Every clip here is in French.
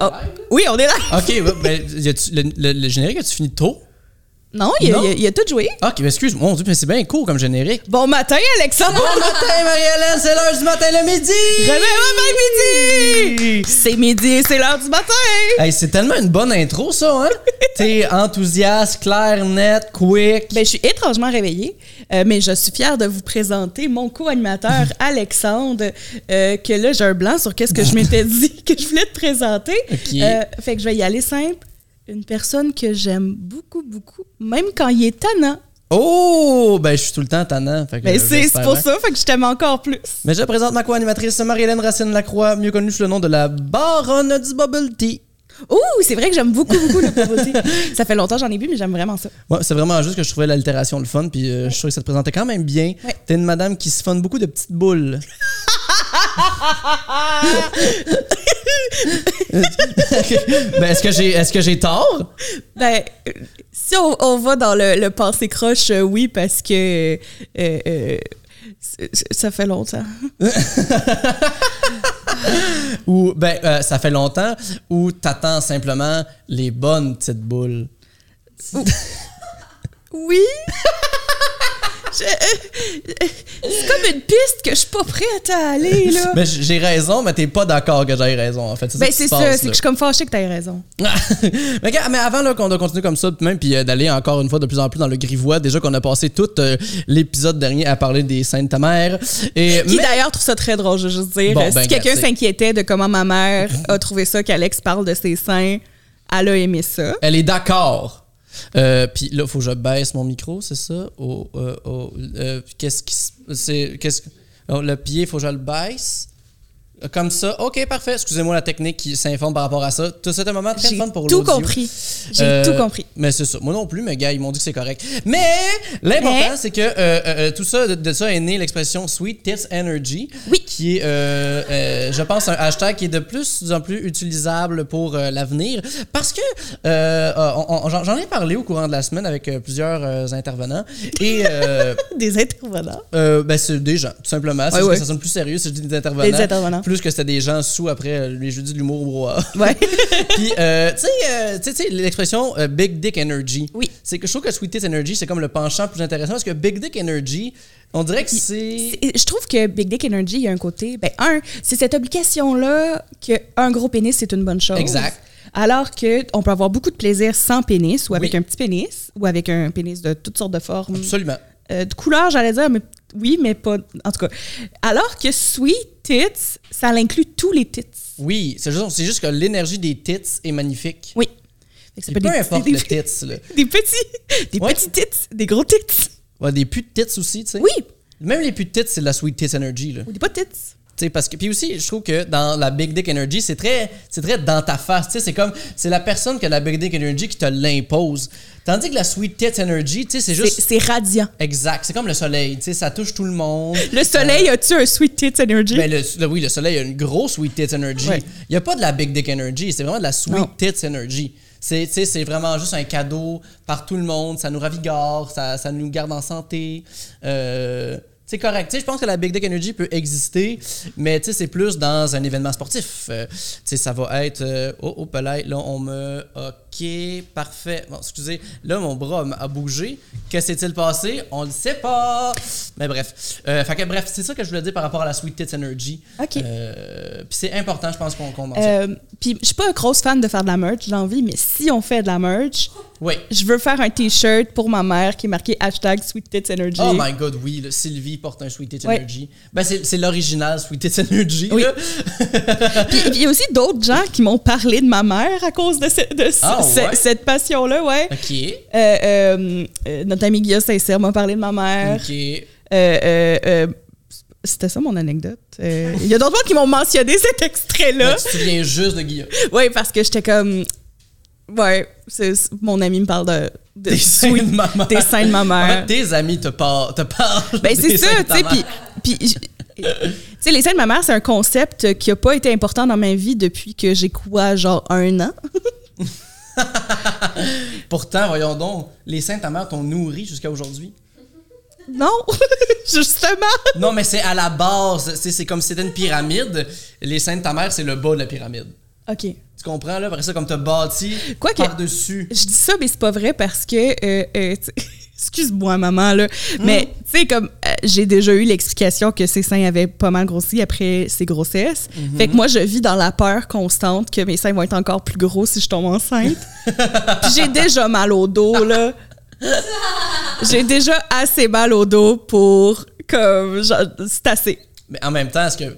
Oh, oui, on est là. Ok, ben, y a-tu- le, le- le générique, as-tu fini tôt? Non, il a, a- tout joué. Ok, mais excuse, mon dieu, mais c'est bien court comme générique. Bon matin, Alexandre. Bon matin, Marie-Hélène, c'est l'heure du matin, le midi! Réveille-moi midi. C'est midi et c'est l'heure du matin. Hey, c'est tellement une bonne intro, ça, hein? T'es enthousiaste, clair, net, quick. Ben, je suis étrangement réveillée, euh, mais je suis fière de vous présenter mon co-animateur Alexandre, euh, que là, j'ai un blanc sur qu'est-ce que je m'étais dit que je voulais te présenter. Euh, fait que je vais y aller simple. Une personne que j'aime beaucoup, beaucoup, même quand il est tannant. Oh! Ben, je suis tout le temps tannant. fait que, Ben, c'est pour bien. ça, fait que je t'aime encore plus. Mais je présente ma co-animatrice Marie-Hélène Racine-Lacroix, mieux connue sous le nom de la baronne du bubble tea. Ouh, c'est vrai que j'aime beaucoup, beaucoup le tea. Ça fait longtemps que j'en ai bu, mais j'aime vraiment ça. Ouais, c'est vraiment juste que je trouvais l'altération le fun, puis euh, je trouvais que ça te présentait quand même bien. Ouais. T'es une madame qui se fonne beaucoup de petites boules. ben, est-ce que j'ai est-ce que j'ai tort? Ben, si on, on va dans le, le passé croche, euh, oui, parce que euh, ça fait longtemps. Ou ben euh, ça fait longtemps ou t'attends simplement les bonnes petites boules. Oui? Je- euh, c'est comme une piste que je suis pas prête à aller, là. Mais j'ai raison, mais t'es pas d'accord que j'ai raison en fait. C'est Ben, c'est ça, c'est que je suis comme fâchée que t'aies raison. mais, mais avant là, qu'on doit continuer comme ça, même puis euh, d'aller encore une fois de plus en plus dans le grivois, déjà qu'on a passé tout euh, l'épisode dernier à parler des saints de ta mère. Et Qui mais- d'ailleurs trouve ça très drôle, je veux juste dire. Bon, Euh, ben, si quelqu'un s'inquiétait de comment ma mère a trouvé ça qu'Alex parle de ses seins, elle a aimé ça. Elle est d'accord. Euh, puis là, faut que je baisse mon micro, c'est ça? Au- euh, qu'est-ce qui c'est qu'est-ce que- oh, le pied, faut que je le baisse. Euh, Comme ça. OK, parfait. Excusez-moi la technique qui s'informe par rapport à ça. Tout c'est un moment très J'ai fun pour tout l'audio. compris. J'ai Euh, tout compris. Mais c'est ça. Moi non plus, mais gars, ils m'ont dit que c'est correct. Mais l'important, Mais- c'est que euh, tout ça, de, de ça est né l'expression Sweet Tits Energy. Oui. Qui est, je pense, un hashtag qui est de plus en plus utilisable pour l'avenir. Parce que on- j'en ai parlé au courant de la semaine avec plusieurs intervenants. Et Des intervenants. ben, c'est des gens, tout simplement. C'est Ouais, juste ouais. que ça sonne plus sérieux si je dis des intervenants. Des intervenants. Plus que c'était des gens sous après euh, les jeudis de l'humour au brouhaha. Ouais. Puis, euh, tu sais, euh, tu sais, l'expression euh, Big Dick Energy. Oui. C'est que je trouve que Sweet Tits Energy, c'est comme le penchant plus intéressant parce que Big Dick Energy, on dirait que c'est. Je trouve que Big Dick Energy, il y a un côté. Ben, un, c'est cette obligation-là qu'un gros pénis, c'est une bonne chose. Exact. Alors qu'on peut avoir beaucoup de plaisir sans pénis ou avec Oui. un petit pénis ou avec un pénis de toutes sortes de formes. Absolument. Euh, de couleurs, j'allais dire, mais oui, mais pas. En tout cas. Alors que Sweet Tits, ça l'inclut tous les tits. Oui, c'est juste, c'est juste que l'énergie des tits est magnifique. Oui. Peut peu des- importe des, le tits, là. Des petits, des Ouais. petits tits, des gros tits. Ouais, des putes de tits aussi, tu sais. Oui, Même les putes de tits, c'est de la Sweet Tits Energy, là. ou des pas de tits. Tu sais, parce que puis aussi je trouve que dans la big dick energy c'est très c'est très dans ta face c'est comme c'est la personne qui a la big dick energy qui te l'impose tandis que la sweet tits energy c'est juste c'est radiant. exact c'est comme le soleil ça touche tout le monde Le soleil, as-tu un Sweet Tits Energy? ben le, le- oui le soleil a une grosse sweet tits energy Ouais. il y a pas de la big dick energy c'est vraiment de la sweet Non. tits energy c'est vraiment juste un cadeau par tout le monde ça nous ravigore ça, ça nous garde en santé euh, c'est correct. Je pense que la Big Dick Energy peut exister, mais tu sais, c'est plus dans un événement sportif. Euh, tu sais, ça va être. euh, oh, oh, là, on me. Ok, parfait. Bon, excusez, là, mon bras a- bougé. Que s'est-il passé? On le sait pas. Mais bref. Euh, fait que, bref, c'est ça que je voulais dire par rapport à la Sweet Tits Energy. Ok. Euh, Puis c'est important, je pense, qu'on mentionne. Euh, Puis je suis pas une grosse fan de faire de la merch, j'ai envie, mais si on fait de la merch, Oui. je veux faire un t-shirt pour ma mère qui est marqué hashtag Sweet Tits Energy. Oh my god, oui, là, Sylvie porte un Sweet Tits. Energy. Ben, c'est l'original Sweet Tits Energy. Oui. Puis il y a aussi d'autres gens qui m'ont parlé de ma mère à cause de, ce- de ce- Ah, ouais? cette passion-là, ouais. Ok. Euh, euh, euh, notre ami Guillaume Sincère m'a parlé de ma mère. Ok. C'était ça mon anecdote. Il y a d'autres gens qui m'ont mentionné cet extrait-là. Tu te souviens juste de Guillaume. Oui, parce que j'étais comme. Ouais, c'est- mon ami me parle de. de Des seins de ma mère. Des seins de ma En mère. fait, tes amis te, par- te parlent. Ben, c'est ça, tu sais. Puis, tu sais, les seins de ma mère, c'est un concept qui a pas été important dans ma vie depuis que j'ai quoi, genre un an? Pourtant, voyons donc, les de ta mère t'ont nourri jusqu'à aujourd'hui. Non, justement. Non, mais c'est à la base. C'est c'est comme si c'était une pyramide. Les seins de ta mère, c'est le bas de la pyramide. OK. Tu comprends, là? Après ça, comme t'as bâti Quoi par-dessus. Je dis ça, mais c'est pas vrai parce que. euh, euh, Excuse-moi, maman, là. Mais, tu sais, comme j'ai déjà eu l'explication que ses seins avaient pas mal grossi après ses grossesses. Fait que moi, je vis dans la peur constante que mes seins vont être encore plus gros si je tombe enceinte. Puis j'ai déjà mal au dos, là. J'ai déjà assez mal au dos pour. Comme. C'est assez. Mais en même temps, est-ce que.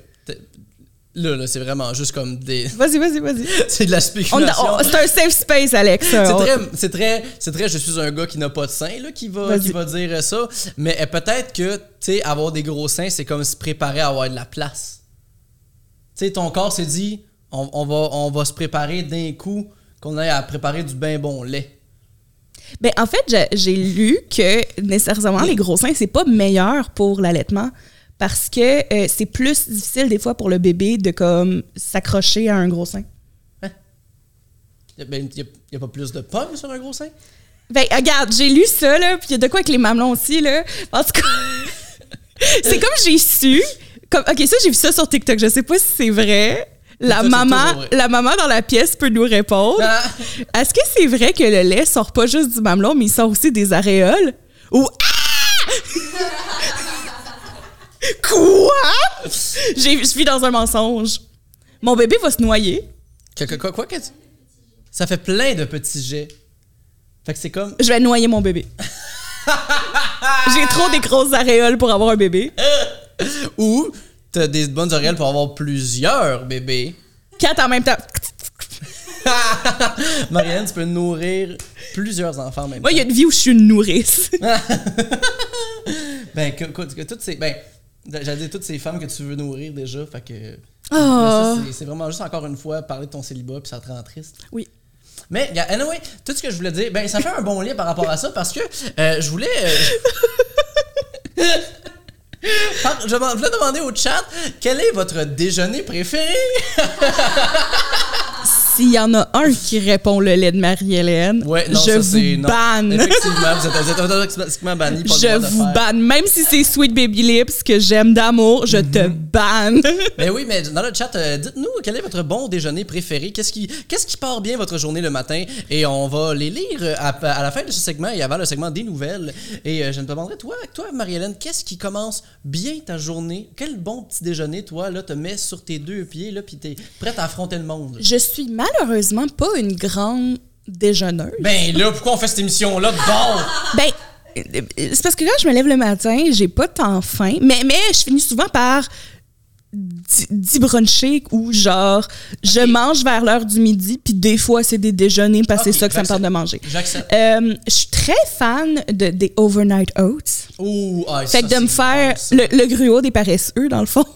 Là, là, c'est vraiment juste comme des. Vas-y, vas-y, vas-y. c'est de la On- spéculation. on- C'est un safe space, Alex. C'est très, c'est très, je suis un gars qui n'a pas de seins, là, qui va, qui va dire ça. Mais euh, peut-être que, tu sais, avoir des gros seins, c'est comme se préparer à avoir de la place. Tu sais, ton corps s'est dit, on, on va, on va se préparer d'un coup qu'on aille à préparer du bien bon lait. Ben, en fait, j'ai- j'ai lu que nécessairement les gros seins, c'est pas meilleur pour l'allaitement parce que euh, c'est plus difficile des fois pour le bébé de comme s'accrocher à un gros sein. Il n'y a, pas plus de pommes sur un gros sein? Ben, regarde, j'ai lu ça, là, puis il y a de quoi avec les mamelons aussi, là. En tout cas, c'est comme j'ai su. Comme, OK, ça, j'ai vu ça sur TikTok. Je sais pas si c'est vrai. La Ça, maman, la maman dans la pièce peut nous répondre. Ah! Est-ce que c'est vrai que le lait sort pas juste du mamelon, mais il sort aussi des aréoles? Ou Ah! Quoi? J'ai- Je vis dans un mensonge. Mon bébé va se noyer. Quoi, quoi que tu- Ça fait plein de petits jets. Fait que c'est comme. Je vais noyer mon bébé. J'ai trop des grosses aréoles pour avoir un bébé. Ou t'as des bonnes oreilles pour avoir plusieurs bébés. Quatre en même temps. Marianne, tu peux nourrir plusieurs enfants en même Moi, il y a une vie où je suis une nourrice. Ben, que, que- que toutes ces. Ben, j'allais dire toutes ces femmes que tu veux nourrir déjà. Fait que. Oh. C'est- vraiment juste encore une fois parler de ton célibat puis ça te rend triste. Oui. Mais, anyway, tout ce que je voulais dire, ben, ça fait un bon lien par rapport à ça parce que euh, je voulais. euh, je voulais demander au chat quel est votre déjeuner préféré? S'il y en a un qui répond le lait de Marie-Hélène, Ouais, je vous banne. Effectivement, vous êtes, automatiquement banni. Je vous banne. Même si c'est Sweet Baby Lips que j'aime d'amour, je te banne. Mais oui, mais dans le chat, euh, dites-nous quel est votre bon déjeuner préféré? Qu'est-ce qui, qu'est-ce qui part bien votre journée le matin? Et on va les lire à, à la fin de ce segment et avant le segment des nouvelles. Et euh, je me demanderais, toi, toi Marie-Hélène, qu'est-ce qui commence bien ta journée? Quel bon petit déjeuner, toi, là, te met sur tes deux pieds, là, puis t'es prête à affronter le monde? Je suis malheureusement pas une grande déjeuneuse. Ben là, pourquoi on fait cette émission-là de? Ben, euh, c'est parce que quand je me lève le matin, j'ai pas tant faim. Mais, mais je finis souvent par 10 brunchs ou genre, je mange vers l'heure du midi, puis des fois, c'est des déjeuners parce que c'est ça que ça me tente de manger. J'accepte. Euh, je suis très fan de, des overnight oats. Ouh, ah, Fait ça, que de me faire le, le gruau des paresseux, dans le fond.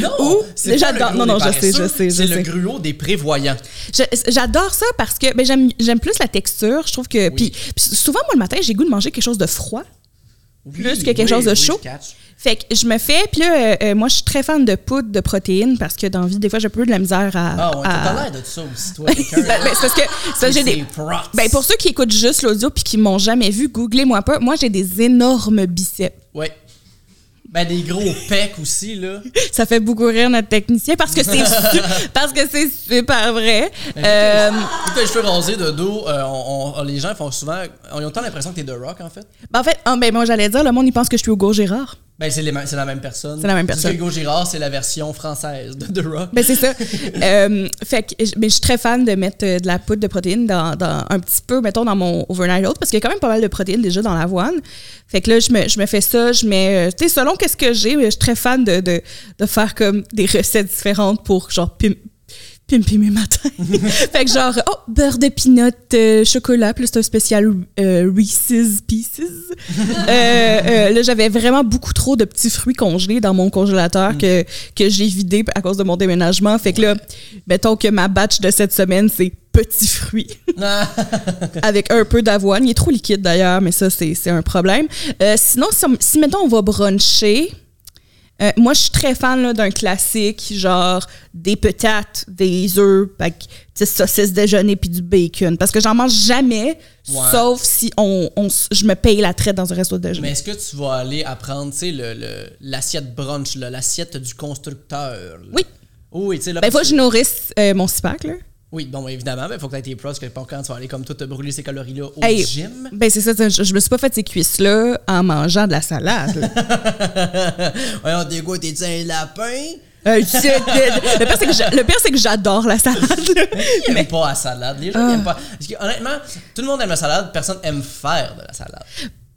Non, j'adore- non, non, des je sais, je sais, C'est le gruau des prévoyants. J'adore ça parce que ben, j'aime plus la texture. Je trouve que. Puis, puis souvent, moi, le matin, j'ai goût de manger quelque chose de froid. Plus que quelque chose de chaud. catch. Fait que je me fais. Puis là, euh, euh, moi, je suis très fan de poudre de protéines parce que dans la vie, des fois, j'ai un peu de la misère à. Ah ouais, à- t'as l'air de ça aussi, toi. Ben, ben, c'est parce que ça, j'ai des. Ben, pour ceux qui écoutent juste l'audio puis qui m'ont jamais vu, googlez-moi pas. Moi, j'ai des énormes biceps. Ouais. Ben, des gros pecs aussi, là. Ça fait beaucoup rire notre technicien parce que c'est parce que c'est super vrai. Ben, Euh, t'as les cheveux rasés de dos, euh, on- on- les gens font souvent. Ils ont tant l'impression que t'es The Rock, en fait. ben, en fait, ah, ben, moi, j'allais dire, le monde, il pense que je suis Hugo Gérard. Ben, c'est les mêmes- c'est la même personne. C'est la même personne. Hugo Girard, c'est la version française de The Rock. Ben, c'est ça. Euh, fait que je- mais je suis très fan de mettre euh, de la poudre de protéines dans, dans- un petit peu, mettons, dans mon overnight oat, parce qu'il y a quand même pas mal de protéines déjà dans l'avoine. Fait que là, je me, je me fais ça, je mets, euh, tu sais, selon qu'est-ce que j'ai, mais je suis très fan de, de, de faire comme des recettes différentes pour, genre, pim, pimper mes matins. fait que genre, oh, beurre de peanut, euh, chocolat, plus un spécial euh, Reese's Pieces. Euh, euh, là, j'avais vraiment beaucoup trop de petits fruits congelés dans mon congélateur que, que j'ai vidé à cause de mon déménagement. Fait que là, mettons que ma batch de cette semaine, c'est petits fruits avec un peu d'avoine. Il est trop liquide d'ailleurs, mais ça, c'est c'est un problème. Sinon, si, on- si, mettons, on va bruncher, euh, moi, je suis très fan d'un classique, genre des patates, des œufs, avec tu sais, saucisse déjeuner puis du bacon. Parce que j'en mange jamais, Ouais. sauf si on, je me paye la traite dans un resto de Mais déjeuner. est-ce que tu vas aller apprendre, tu sais, le- le- l'assiette brunch, l'assiette du constructeur? là? Oui. Oui, tu sais, là. Ben, faut que je nourrisse euh, mon là. Oui, bon, évidemment, il faut que tu aies tes pros, parce que pas quand tu vas aller comme tout te brûler ces calories-là au Hey, gym. Ben, c'est ça, je, je me suis pas fait ces cuisses-là en mangeant de la salade. Voyons, t'es quoi, t'es un lapin? Euh, tu sais, le, pire, c'est que j'adore la salade. Qui aime pas la salade? Les gens Ah. qui aiment pas. Parce que, honnêtement, tout le monde aime la salade, personne aime faire de la salade.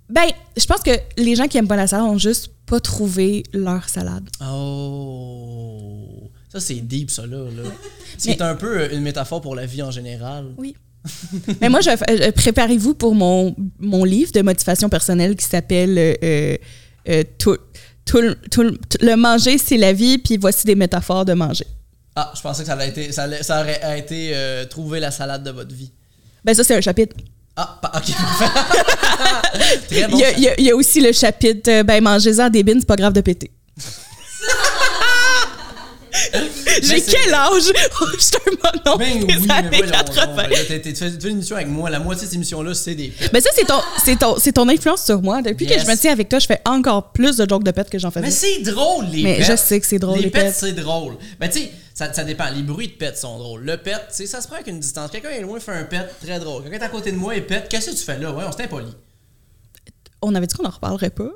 Ben, je pense que les gens qui aiment pas la salade ont juste pas trouvé leur salade. Oh. Ça, c'est deep, ça, là. là. C'est un peu euh, une métaphore pour la vie en général. Oui. Mais moi, je, euh, préparez-vous pour mon, mon livre de motivation personnelle qui s'appelle euh, euh, euh, tout, tout le- tout le- tout- Le manger, c'est la vie, puis voici des métaphores de manger. Ah, je pensais que ça, été, ça, allait- ça aurait été euh, trouver la salade de votre vie. Ben, ça, c'est un chapitre. Ah, ok. Très bon. il, y a, il y a- aussi le chapitre euh, Ben, mangez-en des bines, c'est pas grave de péter. J'ai Mais quel âge? Je suis un monon Ben des oui, mais années voyons 80. donc, ben là, t'es- t'es- Tu fais une émission avec moi, la moitié de ces émissions-là, c'est des pets. Ben ça, c'est ton, c'est ton, c'est ton influence sur moi. Depuis Yes. que je me tiens avec toi, je fais encore plus de jokes de pète que j'en faisais. Mais c'est drôle, les Mais pets. je sais que c'est drôle, les pets. pets. c'est drôle. Mais tu sais, ça, ça dépend. Les bruits de pets sont drôles. Le pet, ça se prend avec une distance. Quelqu'un est loin, fait un pet, très drôle. Quelqu'un est à côté de moi et pet, qu'est-ce que tu fais là? Ouais, on s'est impoli. On avait dit qu'on en reparlerait pas.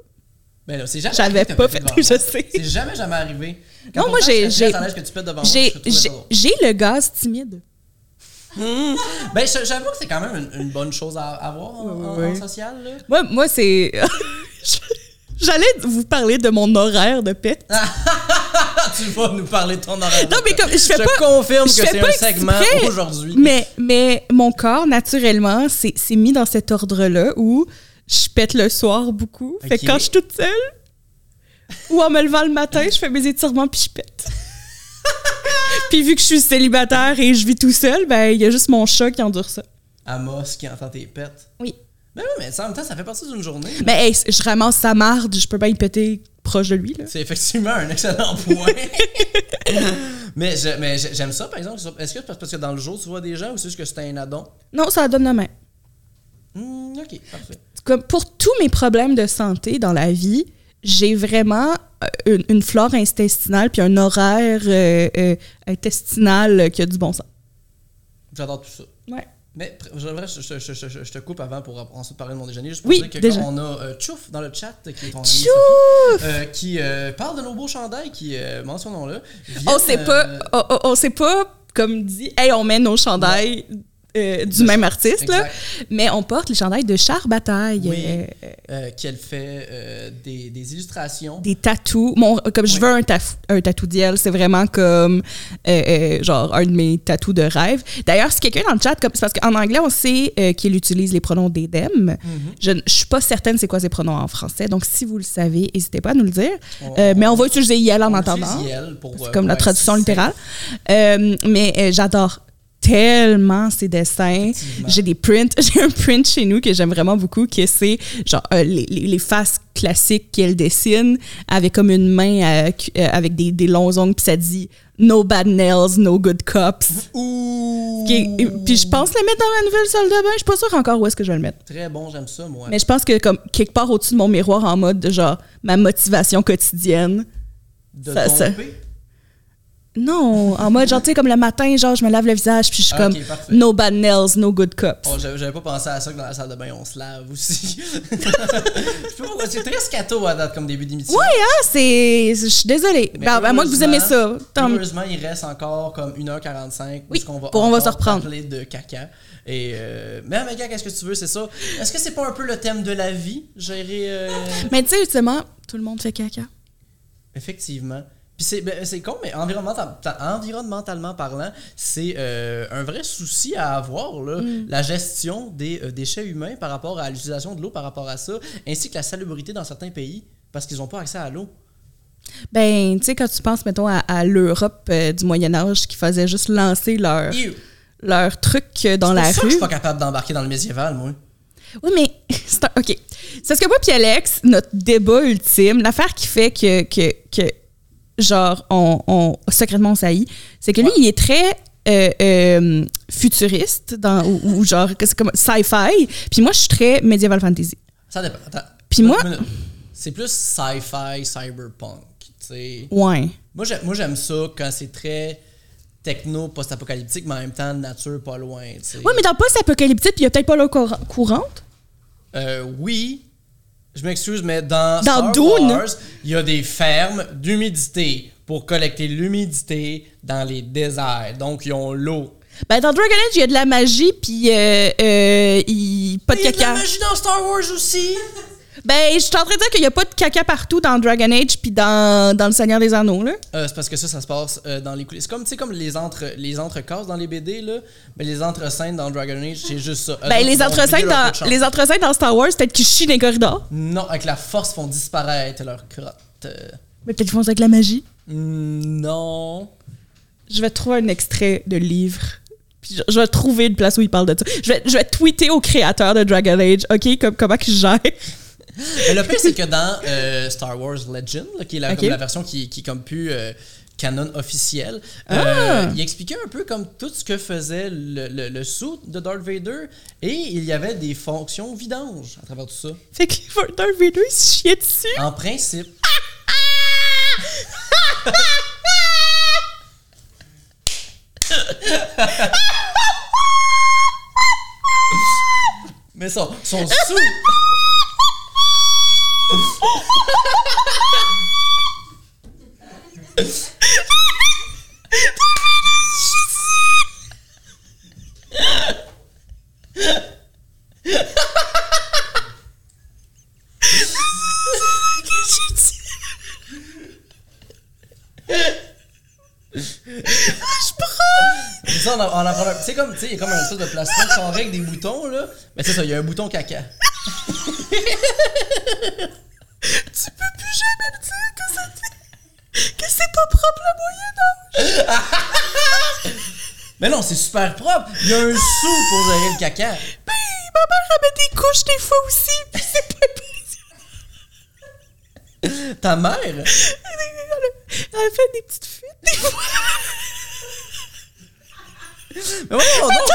Ben là, c'est jamais J'avais pas fait, devant je sais. C'est jamais, jamais arrivé. Non, moi, j'ai- j'ai- le gaz timide. Ben, je- j'avoue que c'est quand même une, une bonne chose à avoir en, Oui. en social, là. Moi, moi c'est. J'allais vous parler de mon horaire de pète. Tu vas nous parler de ton horaire. Non, mais comme je fais je pas. confirme je que c'est un segment aujourd'hui. Mais, mais mon corps, naturellement, c'est mis dans cet ordre-là où je pète le soir beaucoup. Fait que quand je suis toute seule, ou en me levant le matin, je fais mes étirements puis je pète. puis vu que je suis célibataire et je vis tout seul, ben il y a juste mon chat qui endure ça. Amos qui entend tes pets. Oui. Ben oui, mais ça, en même temps, ça fait partie d'une journée. Mais hey, je ramasse sa marde, je peux pas y péter proche de lui. C'est effectivement un excellent point. mais j'aime ça, par exemple. Est-ce que c'est parce que dans le jour, tu vois des gens ou c'est juste que c'est un addon? Non, ça donne la main. Hmm, ok, parfait. Comme pour tous mes problèmes de santé dans la vie, j'ai vraiment euh, une, une flore intestinale puis un horaire euh, euh, intestinal qui a du bon sens. J'adore tout ça. Ouais. Mais je, je- je- je- je te coupe avant pour ensuite parler de mon déjeuner. Juste pour Oui, dire que déjà. quand on a euh, Chouf dans le chat, qui est ton ami, Tchouf! euh, qui euh, parle de nos beaux chandails, qui, mentionnons-le. On sait pas, on, on- on sait pas, comme dit, hey, on met nos chandails euh, du même artiste, là, mais on porte les chandails de Char Bataille. Oui. euh, euh, qu'elle fait euh, des, des illustrations. des tatous. Mon, comme je Oui. veux un, taf- un tatou d'IEL, c'est vraiment comme genre un de mes tatous de rêve. D'ailleurs, si quelqu'un dans le chat, c'est parce qu'en anglais, on sait qu'il utilise les pronoms d'Edem. Mhm. Je ne suis pas certaine c'est quoi ces pronoms en français. Donc, si vous le savez, n'hésitez pas à nous le dire. On- mais on va utiliser IEL en on pour, C'est euh, comme pour la traduction littérale. Mais j'adore tellement ces dessins. J'ai des prints. J'ai un print chez nous que j'aime vraiment beaucoup, que c'est genre euh, les, les- les faces classiques qu'elle dessine avec comme une main euh, euh, avec des, des longs ongles, puis ça dit No bad nails, no good cops. Ouh! Puis je pense le mettre dans ma nouvelle salle de bain. Je suis pas sûre encore où est-ce que je vais le mettre. Très bon, j'aime ça, moi. Mais je pense que comme quelque part au-dessus de mon miroir en mode de genre ma motivation quotidienne. de ça- ça- domper? Non, en mode genre tu sais comme le matin genre je me lave le visage puis je suis Ah, comme no bad nails, no good cups. Oh, j'avais pas pensé à ça que dans la salle de bain, on se lave aussi. je sais pas pourquoi, c'est très scato à date comme début d'émission. Ouais, hein, c'est. Je suis désolée. Ben, à moins que vous aimez ça. Heureusement, il reste encore comme 1h45 Oui, qu'on va, pour- on va se reprendre. parler de caca. Et euh, mais Amélia, qu'est-ce que tu veux, c'est ça? Est-ce que c'est pas un peu le thème de la vie, gérer... euh, Mais tu sais, ultimement, tout le monde fait caca. Effectivement. Puis c'est ben, c'est con, mais environnemental- ta- environnementalement parlant, c'est euh, un vrai souci à avoir, là, Mm. la gestion des euh, déchets humains par rapport à l'utilisation de l'eau par rapport à ça, ainsi que la salubrité dans certains pays, parce qu'ils n'ont pas accès à l'eau. Ben, tu sais, quand tu penses, mettons, à, à l'Europe euh, du Moyen-Âge qui faisait juste lancer leur, leur truc dans la ça que je rue. suis pas capable d'embarquer dans le médiéval, moi. Oui, mais. c'est OK. C'est ce que moi puis Alex, notre débat ultime, l'affaire qui fait que, que, que genre, on, on secrètement on saillit, c'est que lui, Ouais. il est très. euh, euh, futuriste dans, ou, ou genre c'est comme sci-fi puis moi je suis très medieval fantasy Ça dépend. Attends. Puis moi-. C'est plus sci-fi, cyberpunk. Tu tu sais. Ouais. Moi, j'aime, ça quand c'est très techno, post-apocalyptique, mais en même temps, nature pas loin, tu sais. Ouais, mais dans post-apocalyptique, il y a peut-être pas l'eau cour- courante? Euh, oui, je m'excuse, mais dans, Dans Star Dune. Wars, il y a des fermes d'humidité pour collecter l'humidité dans les déserts. Donc, ils ont l'eau. Ben, dans Dragon Age, il y a de la magie, puis euh, euh, il- pas de Il y a de la caca. magie dans Star Wars aussi. Ben, je suis en train de dire qu'il y a pas de caca partout dans Dragon Age, puis dans, dans Le Seigneur des Anneaux, là. Euh, c'est parce que ça, ça se passe euh, dans les coulisses. C'est comme, tu sais, comme les entre les entrecases dans les BD, là. Mais les entre-scènes dans Dragon Age, c'est juste ça. Ben, les entre-scènes dans, les entre-scènes dans Star Wars, peut-être qu'ils chient dans les corridors. Non, avec la force, font disparaître leur crotte. Euh, Mais peut-être qu'ils font ça avec la magie. mm, non. Je vais trouver un extrait de livre. Puis je, je vais trouver une place où il parle de ça. Je vais, je vais tweeter au créateur de Dragon Age, OK, comme, comment je gère. Mais le pire, c'est que dans euh, Star Wars Legend, là, qui est la, comme la version qui, qui est comme plus euh, canon officiel, Ah! euh, il expliquait un peu comme tout ce que faisait le, le, le suit de Darth Vader et il y avait des fonctions vidanges à travers tout ça. Fait que Darth Vader, il se chiait dessus. En principe. Mais son, son sou. Ça, en, on Tu sais, comme, tu sais, il y a comme un truc de plastique carré avec des boutons, là. Mais c'est ça, il y a un bouton caca. Tu peux plus jamais me dire que, ça, que c'est pas propre le Moyen Âge. Mais non, c'est super propre. Il y a un sou pour gérer le caca. Ben, ma mère, met des couches des fois aussi, puis c'est pas impressionnant. Ta mère? Elle, elle- fait des petites fuites des fois. Mais voyons donc!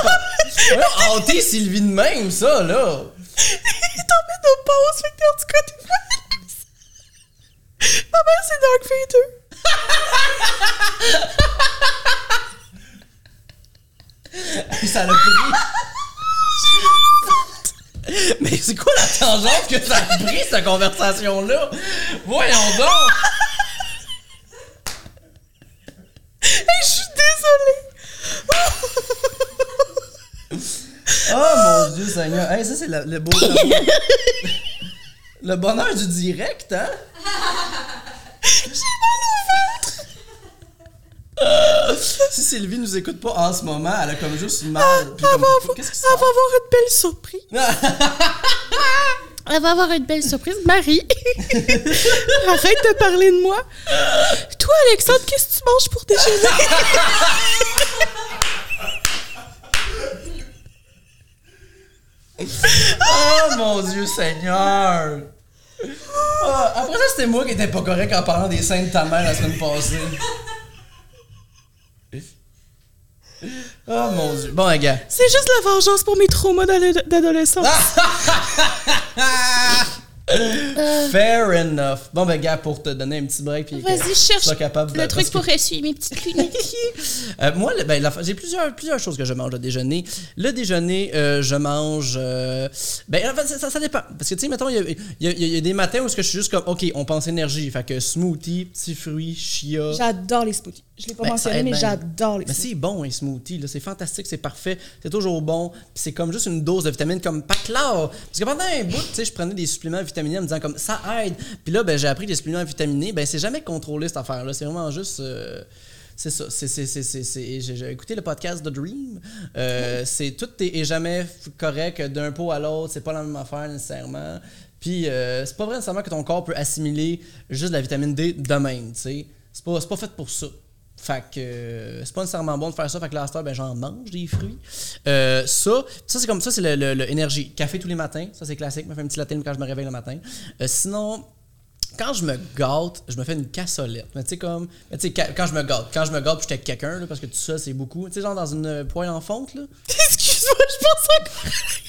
Voyons, Sylvie de même, ça, là! Il t'emmène au pause, fait que en tout cas, des fois, Ma mère, c'est Dark Vader. Puis ça l'a pris. Mais c'est quoi la tangente que ça a pris, cette conversation-là? Voyons donc! Je suis désolée. Oh mon Dieu Seigneur! Hey, ça, c'est le, le beau Le bonheur du direct, hein? Si Sylvie nous écoute pas en ce moment, elle a comme juste mal. Puis Elle comme, qu'est-ce qui se elle va avoir une belle surprise. Elle va avoir une belle surprise. Marie, arrête de parler de moi. Toi, Alexandre, qu'est-ce que tu manges pour déjeuner? Oh mon Dieu Seigneur! Ah, après ça, c'était moi qui étais pas correct en parlant des seins de ta mère la semaine passée. Oh mon Dieu. Bon, les gars. C'est juste la vengeance pour mes traumas d'ado- d'adolescence. Fair enough. Bon, ben, gars, pour te donner un petit break. puis Vas-y, cherche sois capable de- le truc parce que- pour essuyer mes petites lunettes. Euh, moi, ben, j'ai plusieurs, plusieurs choses que je mange au déjeuner. Le déjeuner, euh, je mange. euh, ben, en fait, ça, ça- ça dépend. Parce que, tu sais, mettons, il y a, il y a- il y a des matins où je suis juste comme, OK, on pense énergie. Fait que smoothie, petits fruits, chia. J'adore les smoothies. Je l'ai pas Ben, mentionné, mais j'adore les Mais smoothies. c'est bon, un smoothie. C'est fantastique, c'est parfait. C'est toujours bon. C'est comme juste une dose de vitamines comme pas clair. Parce que pendant un bout, tu sais, je prenais des suppléments vitaminés en me disant comme ça aide. Puis là, ben, j'ai appris que les suppléments vitaminés, ben, c'est jamais contrôlé cette affaire-là. C'est vraiment juste. euh, c'est ça. C'est, c'est, c'est, c'est, c'est- J'ai, écouté le podcast The Dream. Euh, c'est tout est, est jamais correct d'un pot à l'autre. C'est pas la même affaire nécessairement. Puis euh, c'est pas vrai nécessairement que ton corps peut assimiler juste la vitamine D de même. tu sais. C'est pas, c'est pas fait pour ça. Fait que euh, c'est pas nécessairement bon de faire ça. Fait que là, ben, j'en mange des fruits. Euh, ça, ça c'est comme ça, c'est le, le- le énergie. Café tous les matins, ça c'est classique. Je me fais un petit latte quand je me réveille le matin. Euh, sinon, quand je me gâte, je me fais une cassolette. Mais tu sais, comme. mais tu sais, quand je me gâte, quand je me gâte, quelqu'un, parce que tout ça, c'est beaucoup. Tu sais, genre dans une poêle en fonte, là. Excuse-moi, je pense encore.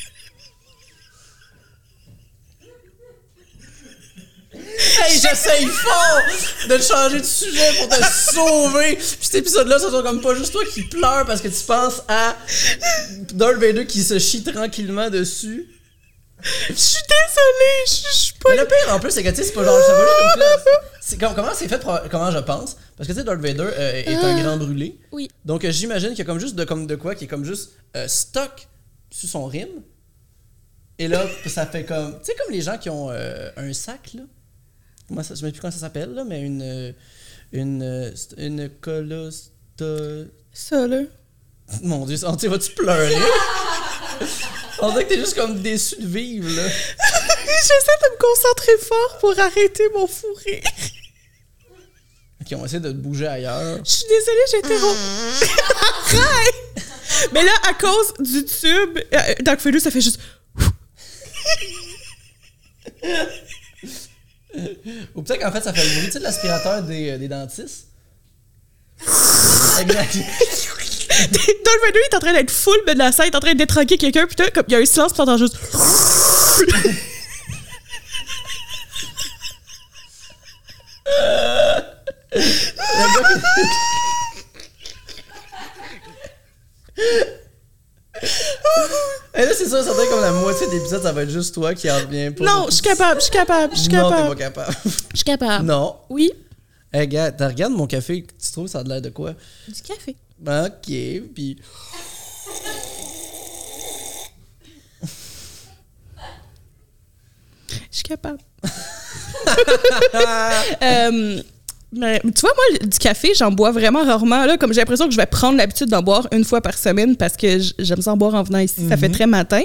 Hey, j'essaye fort de changer de sujet pour te sauver. Puis cet épisode-là, ça soit comme pas juste toi qui pleures parce que tu penses à Darth Vader qui se chie tranquillement dessus. Je suis désolée, je suis pas. Mais le pire en plus, c'est que tu sais, c'est pas genre. ça va juste comme ça. C'est comme- comment c'est fait, comment je pense? Parce que tu sais, Darth Vader euh, est un grand brûlé. Oui. Donc euh, j'imagine qu'il y a comme juste de, comme de quoi qui est comme juste euh, stock sur son rime. Et là, ça fait comme. Tu sais, comme les gens qui ont euh, un sac, là. Ça, je ne sais plus comment ça s'appelle, là, mais une. euh, Une. euh, Une colosto. Ça, là. Mon dieu, on- vas-tu pleurer? On dirait que t'es juste comme déçu de vivre, là. J'essaie de me concentrer fort pour arrêter mon fou rire. Qui ont essayé de te bouger ailleurs. Je suis désolée, j'ai Arrête! Mais là, à cause du tube, euh, Dark Vader, ça fait juste. Ou peut-être qu'en fait, ça fait le bruit, tu sais, de l'aspirateur des, euh, des dentistes. exact. Dark Vader est en train d'être full menaçant, il est en train de détranquer quelqu'un, puis comme il y a un silence, puis t'entends juste. Et là, c'est ça, ça doit être comme la moitié de l'épisode, ça va être juste toi qui en reviens pas. Non, je suis capable, je suis capable, je suis Non, t'es capable. pas capable. Je suis capable. non. Oui, Hey, gars, t'as regarde mon café, tu trouves ça a l'air de quoi? du café. Ok, puis. Je suis capable. Euh, mais, tu vois, moi, du café, j'en bois vraiment rarement. Là, comme j'ai l'impression que je vais prendre l'habitude d'en boire une fois par semaine parce que j'aime ça en boire en venant ici. Ça fait très matin.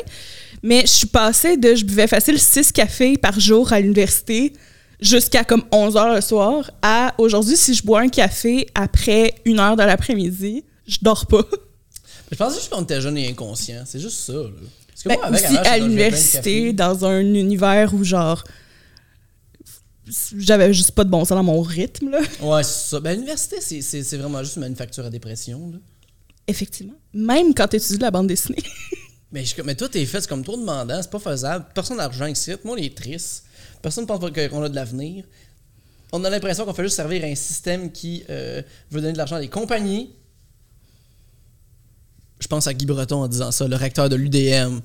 Mais je suis passée de. Je buvais facile 6 cafés par jour à l'université jusqu'à comme 11 heures le soir à aujourd'hui, si je bois un café après une heure de l'après-midi, je dors pas. Je pensais juste qu'on était jeune et inconscient. C'est juste ça, là. Parce que Ben, moi, avec, aussi avant, à l'université, dans un univers où genre j'avais juste pas de bon sens dans mon rythme là. Ouais, c'est ça. Ben, l'université, c'est- c'est c'est vraiment juste une manufacture à dépression, là. Effectivement. Même quand tu étudies de la bande dessinée. Mais, je- mais toi, t'es fait, comme trop demandant, c'est pas faisable. Personne n'a d'argent ici. Moi, on est triste. Personne ne pense qu'on a de l'avenir. On a l'impression qu'on fait juste servir un système qui euh, veut donner de l'argent à des compagnies. Je pense à Guy Breton en disant ça, le recteur de l'UDM.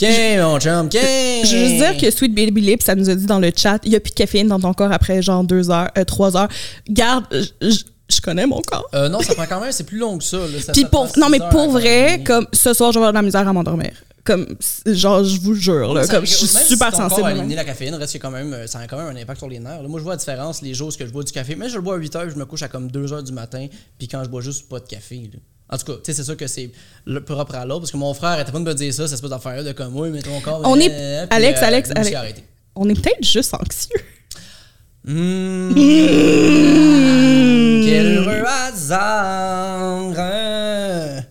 Qu'un, mon chum, qu'un! Je veux juste dire que Sweet Baby Lip, ça nous a dit dans le chat, il y a plus de caféine dans ton corps après genre deux heures, euh, trois heures. Garde, je- connais mon corps. Euh, non, ça prend quand même, c'est plus long que ça. Là. Ça- Puis ça pour, non mais pour vrai, comme ce soir je vais avoir de la misère à m'endormir. Comme genre je vous jure là, Ça comme je que suis super si ton corps sensible. éliminé la caféine, reste que quand même, euh, ça a quand même un impact sur les nerfs. là. Moi, je vois la différence les jours où je bois du café. Mais je le bois à 8 heures, je me couche à comme 2 heures du matin, puis quand je bois juste pas de café. là. En tout cas, tu sais, c'est sûr que c'est le propre à l'autre, parce que mon frère était pas de me dire ça, cette espèce d'affaire de comme, oui, mais ton corps. On est- euh, puis, Alex, euh, Alex, Alex. On est peut-être juste anxieux. Mmh. Quel heureux hasard! hein?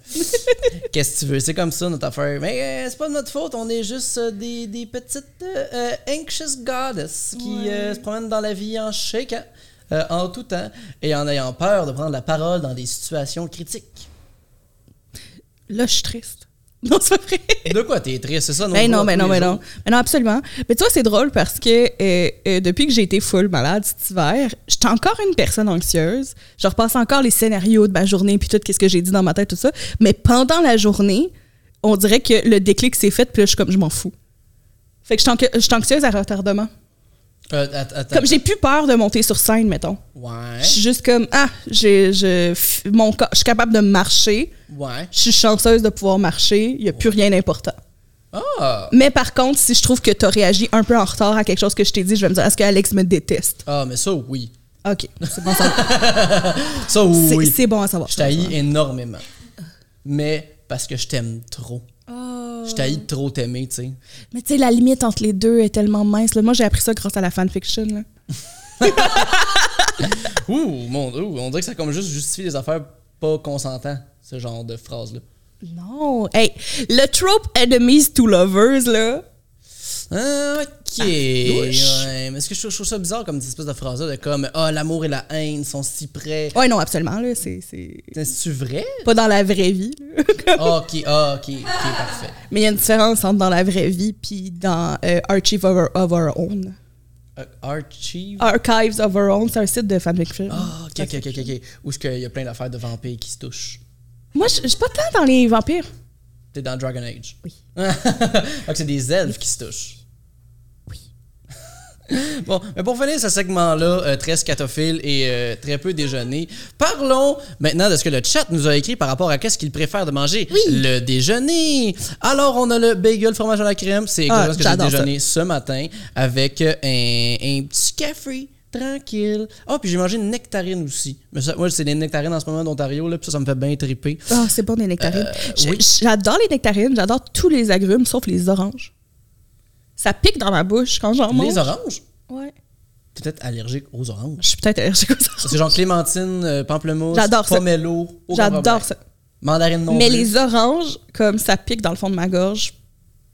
Qu'est-ce que tu veux? C'est comme ça notre affaire. Mais euh, c'est pas de notre faute, on est juste euh, des, des petites euh, anxious goddess qui se promènent dans la vie en shakeant, euh, en tout temps, et en ayant peur de prendre la parole dans des situations critiques. Là je suis triste. Non c'est pas vrai. De quoi t'es triste? C'est ça? nos Ben non, ben tous non, ben non. Ben non, absolument. Mais tu vois, c'est drôle parce que euh, euh, depuis que j'ai été full malade cet hiver, j'étais encore une personne anxieuse. Je repasse encore les scénarios de ma journée puis tout, qu'est-ce que j'ai dit dans ma tête, tout ça. Mais pendant la journée, on dirait que le déclic s'est fait puis là, je suis comme, je m'en fous. Fait que je suis anxieuse à retardement. Euh, attends. Comme j'ai plus peur de monter sur scène, mettons. Ouais. Je suis juste comme, ah, j'ai, je, mon je suis capable de marcher. Ouais. Je suis chanceuse de pouvoir marcher. Il n'y a plus rien d'important. Ah! Mais par contre, si je trouve que tu as réagi un peu en retard à quelque chose que je t'ai dit, je vais me dire est-ce que Alex me déteste? Ah, mais ça, oui. OK, c'est bon à savoir. Ça, oui. C'est bon à savoir. Je t'haïs énormément. Mais parce que je t'aime trop. Je t'haïs de trop t'aimer, tu sais. Mais tu sais, la limite entre les deux est tellement mince. là. Moi, j'ai appris ça grâce à la fanfiction. Là. Ouh, mon ouh, on dirait que ça comme juste justifie les affaires pas consentants, ce genre de phrase-là. Non. Hey, le trope enemies to lovers, là. Ah, ok. ouais. Mais est-ce que je trouve, je trouve ça bizarre comme cette espèce de phrase-là de comme Ah, l'amour et la haine sont si près. Ouais, non, absolument. Là. C'est, c'est C'est-tu vrai? pas dans la vraie vie. Ah, ok, ah, ok, ok, parfait. Mais il y a une différence entre dans la vraie vie puis dans euh, Archive of Our, of Our Own. Euh, Archive? Archives of Our Own, c'est un site de fanfiction. Ah, ok, ok, ok, ok. Où est-ce qu'il y a plein d'affaires de vampires qui se touchent? Moi, je je suis pas tant dans les vampires. T'es dans Dragon Age. Oui. Donc c'est des elfes qui se touchent. Bon, mais pour finir ce segment-là, euh, très scatophile et euh, très peu déjeuner, parlons maintenant de ce que le chat nous a écrit par rapport à qu'est-ce qu'il préfère de manger. Oui. Le déjeuner. Alors, on a le bagel fromage à la crème. C'est exactement Ah, ce que j'ai ça. déjeuné ce matin avec euh, un, un petit café tranquille. Ah, puis j'ai mangé une nectarine aussi. Mais ça, moi, c'est des nectarines en ce moment d'Ontario, là, puis ça, ça me fait bien triper. Ah, c'est bon, des nectarines. Euh, oui. J'adore les nectarines, j'adore tous les agrumes sauf les oranges. Ça pique dans ma bouche quand j'en mange. Les oranges? Ouais. T'es peut-être allergique aux oranges. Je suis peut-être allergique aux oranges. C'est genre clémentine, euh, pamplemousse, J'adore ça. pomelo. J'adore ça. Mandarine non Mais plus. les oranges, comme ça pique dans le fond de ma gorge.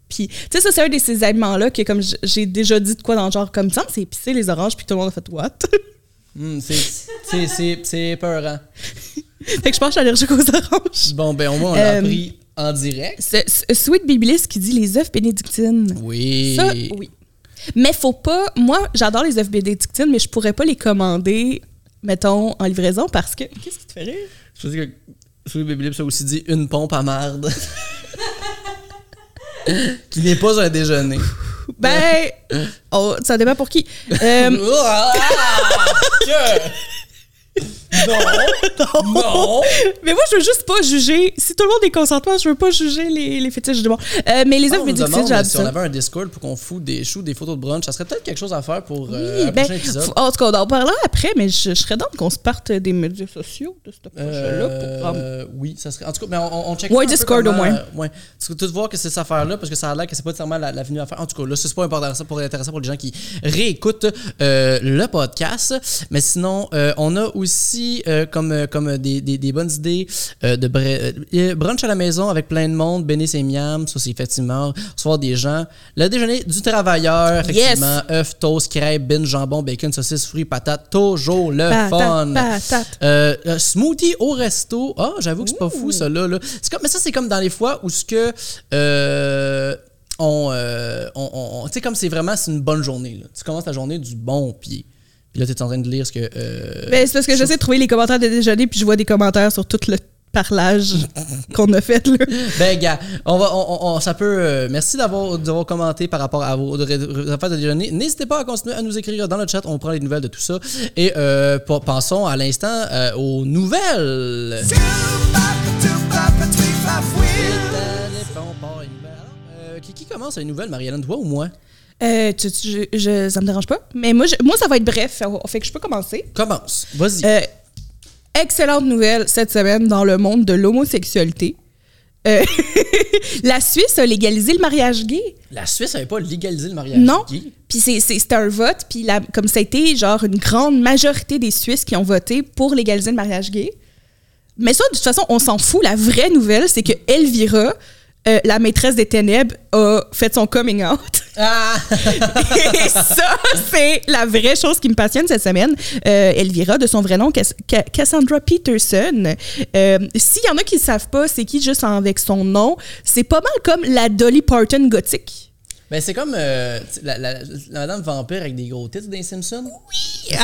Puis, tu sais, ça, c'est un de ces aliments-là que, comme j- j'ai déjà dit de quoi dans le genre, comme ça, c'est épicé les oranges, puis tout le monde a fait what? Hmm, c'est- c'est- c'est c'est épeurant. fait que je pense que je suis allergique aux oranges. Bon, ben au moins, on l'a Euh, appris en direct? C'est Sweet Babyliss qui dit les œufs bénédictines. Oui. Ça, oui. Mais faut pas. Moi, j'adore les œufs bénédictines, mais je pourrais pas les commander, mettons, en livraison parce que. Qu'est-ce qui te fait rire? Je sais que Sweet Baby Lips a aussi dit une pompe à marde. qui n'est pas un déjeuner. Ben, oh, ça dépend pour qui. Euh, Ah! Non! Non! mais moi, je veux juste pas juger. Si tout le monde est consentement, je veux pas juger les, les fétiches du monde. Euh, mais les Ah, nous bénédictines, demande j'adore si on avait un Discord pour qu'on foute des choux, des photos de brunch, ça serait peut-être quelque chose à faire pour euh, Oui, un ben, prochain épisode. en tout cas, on en parlera après, mais je, je serais donc qu'on se parte des médias sociaux de ce projet-là pour prendre. Euh, oui, ça serait. En tout cas, mais on, on check Ouais, Discord au moins. ouais. Tu peux tout voir que c'est cette affaire-là parce que ça a l'air que c'est pas nécessairement la- l'avenue à faire. En tout cas, là, c'est pas important ça pour intéressant pour les gens qui réécoutent le podcast. Mais sinon, on a aussi euh, comme, euh, comme des, des, des bonnes idées euh, de euh, brunch à la maison avec plein de monde, bénis et miam. Ça, c'est effectivement recevoir des gens. Le déjeuner du travailleur, effectivement. œufs, toast, crêpes, bin, jambon, bacon, saucisse, fruits, patates. Toujours le fun. Patate, smoothie au resto. Ah, j'avoue que c'est pas fou, ça, là. là. C'est comme, mais ça, c'est comme dans les fois où ce que. on, euh, on, on- on- tu sais, comme c'est vraiment c'est une bonne journée. Là. Tu commences ta journée du bon pied. Puis là, tu es en train de lire ce que. euh, Ben, c'est parce que j'essaie de trouver les commentaires de déjeuner, puis je vois des commentaires sur tout le parlage qu'on a fait. Là. Ben, gars, on va, on, ça peut. euh, merci d'avoir, d'avoir commenté par rapport à vos affaires de déjeuner. N'hésitez pas à continuer à nous écrire dans le chat. On prend les nouvelles de tout ça. Et euh, pensons à l'instant euh, aux nouvelles. Alors, euh, qui, qui commence les nouvelles, Marie-Hélène, toi ou moi? Euh, tu- tu- je, je- ça me dérange pas. Mais moi, je- moi, ça va être bref. Fait que je peux commencer. Commence. Vas-y. Euh, excellente nouvelle cette semaine dans le monde de l'homosexualité. Euh, la Suisse a légalisé le mariage gay. La Suisse n'avait pas légalisé le mariage Non. gay? Puis c'est- un vote. Puis comme ça a été genre une grande majorité des Suisses qui ont voté pour légaliser le mariage gay. Mais ça, de toute façon, on s'en fout. La vraie nouvelle, c'est que Elvira, euh, la maîtresse des ténèbres, a fait son coming out. Ah! Et ça, c'est la vraie chose qui me passionne cette semaine. Euh, Elvira, de son vrai nom, Cass- Ca- Cassandra Peterson. Euh, S'il y en a qui ne savent pas c'est qui juste avec son nom, c'est pas mal comme la Dolly Parton gothique. ben, c'est comme euh, la, la- la madame vampire avec des gros titres des Simpsons.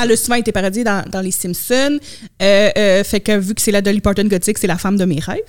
Elle a souvent été parodiée dans, dans Les Simpsons. Fait que vu que c'est la Dolly Parton gothique, c'est la femme de mes rêves.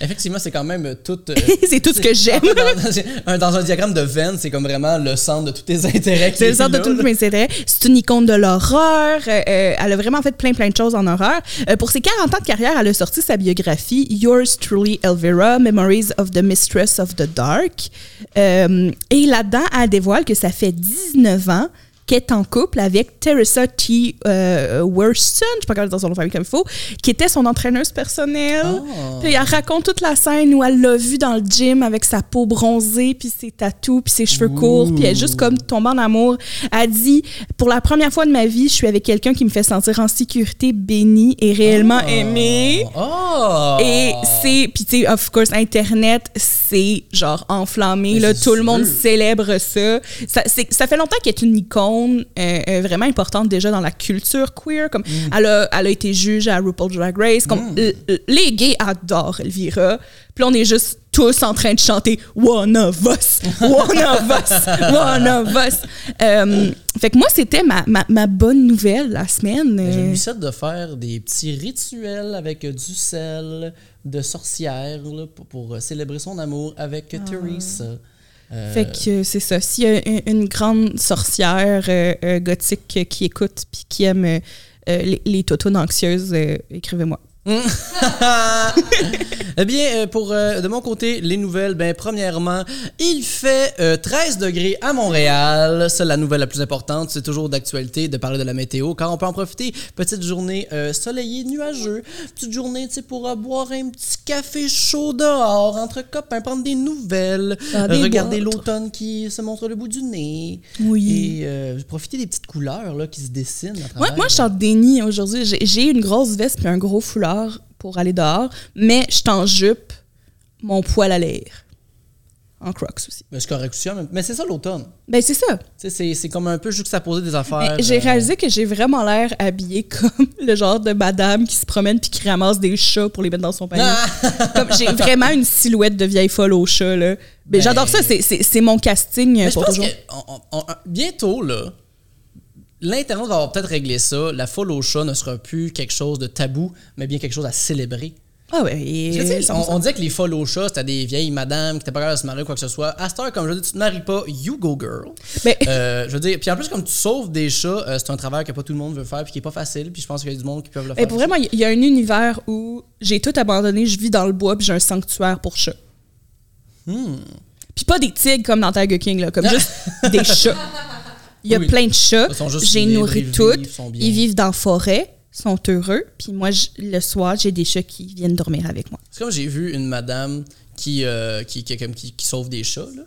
Effectivement, c'est quand même tout. euh, c'est tout ce que j'aime. dans, un- dans un diagramme de Venn, c'est comme vraiment le centre de tous tes intérêts. C'est le centre de tous mes intérêts. C'est une icône de l'horreur. Euh, euh, elle a vraiment fait plein, plein de choses en horreur. Euh, pour ses 40 ans de carrière, elle a sorti sa biographie Yours Truly Elvira, Memories of the Mistress of the Dark. Et là-dedans, elle dévoile que ça fait 19 ans qu'elle est en couple avec Teresa T. Euh, Worston, je sais pas comment dire son nom famille comme il faut, qui était son entraîneuse personnelle. Ah. Puis elle raconte toute la scène où elle l'a vu dans le gym avec sa peau bronzée, puis ses tatous, puis ses cheveux courts, puis elle est juste comme tombée en amour. Elle dit Pour la première fois de ma vie, je suis avec quelqu'un qui me fait sentir en sécurité, béni et réellement Ah. aimé. Oh! Et c'est, puis tu sais, of course, Internet, c'est genre enflammé, là, tout le monde célèbre ça. Ça, ça fait longtemps qu'elle est une icône euh, euh, vraiment importante déjà dans la culture queer. Comme Mm. elle, a, elle a été juge à RuPaul's Drag Race. Comme l- l- les gays adorent Elvira. Puis on est juste tous en train de chanter One of Us, One of Us, One of Us. Euh, fait que moi, c'était ma, ma, ma bonne nouvelle la semaine. Euh, lui souhaite de faire des petits rituels avec du sel de sorcière là, pour, pour, euh, célébrer son amour avec Teresa. Euh, Fait que c'est ça. S'il y a une, grande sorcière euh, euh, gothique qui écoute puis qui aime les, les anxieuses, écrivez-moi. eh bien, euh, pour euh, de mon côté, les nouvelles, ben premièrement, il fait euh, 13 degrés à Montréal. C'est la nouvelle la plus importante. C'est toujours d'actualité de parler de la météo, car on peut en profiter. Petite journée euh, soleillée, nuageux. Petite journée, tu sais, pour boire un petit café chaud dehors, entre copains, prendre des nouvelles, Ah, des regarder l'automne qui se montre le bout du nez. Oui. Et profiter des petites couleurs là, qui se dessinent à Moi, travers. moi je suis en déni aujourd'hui. J'ai- J'ai une grosse veste puis un gros foulard pour aller dehors, mais je suis en jupe, mon poil à l'air. En crocs aussi. Mais c'est correct aussi, mais c'est ça l'automne. Ben, c'est ça. C'est- c'est comme un peu juxtaposer des affaires. Mais J'ai euh, réalisé que j'ai vraiment l'air habillée comme le genre de madame qui se promène puis qui ramasse des chats pour les mettre dans son panier. Ah! Comme j'ai vraiment une silhouette de vieille folle au chat là. Mais Ben- j'adore ça, c'est- c'est c'est mon casting Mais je pour pense que on- on- on- bientôt, là, l'Internet va peut-être réglé ça. La folle au chat ne sera plus quelque chose de tabou, mais bien quelque chose à célébrer. Ah ouais, et- on, on disait que les folles au chat, c'était des vieilles madames qui étaient pas capables de se marier ou quoi que ce soit. À cette heure, comme je dis, tu te maries pas, you go girl. Mais- Euh, je veux dire, puis en plus, comme tu sauves des chats, euh, c'est un travail que pas tout le monde veut faire puis qui est pas facile. Puis je pense qu'il y a du monde qui peuvent le Mais faire. pour vraiment, il y a un univers où j'ai tout abandonné, je vis dans le bois puis j'ai un sanctuaire pour chats. Hmm. Puis pas des tigres comme dans Tiger King là, comme juste des chats. Il y a Oui. plein de chats. J'ai nourri toutes. Ils vivent dans la forêt, sont heureux. Puis moi, je- le soir, j'ai des chats qui viennent dormir avec moi. C'est comme j'ai vu une madame qui, euh, qui, qui, qui sauve des chats. Là.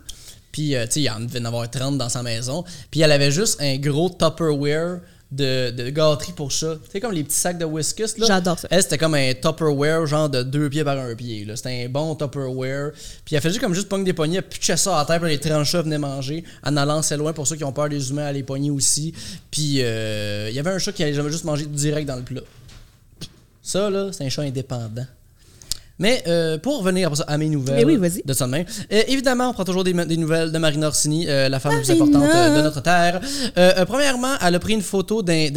Puis, euh, tu sais, il y en devait en avoir 30 dans sa maison. Puis, elle avait juste un gros Tupperware de, de gâterie pour chats. Tu sais, comme les petits sacs de whiskas. là. J'adore ça. Elle, c'était comme un Tupperware, genre de deux pieds par un pied. là. C'était un bon Tupperware. Puis, elle faisait juste comme juste pogner des poignées, elle pitchait ça à terre, puis les tranchats venaient manger. En allant assez loin, pour ceux qui ont peur des humains, à les pogner aussi. Puis, euh, il y avait un chat qui allait jamais juste manger direct dans le plat. Ça, là, c'est un chat indépendant. Mais euh, pour revenir à mes nouvelles oui, vas-y. de ça de même, euh, évidemment, on prend toujours des, des nouvelles de Marina Orsini, euh, la femme la plus importante de notre terre. Premièrement, elle a pris une photo d'un-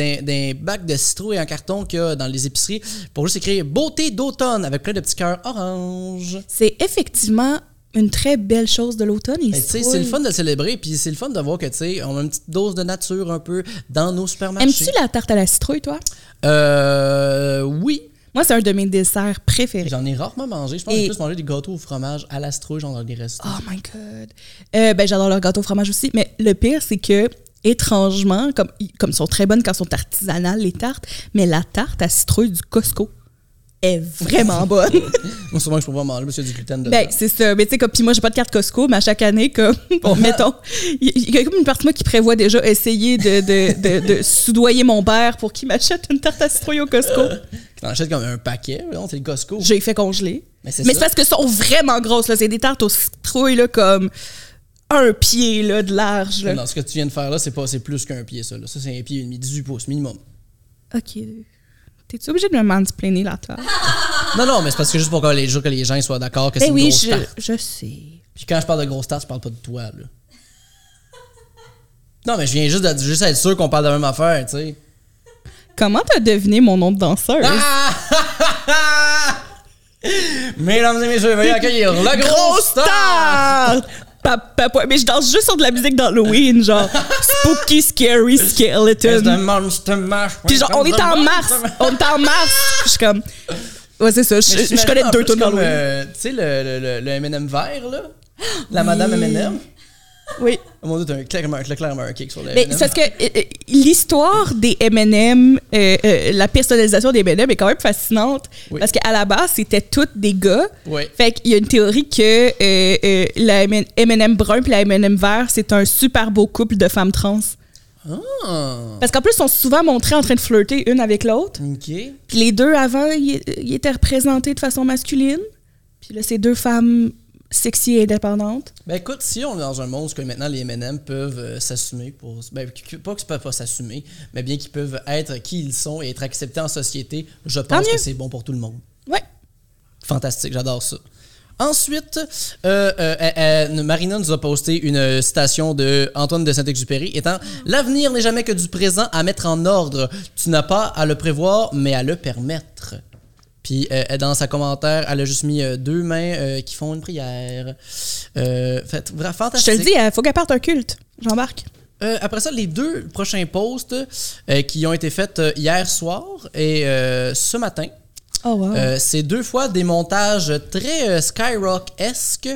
bac de citrouilles en carton qu'il y a dans les épiceries pour juste écrire « Beauté d'automne » avec plein de petits cœurs orange. C'est effectivement une très belle chose de l'automne. citrouilles. c'est le fun de le célébrer, puis c'est le fun de voir que, tu sais, on a une petite dose de nature un peu dans nos supermarchés. Aimes-tu la tarte à la citrouille, toi? Euh, oui. Moi, c'est un de mes desserts préférés. J'en ai rarement mangé. Je pense que j'ai plus mangé des gâteaux au fromage à la citrouille, genre dans des restos. Oh my God. Euh, ben, j'adore leur gâteau au fromage aussi. Mais le pire, c'est que, étrangement, comme, comme ils sont très bonnes quand elles sont artisanales, les tartes, mais la tarte à citrouille du Costco est vraiment bonne. Moi, souvent, je peux pas manger parce qu'il y a du gluten dedans. ben, c'est ça. Mais tu sais, comme, puis moi, j'ai pas de carte Costco, mais à chaque année, comme, bon, mettons, il y, a comme une partie de moi qui prévoit déjà essayer de, de, de, de soudoyer mon père pour qu'il m'achète une tarte à citrouille au Costco. Tu en achètes comme un paquet, non? C'est le Costco. J'ai fait congeler. Mais c'est c'est parce que sont vraiment grosses, là. C'est des tartes aux citrouilles, là, comme un pied, là, de large, là. Non, ce que tu viens de faire là, c'est pas c'est plus qu'un pied, ça. Là. Ça, c'est un pied et demi, 18 pouces minimum. OK. T'es-tu obligé de me mansplainer la table? Non, non, mais c'est parce que juste pour que les, que les gens soient d'accord que c'est Ben une oui, grosse je, tarte. je sais. Puis quand je parle de grosse tarte, je parle pas de toi, là. Non, mais je viens juste, de, juste être sûr qu'on parle de la même affaire, tu sais. Comment t'as deviné mon nom de danseuse? Ah! Mesdames et messieurs, veuillez accueillir la grosse Grosse tarte! tarte! Pa- Mais je danse juste sur de la musique d'Halloween, genre spooky, scary skeleton. Puis genre, on est en mars! On est en mars! Je suis comme. Ouais, c'est ça. Je, connais deux comme, d'Halloween. euh, Tu sais, le, le, le, le M&M vert, là? La madame M&M? Oui. Oh mon dieu, t'as un, clairement, clairement un kick sur le Mais M&M. c'est parce que euh, euh, l'histoire des M&M, euh, euh, la personnalisation des M&M est quand même fascinante. Oui. Parce qu'à la base, c'était toutes des gars. Oui. Fait qu'il y a une théorie que la M&M brun puis la M&M vert, c'est un super beau couple de femmes trans. Ah, Parce qu'en plus, ils sont souvent montrés en train de flirter une avec l'autre. ok. Puis les deux, avant, ils ils étaient représentés de façon masculine. Puis là, c'est deux femmes sexy et indépendantes. Ben écoute, si on est dans un monde où maintenant les M&M peuvent euh, s'assumer pour... Ben, pas qu'ils peuvent pas s'assumer, mais bien qu'ils peuvent être qui ils sont et être acceptés en société, je pense que c'est bon pour tout le monde. Ouais. Fantastique, j'adore ça. Ensuite, euh, euh, Marina nous a posté une citation de Antoine de Saint-Exupéry étant L'avenir n'est jamais que du présent à mettre en ordre. Tu n'as pas à le prévoir, mais à le permettre. Puis euh, dans sa commentaire, elle a juste mis euh, deux mains euh, qui font une prière. Fait, vra- Je fantastique. te le dis, il faut qu'elle parte un culte. J'embarque. Après ça, les deux prochains posts qui ont été faits hier soir et ce matin, Oh, wow. c'est deux fois des montages très Skyrock-esque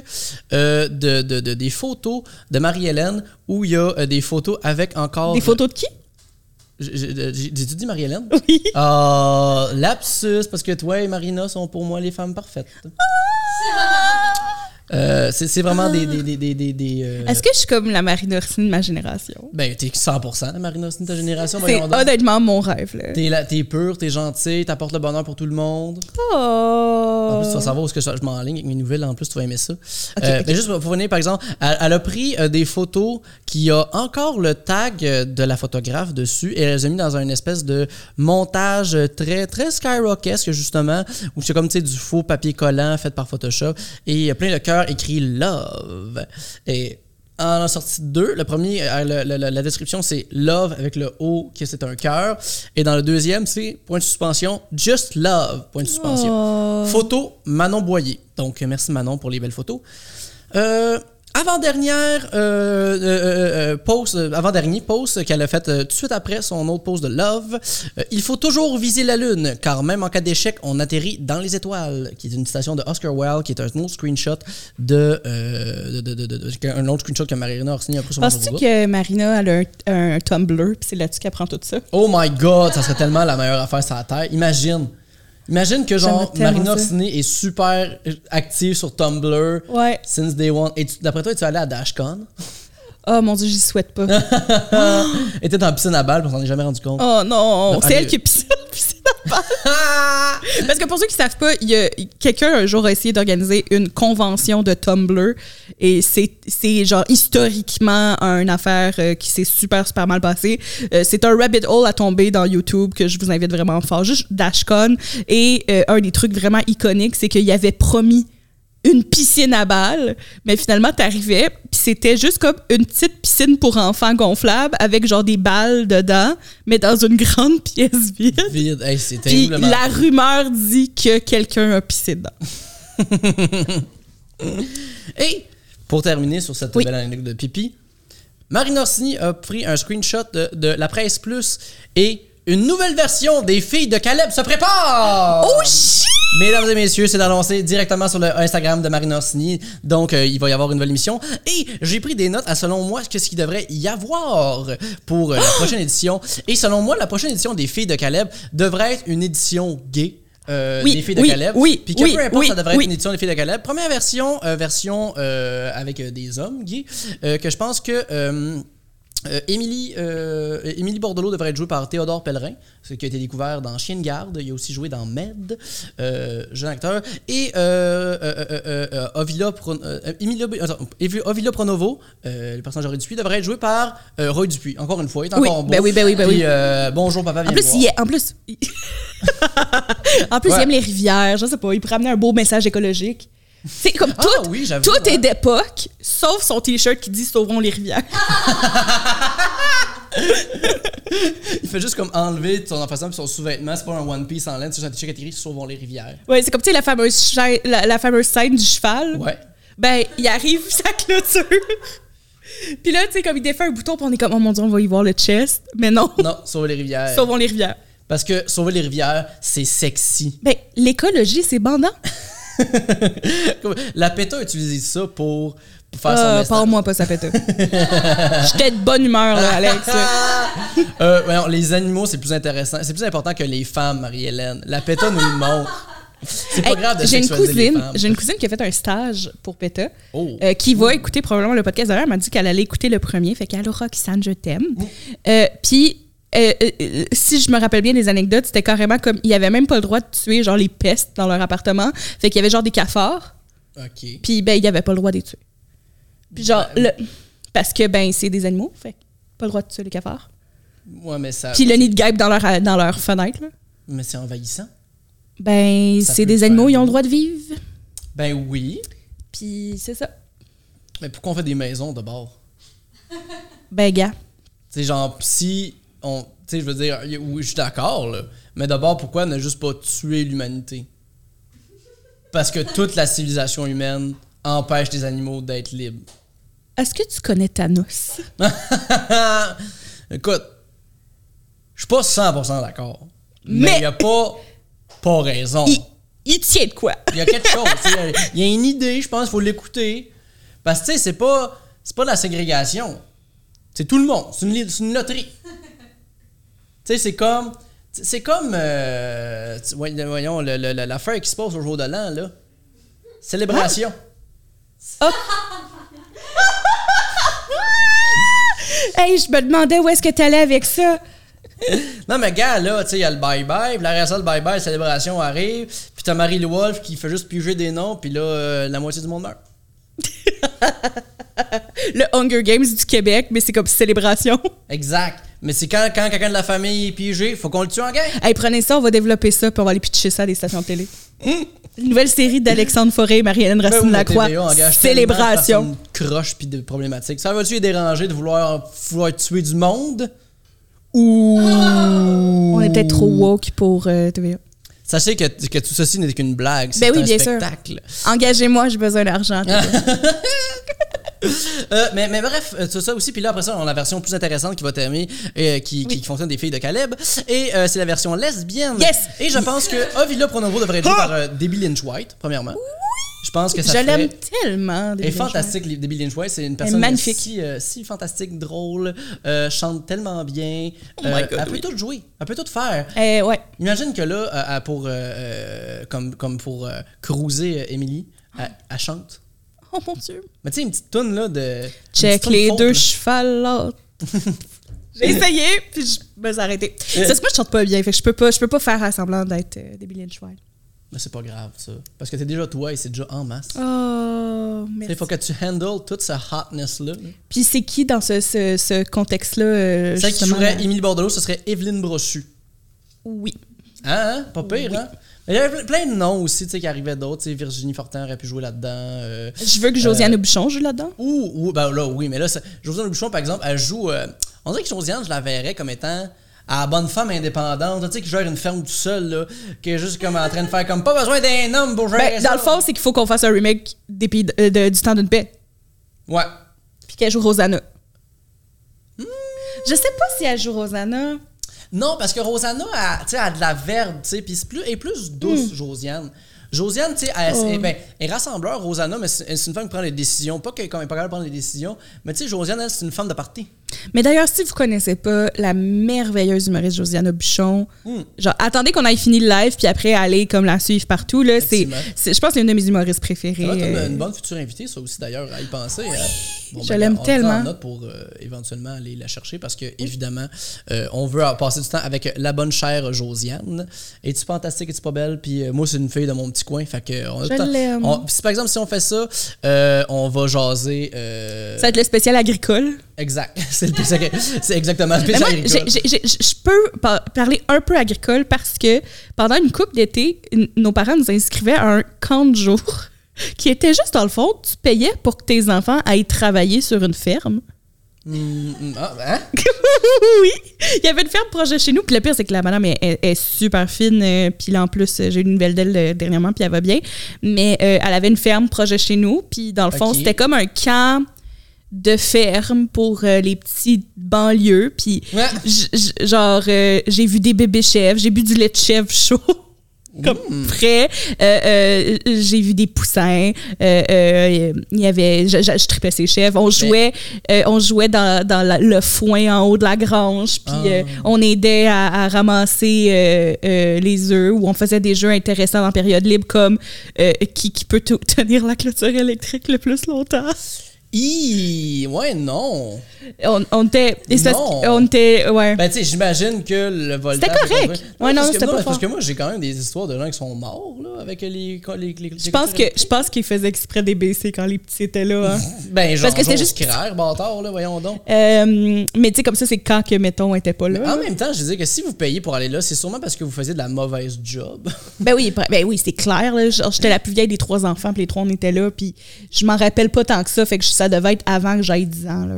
de, de- de- des photos de Marie-Hélène où il y a des photos avec encore. Des photos de qui? J'ai j'ai-tu dit Marie-Hélène? Oui. Ah, lapsus, parce que toi et Marina sont pour moi les femmes parfaites. Euh, c'est vraiment des. des, des, des, des- des, euh, Est-ce que je suis comme la Marine Orsini de ma génération? Ben, t'es 100% la Marina aussi de ta génération. C'est honnêtement mon rêve. T'es, là- t'es pur, t'es gentil, t'apportes le bonheur pour tout le monde. Oh. En plus, tu vas savoir où est-ce que je, je m'enligne avec mes nouvelles. En plus, tu vas aimer ça. Euh, ok. Mais juste pour venir, par exemple, elle, elle a pris euh, des photos qui a encore le tag euh, de la photographe dessus et elle les a mis dans une espèce de montage très, très skyrockesque, justement, où c'est comme, tu sais, du faux papier collant fait par Photoshop et plein de cœurs écrit Love. Et en a sorti deux. Le premier, euh, le- le- le- la description, c'est Love avec le O, qui c'est un cœur. Et dans le deuxième, c'est point de suspension, Just Love, point de suspension. Oh. Photo, Manon Boyer. Donc, merci Manon pour les belles photos. Euh, avant-dernière euh, euh, euh, euh, post, euh, avant-dernier post qu'elle a fait tout de suite après son autre post de Love. Il faut toujours viser la lune, car même en cas d'échec, on atterrit dans les étoiles, qui est une citation de Oscar Wilde, qui est un autre screenshot de, de, de- de- de- de- un autre screenshot que Marie-Réna Orsini a pris sur Penses-tu que Marina elle a un, un Tumblr puis c'est là-dessus qu'elle prend tout ça? Oh my god, ça serait tellement la meilleure affaire sur la Terre. Imagine. Imagine que genre Marina. Orsini est super active sur Tumblr Ouais. since day one. Et d'après toi, tu es allé à DashCon? Oh mon dieu, j'y souhaite pas. T'es dans la piscine à balles, on s'en est jamais rendu compte. Oh non, Non, c'est elle qui la balle. Parce que pour ceux qui savent pas, il y a quelqu'un un jour a essayé d'organiser une convention de Tumblr et c'est c'est genre historiquement une affaire euh, qui s'est super super mal passée. Euh, c'est un rabbit hole à tomber dans YouTube que je vous invite vraiment fort. Juste Dashcon et euh, un des trucs vraiment iconiques, c'est qu'il y avait promis une piscine à balles, mais finalement t'arrivais puis c'était juste comme une petite piscine pour enfants gonflable avec genre des balles dedans, mais dans une grande pièce vide. Vide. Hey, c'est terriblement. la rumeur dit que quelqu'un a pissé dedans. Et pour terminer sur cette Oui. belle anecdote de pipi, Marine Orsini a pris un screenshot de, de la presse plus et une nouvelle version des filles de Caleb se prépare. Oh shit! Mesdames et messieurs, c'est annoncé directement sur le Instagram de Marine Orsini. Donc, euh, il va y avoir une nouvelle émission. Et j'ai pris des notes à, selon moi, qu'est-ce qu'il devrait y avoir pour euh, la prochaine édition. Et selon moi, la prochaine édition des filles de Caleb devrait être une édition gay. euh, Oui, des filles de oui, Caleb. oui, Puis que oui, peu importe, ça devrait être une édition des filles de Caleb. Première version, version avec des hommes gays, que je pense que. Euh, euh, Émilie, euh, Bordelot devrait être jouée par Théodore Pellerin, ce qui a été découvert dans Chien de garde. Il a aussi joué dans Med, euh, jeune acteur. Et Ovila, Pro- Emilia- attends, Evi- Ovila Pronovo, euh, le personnage de Roy Dupuis, devrait être joué par Roy Dupuis. Encore une fois, il est Oui, encore beau. ben oui, ben oui, ben Puis, oui. euh, bonjour papa, viens En plus, il voir. est, en plus, il- en plus, Ouais. il aime les rivières. Je sais pas, il pourrait amener un beau message écologique. C'est comme Ah tout, oui, tout hein. est d'époque, sauf son t-shirt qui dit Sauvons les rivières. Il fait juste comme enlever son puis son sous-vêtement. C'est pas un One Piece en laine, c'est juste un t-shirt écrit Sauvons les rivières. Ouais, c'est comme tu sais la fameuse la, la fameuse scène du cheval. Ouais. Ben, il arrive sa clôture. Puis là, tu sais, comme il défait un bouton, puis on est comme, oh mon dieu, on va y voir le chest. Mais non, Non, Sauver les rivières. sauvons les rivières. Parce que Sauver les rivières, c'est sexy. Ben, l'écologie, c'est bandant. La PETA a utilisé ça pour, faire son Euh, message. Parle-moi pas, ça pète. J'étais de bonne humeur, là, Alex. Euh, les animaux, c'est plus intéressant. C'est plus important que les femmes, Marie-Hélène. La PETA nous le montre. C'est pas Hey, grave de j'ai une cousine, j'ai une cousine qui a fait un stage pour PETA, Oh. euh, qui va écouter probablement le podcast d'ailleurs. Elle m'a dit qu'elle allait écouter le premier, fait qu'elle Roxane, je t'aime. Euh, Puis euh, euh, euh, si je me rappelle bien des anecdotes, c'était carrément comme il avait même pas le droit de tuer genre les pestes dans leur appartement, fait qu'il y avait genre des cafards, OK. puis ben il avait pas le droit de les tuer. Puis genre le, parce que ben c'est des animaux, fait pas le droit de tuer les cafards. Ouais, mais ça. Puis le nid de guêpe dans leur dans leur fenêtre là. Mais c'est envahissant. Ben c'est des animaux, ils ont le droit de vivre. Ben oui. Puis c'est ça. Mais pourquoi on fait des maisons d'abord? Ben, gars. Sais, genre, si on. Tu sais, je veux dire, oui, je suis d'accord, là. Mais d'abord, pourquoi ne juste pas tuer l'humanité? Parce que toute la civilisation humaine empêche les animaux d'être libres. Est-ce que tu connais Thanos? Écoute, je suis pas 100% d'accord. Mais il n'y a pas, pas raison. Il, il tient de quoi? Il y a quelque chose. Il y a une idée, je pense, il faut l'écouter. Parce que, tu sais, c'est pas, c'est pas de la ségrégation. C'est tout le monde. C'est une, li- c'est une loterie. Tu sais, c'est comme. C'est comme. euh, voyons, l'affaire qui se passe au jour de l'an, là. Célébration. Hey, je me demandais où est-ce que t'allais avec ça. Non, mais gars, là, tu sais, il y a le bye-bye, puis la ça, le bye-bye, la célébration arrive, puis t'as Marie-Lou Wolf qui fait juste piger des noms, puis là, euh, la moitié du monde meurt. Le Hunger Games du Québec, mais c'est comme célébration. Exact. Mais c'est quand, quand quelqu'un de la famille est pigé, faut qu'on le tue en gang. Hey, prenez ça, on va développer ça, puis on va aller pitcher ça à des stations de télé. Une nouvelle série d'Alexandre Forêt et Marie-Hélène Ben oui, Racine la Lacroix. TVA engage tellement de Célébration. croches puis de problématiques. Ça va-tu les déranger de vouloir, vouloir tuer du monde? Ou. On est peut-être trop woke pour euh, TVA. Sachez que, que tout ceci n'est qu'une blague. C'est Ben oui, un bien sûr. spectacle. Engagez-moi, j'ai besoin d'argent. Euh, mais, mais bref, euh, tout ça aussi. Puis là, après ça, on a la version plus intéressante qui va terminer, euh, qui, qui, qui fonctionne des filles de Caleb. Et euh, c'est la version lesbienne. Yes! Et je pense que Ovila Pronovo devrait être jouée par euh, Debbie Lynch White, premièrement. Je pense que ça Je l'aime tellement. Elle est fantastique, Debbie Lynch White. C'est une personne magnifique. Si, euh, si fantastique, drôle, euh, chante tellement bien. Oh my Euh, God, elle peut oui. tout jouer. Elle peut tout faire. Euh, ouais. Imagine que là, euh, pour, euh, euh, comme, comme pour euh, cruiser euh, Emily, elle, elle chante. Oh mon Dieu. Mais tu sais, une petite toune là de. Check les folk, deux là. chevals. J'ai essayé, puis je me suis arrêtée. C'est ce que moi, je chante pas bien, fait que je peux pas, je peux pas faire à semblant d'être euh, Debbie Lynch White. Mais c'est pas grave, ça. Parce que t'es déjà toi et c'est déjà en masse. Oh, Il merci. faut que tu handles toute ce hotness-là. Puis c'est qui dans ce, ce, ce contexte-là? euh, Celle qui jouerait? Émilie Bordelot, ce serait Evelyne Brochu. Oui. Hein, hein? Pas pire, hein? Il y avait plein de noms aussi, tu sais, qui arrivaient d'autres. Tu sais, Virginie Fortin aurait pu jouer là-dedans. euh, Je veux que Josiane Bouchon joue là-dedans. Ou, ou, ben là, oui, mais là, Josiane Bouchon, par exemple, elle joue. euh, on dirait que Josiane, je la verrais comme étant. À la bonne femme indépendante, tu sais, qui gère une ferme tout seul, là, qui est juste comme en train de faire comme pas besoin d'un homme pour gérer Ben, ça. dans le fond, c'est qu'il faut qu'on fasse un remake des Pays de- euh, de- du temps d'une paix. Ouais. Puis qu'elle joue Rosanna. Je sais pas si elle joue Rosanna. Non, parce que Rosanna, elle a de la verbe, tu sais, puis c'est plus, est plus douce, Josiane. Josiane, tu sais, elle, Hmm. Oh. elle- ben, elle est rassembleur, Rosanna, mais c'est une femme qui prend les décisions. Pas qu'elle n'est pas capable de prendre les décisions, mais tu sais, Josiane, elle, c'est une femme de parti. Mais d'ailleurs, si vous connaissez pas la merveilleuse humoriste Josiane Buchon, Hmm. genre attendez qu'on ait fini le live puis après aller comme la suivre partout là, c'est je pense que c'est une de mes humoristes préférées. Ça va être une, euh, une bonne future invitée, ça aussi, d'ailleurs, à y penser. hein. Bon, je ben, l'aime on tellement. note pour euh, éventuellement aller la chercher parce que, évidemment, euh, on veut passer du temps avec la bonne chère Josiane. Es-tu fantastique, es-tu pas belle? Puis euh, moi, c'est une fille de mon petit coin. Fait que on a Je l'aime. on- par exemple, si on fait ça, on va jaser. Ça va être le spécial agricole. Exact. C'est exactement le moi, agricole. je peux par- parler un peu agricole parce que pendant une couple d'été, nos parents nous inscrivaient à un camp de jour qui était juste dans le fond, tu payais pour que tes enfants aillent travailler sur une ferme. Hum, hum, ah, hein? oui, il y avait une ferme proche de chez nous. Puis le pire, c'est que la madame est, est- est super fine. euh, puis là, en plus, j'ai eu une nouvelle d'elle euh, dernièrement, puis elle va bien. Mais euh, elle avait une ferme proche de chez nous. Puis dans le fond, c'était comme un camp de ferme pour euh, les petits banlieues. Puis Ouais. genre, euh, j'ai vu des bébés chèvres, j'ai bu du lait de chèvre chaud. Comme frais. Euh, j'ai vu des poussins. Il y avait, je, je, je tripais ses chèvres. On jouait, on jouait dans, dans la- le foin en haut de la grange. Puis Ah. on aidait à, à ramasser les œufs. Ou on faisait des jeux intéressants en période libre comme qui, qui peut tenir la clôture électrique le plus longtemps. Hi, ouais, non. On, on était. parce On était. Ouais. Ben, tu sais, j'imagine que le voltage. C'était correct. Ouais, non, parce c'était pas parce fort. que moi, j'ai quand même des histoires de gens qui sont morts, là, avec les. les, les- je pense que je pense qu'ils faisaient exprès des BC quand les petits étaient là. hein. Ben, genre, Parce que c'était juste Scraire, bâtard, là, voyons donc. Euh, mais tu sais, comme ça, c'est quand que, mettons, on était pas là. En même temps, je disais que si vous payez pour aller là, c'est sûrement parce que vous faisiez de la mauvaise job. Ben oui, ben oui, c'est clair. là. J'étais la plus vieille des trois enfants, puis les trois, on était là, puis je m'en rappelle pas tant que ça, fait que ça devait être avant que j'aille 10 ans. Là.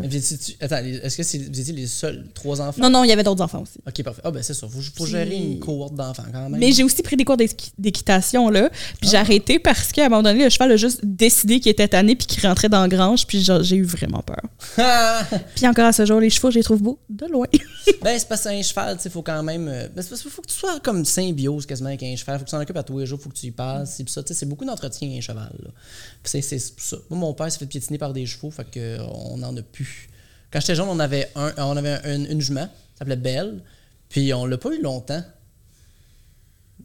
Attends, est-ce que c'est- vous étiez les seuls trois enfants? Non, non, il y avait d'autres enfants aussi. Ok, parfait. Ah, ben c'est ça. Faut, faut Puis- gérer une cohorte d'enfants quand même. Mais j'ai aussi pris des cours d'équi- d'équitation, là. Puis j'ai arrêté parce qu'à un moment donné, le cheval a juste décidé qu'il était tanné puis qu'il rentrait dans la grange. Puis j'ai eu vraiment peur. Puis encore à ce jour, les chevaux, je les trouve beaux de loin. ben, c'est parce que un cheval, tu sais, faut quand même. euh, Ben, c'est parce qu'il faut que tu sois comme symbiose quasiment avec un cheval. Faut que tu t'en occupes à tous les jours, faut que tu y passes. Puis ça, tu sais, c'est beaucoup d'entretien, un cheval. C'est, ça. Moi, mon père s'est fait piétiner par des chevaux, fait que, euh, on n'en a plus. Quand j'étais jeune, on avait, un, on avait un- une, une jument, ça s'appelait Belle. Puis on l'a pas eu longtemps.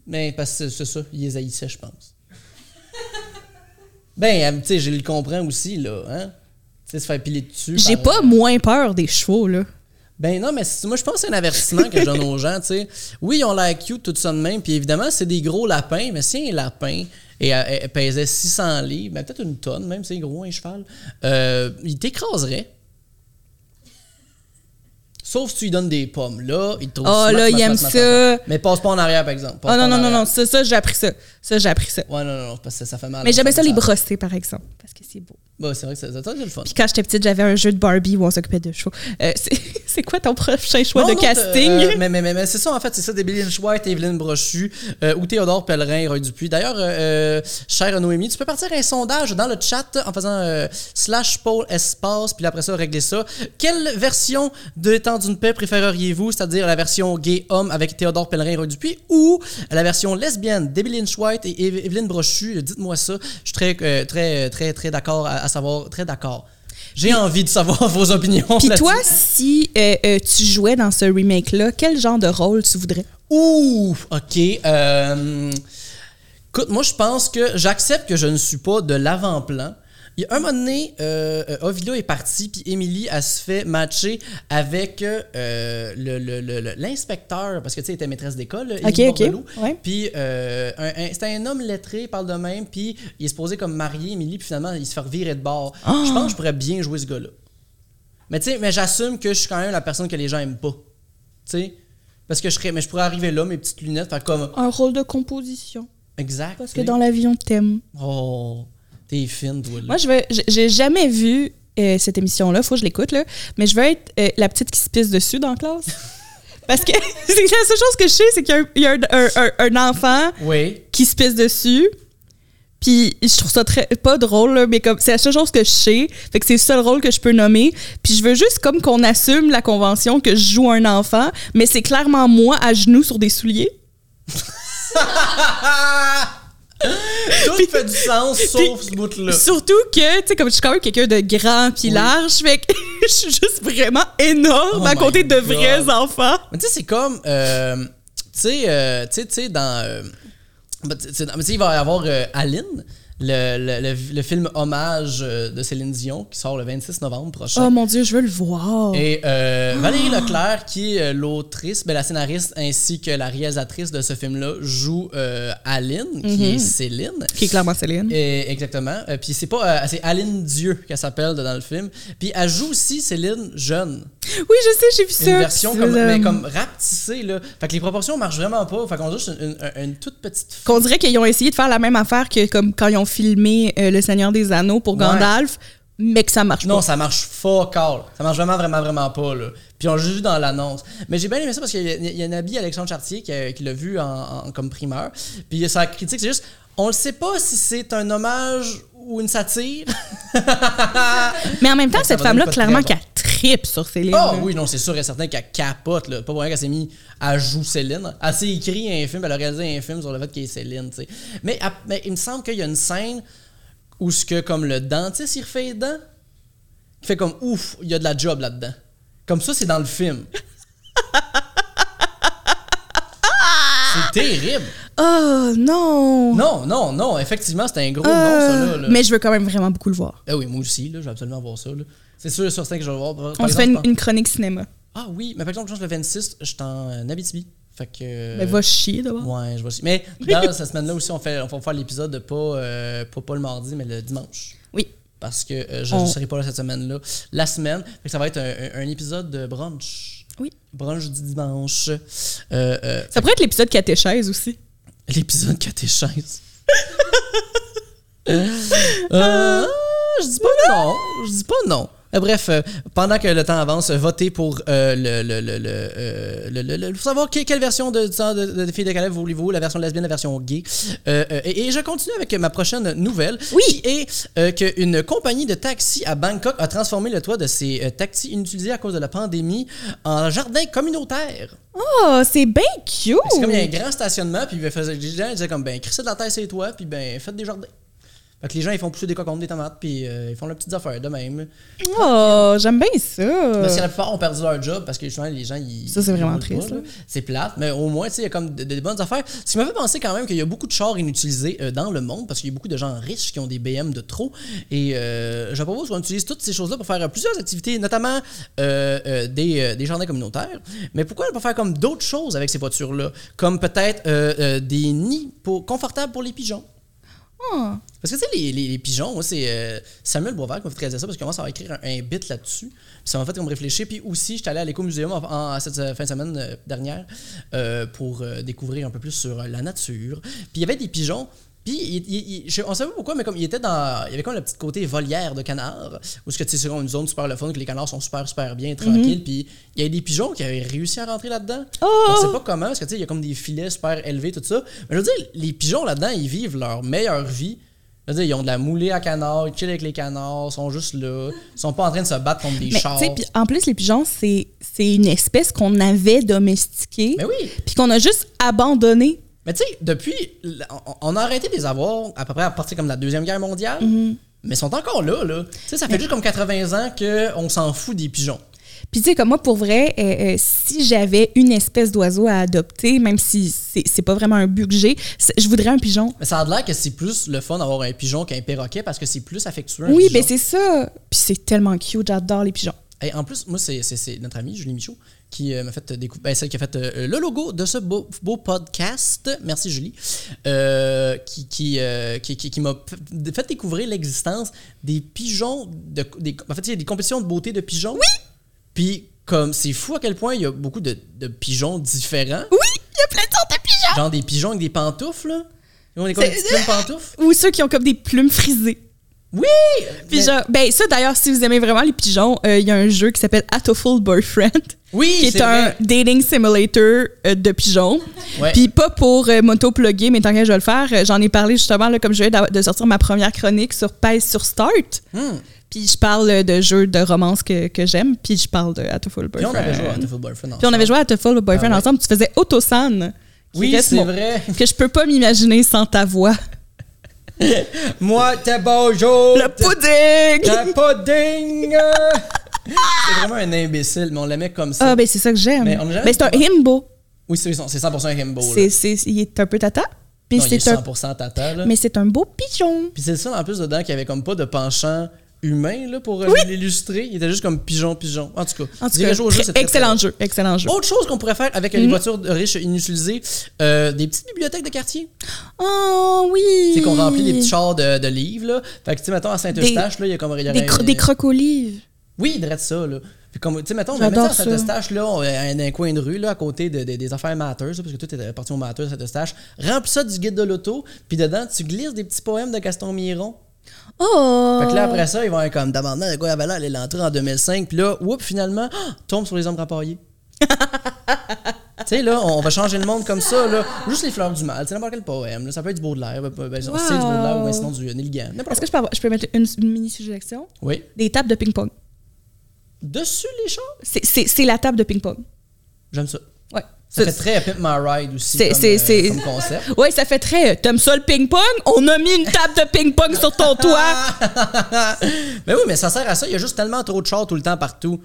Mais parce que c'est ça, il les haïssait, je pense. ben, tu sais, je le comprends aussi, là. Hein? Tu sais, se faire piler dessus. J'ai pas moins peur des chevaux, là. Ben non, mais c'est- moi je pense que c'est un avertissement que je donne aux gens, tu sais. Oui, ils ont l'air cute, tout ça de même, puis évidemment, c'est des gros lapins, mais si un lapin et, euh, pesait 600 livres, ben peut-être une tonne même, c'est gros un cheval, euh, il t'écraserait. Sauf si tu lui donnes des pommes. Là, il te trouve Oh smart, là, smart, il aime ça. Mais passe pas en arrière, par exemple. Passe Oh non, non, non, non, ça, ça j'ai appris ça. Ça, j'ai appris ça. Ouais, non, non, non, parce que ça fait mal. Mais j'aimais ça les brosser, par exemple, parce que c'est beau. Ouais, c'est vrai que ça, ça, ça, c'est le fun. Puis quand j'étais petite, j'avais un jeu de Barbie où on s'occupait de chevaux. Euh, c'est- quoi ton prochain choix Non, de non, casting? euh, mais mais, mais, mais c'est ça, en fait, c'est ça, des Billy White, Evelyne Brochu euh, ou Théodore Pellerin, Roy Dupuis. D'ailleurs, euh, euh, chère Noémie, tu peux partir un sondage dans le chat en faisant slash Paul espace, puis après ça, régler ça. Quelle version de Temps d'une paix préféreriez-vous, c'est-à-dire la version gay-homme avec Théodore Pellerin, Roy Dupuis, ou la version lesbienne, Debbie Lynch Et Eve- Evelyne Brochu? Dites-moi ça. Je suis très, euh, très, très, très d'accord à, à savoir, très d'accord. J'ai envie de savoir vos opinions. Puis toi, si euh, euh, tu jouais dans ce remake-là, quel genre de rôle tu voudrais? Ouh, ok. Euh, écoute, moi, je pense que j'accepte que je ne suis pas de l'avant-plan. Il y a un moment donné, euh, euh, Ovila est partie, puis Émilie, elle se fait matcher avec euh, le- le- le- le- l'inspecteur, parce que tu sais, elle était maîtresse d'école, là, Ok, Émilie ok, Bordelot. ouais. Puis euh, c'était un homme lettré, il parle de même, puis il est supposé comme marié, Émilie, puis finalement, il se fait revirer de bord. Ah! Je pense que je pourrais bien jouer ce gars-là. Mais tu sais, mais j'assume que je suis quand même la personne que les gens aiment pas. Tu sais? Parce que je serais, mais je pourrais arriver là, mes petites lunettes, faire comme. Un rôle de composition. Exact. Parce que dans la vie, on t'aime. Oh, t'es fine, toi, là. Moi, je veux. j'ai- jamais vu euh, cette émission-là, faut que je l'écoute, là. Mais je veux être euh, la petite qui se pisse dessus dans la classe. Parce que c'est la seule chose que je sais, c'est qu'il y a, un, il y a un- un- un- un enfant Oui. qui se pisse dessus. Puis je trouve ça très pas drôle là, mais comme c'est la seule chose que je sais, fait que c'est le seul rôle que je peux nommer. Puis je veux juste comme qu'on assume la convention que je joue un enfant, mais c'est clairement moi à genoux sur des souliers. Tout fait du sens, sauf ce bout-là. Surtout que tu sais comme je suis quand même quelqu'un de grand puis Oui. large, fait que je suis juste vraiment énorme Oh à côté de God. vrais enfants. Mais tu sais, c'est comme. euh, tu sais, euh, tu sais, dans. euh, tu sais, dans- mais tu sais, il va y avoir euh, Aline, le, le, le- le film hommage euh, de Céline Dion, qui sort le 26 novembre prochain. Oh mon dieu, je veux le voir. Et euh, Valérie Leclerc, qui est euh, l'autrice, ben, la scénariste ainsi que la réalisatrice de ce film-là, joue euh, Aline, qui est Céline. Qui est clairement Céline. Et- exactement. Euh, puis c'est pas, c'est Aline Dieu qu'elle s'appelle dans le film. Puis elle joue aussi Céline jeune. Oui, je sais, j'ai vu ça. Une version comme, mais comme rapetissée là. Fait que les proportions marchent vraiment pas. Fait qu'on dirait juste une, une- une toute petite. Qu'on dirait qu'ils ont essayé de faire la même affaire que comme quand ils ont filmé euh, Le Seigneur des Anneaux pour Ouais. Gandalf, mais que ça marche Non, pas. ça marche fuck all. Ça marche vraiment, vraiment, vraiment pas, là. Puis on vu dans l'annonce. Mais j'ai bien aimé ça parce qu'il y a, y a Nabi Alexandre Chartier qui, qui l'a vu en, en- comme primeur. Puis sa critique, c'est juste, on ne sait pas si c'est un hommage ou une satire. Mais en même temps, cette femme-là, clairement, qu'elle tripe sur Céline. Ah là. oui, non, c'est sûr et certain qu'elle capote, là. Pas pour rien qu'elle s'est mis à jouer Céline. Elle s'est écrit un film, elle a réalisé un film sur le fait qu'elle est Céline, tu sais. Mais, elle- mais il me semble qu'il y a une scène où ce que, comme le dentiste, il refait les dents, qui fait comme, ouf, il y a de la job là-dedans. Comme ça, c'est dans le film. c'est terrible. Oh non! Non, non, non, effectivement, c'était un gros Euh, nom, ça, là. là. Mais je veux quand même vraiment beaucoup le voir. Ah oui, moi aussi, là, je vais absolument voir ça. C'est sûr, sur 5 que je vais le voir. Par On se exemple, fait une, chronique cinéma. Ah oui, mais par exemple, je pense que le 26, je suis en euh, Abitibi. Fait que. euh, Mais va chier d'abord. Ouais, je vais aussi. Mais dans cette semaine-là aussi, on, fait, on va faire l'épisode pas, euh, pas, pas le mardi, mais le dimanche. Oui. Parce que euh, je ne On- serai pas là cette semaine-là. La semaine, fait que ça va être un, un- un épisode de brunch. Oui. Brunch du dimanche. Euh, Ça pourrait être l'épisode catéchèse aussi. L'épisode catéchèse. euh, je dis pas non. Je dis pas non. Euh, bref, euh, pendant que le temps avance, votez pour euh, le, le, le, le, le- le- le- faut savoir que- quelle version de, de, de, de Filles de Calais voulez-vous, la version lesbienne, la version gay. Et, et je continue avec ma prochaine nouvelle, Oui. qui est euh, qu'une compagnie de taxis à Bangkok a transformé le toit de ses taxis inutilisés à cause de la pandémie en jardin communautaire. Oh, c'est bien cute! C'est comme il y a un grand stationnement, puis il faisait, les gens disaient comme, ben, crissez de la terre c'est toi, puis ben, faites des jardins. Fait que les gens, ils font pousser des cocombes, des tomates, puis euh, ils font leurs petites affaires de même. Oh, j'aime bien ça. Parce que la plupart ont perdu leur job parce que justement, les gens, ils. Ça, c'est vraiment triste. C'est plate, mais au moins, tu sais, il y a comme de- de- des bonnes affaires. Ce qui m'a fait penser quand même qu'il y a beaucoup de chars inutilisés euh, dans le monde parce qu'il y a beaucoup de gens riches qui ont des BM de trop. Et euh, je propose qu'on utilise toutes ces choses-là pour faire plusieurs activités, notamment des, des jardins communautaires. Mais pourquoi ne pas faire comme d'autres choses avec ces voitures-là? Comme peut-être des nids pour, confortables pour les pigeons. Oh. Parce que tu sais, les, pigeons, moi, c'est euh, Samuel Boisvert qui m'a fait ça parce qu'il commence à écrire un, bit là-dessus. Ça m'a fait comme réfléchir. Puis aussi, j'étais allé à l'écomuséum en, en- cette euh, fin de semaine euh, dernière pour découvrir un peu plus sur la nature. Puis il y avait des pigeons. Puis il- il- il- je- on savait pas pourquoi, mais comme il était dans. Il y avait comme le petit côté volière de canard, où ce que tu sais, c'est une zone super le fun, que les canards sont super, super bien, tranquilles. Puis il y avait des pigeons qui avaient réussi à rentrer là-dedans. Oh! On sait pas comment, parce que tu sais, il y a comme des filets super élevés, tout ça. Mais je veux dire, les pigeons là-dedans, ils vivent leur meilleure vie. Je veux dire, ils ont de la moulée à canard, ils chillent avec les canards, ils sont juste là. Ils sont pas en train de se battre contre des Mais chars. en plus, les pigeons, c'est c'est une espèce qu'on avait domestiquée, Mais oui. puis qu'on a juste abandonnée. Mais tu sais, depuis, on- a arrêté de les avoir à peu près à partir comme de la Deuxième Guerre mondiale. Mm-hmm. Mais ils sont encore là, là. Tu sais, ça fait juste comme 80 ans qu'on s'en fout des pigeons. Puis tu sais, comme moi, pour vrai, euh, euh, si j'avais une espèce d'oiseau à adopter, même si c'est pas vraiment un but que j'ai, je voudrais un pigeon. Mais ça a l'air que c'est plus le fun d'avoir un pigeon qu'un perroquet parce que c'est plus affectueux. un Oui, pigeon. ben c'est ça. Puis c'est tellement cute, j'adore les pigeons. Et en plus, moi, c'est- notre amie Julie Michaud qui euh, m'a fait découvrir, ben, celle qui a fait euh, le logo de ce beau, beau podcast. Merci Julie. Euh, qui qui, qui, qui- qui m'a fait- découvrir l'existence des pigeons. De, des, en fait, il y a des compétitions de beauté de pigeons. Oui! Puis, comme, c'est fou à quel point il y a beaucoup de, de pigeons différents. Oui, il y a plein de sortes de pigeons. Genre des pigeons avec des pantoufles, là. Ils ont des, comme des C'est- petites plumes pantoufles. Ou ceux qui ont comme des plumes frisées. Oui! Puis genre, ben ça d'ailleurs, si vous aimez vraiment les pigeons, euh, il y a un jeu qui s'appelle Atoful Boyfriend. Oui, qui est, un vrai. dating simulator euh, de pigeons. Ouais. Puis pas pour euh, m'auto-plugger, mais tant que je vais le faire, euh, j'en ai parlé justement, là, comme je viens de sortir ma première chronique sur Pèse sur Start. Hmm. Puis je parle de jeux de romance que, que j'aime, puis je parle de Atoful Puis Boyfriend. on avait joué à Beautiful Boyfriend Puis on avait joué à Atoful Boyfriend Ah ouais. ensemble, tu faisais Autosan. Oui, c'est vrai. Que je peux pas m'imaginer sans ta voix. Moi, t'es bonjour. Le pudding! Le pudding! c'est vraiment un imbécile, mais on l'aimait comme ça. Ah, ben c'est ça que j'aime. Mais Mais c'est un himbo. Oui, c'est c'est 100% un himbo. C'est, c'est, il est un peu tata. Puis Non, il est c'est un, 100% tata. Là. mais c'est un beau pigeon. Puis c'est ça, en plus, dedans, qu'il y avait comme pas de penchant humain là, pour euh, l'illustrer. Il était juste comme pigeon-pigeon. En tout cas, En tout cas, jeu, très- c'est excellent très jeu, excellent jeu. Autre chose qu'on pourrait faire avec euh, les Mhm. voitures riches inutilisées, euh, des petites bibliothèques de quartier. Oh oui! Sais, qu'on remplit des petits chars de, de livres. Là. Fait que, tu sais, mettons, à Saint-Eustache, là, il y a comme. y Des, cro- un- des croque-olives. Oui, il ça, là. Puis comme, tu sais, mettons, on va mettre ça à. Saint-Eustache, là, on- euh, dans un coin de rue, là, à côté de- de- des affaires Matters, parce que tout est parti au Matters, Saint-Eustache. Remplis ça du guide de l'auto, puis dedans, tu glisses des petits poèmes de Gaston Miron. Oh! Fait que là, après ça, ils vont être comme, d'abandon, de quoi l'air, elle est l'entrée en 2005, puis là, oups, finalement, ah, tombe sur les hommes rapaillés. tu sais, là, on va changer le monde comme ça, là. Juste les fleurs du mal, c'est n'importe quel poème, là. Ça peut être du Baudelaire, ben, ben, Wow. c'est du Baudelaire, ou ben, sinon du Neil Gaiman, Est-ce que je peux, avoir- je peux mettre une, une mini-suggestion? Oui. Des tables de ping-pong. Dessus les chars, c'est la table de ping-pong. j'aime ça. Ouais. Ça fait très Pimp My Ride aussi, comme, euh, comme concept. Ouais, ça fait très. euh, T'aimes ça le ping-pong? On a mis une table de ping-pong sur ton toit. mais oui, mais ça sert à ça. Il y a juste tellement trop de chars tout le temps partout.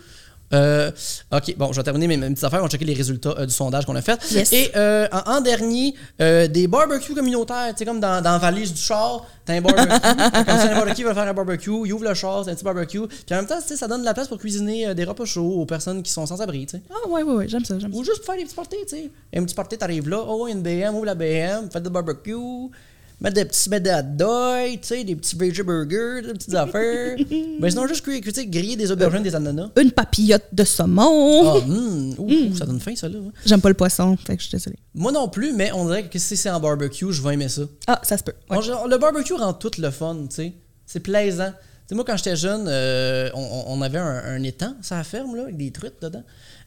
Euh, OK, bon, je vais terminer mes, mes petites affaires. On va checker les résultats euh, du sondage qu'on a fait. Yes. Et euh, en, en dernier, des barbecues communautaires. Tu sais, comme dans, dans la valise du char, t'as un barbecue. ça, n'importe qui veut faire un barbecue, il ouvre le char, c'est un petit barbecue. Puis en même temps, tu sais, ça donne de la place pour cuisiner des repas chauds aux personnes qui sont sans abri, tu sais. Ah, ouais, ouais, ouais, j'aime ça, j'aime ça. Ou juste pour faire des petits parties, tu sais. Un petit party, t'arrives là, oh, une BM, ouvre la BM, faites du barbecue, mettre des petits hot dogs, tu sais, des petits veggie burgers, des petites affaires. Mais sinon, juste griller des aubergines, des ananas. Une papillote de saumon. Ah, hum, ouh, ça donne faim, ça, là. J'aime pas le poisson, fait que je suis désolée. Moi non plus, mais on dirait que si c'est en barbecue, je vais aimer ça. Ah, ça se peut. ouais. Le barbecue rend tout le fun, tu sais. C'est plaisant. Tu sais, moi, quand j'étais jeune, euh, on, on- avait un, un étang, ça ferme, là, avec des truites dedans.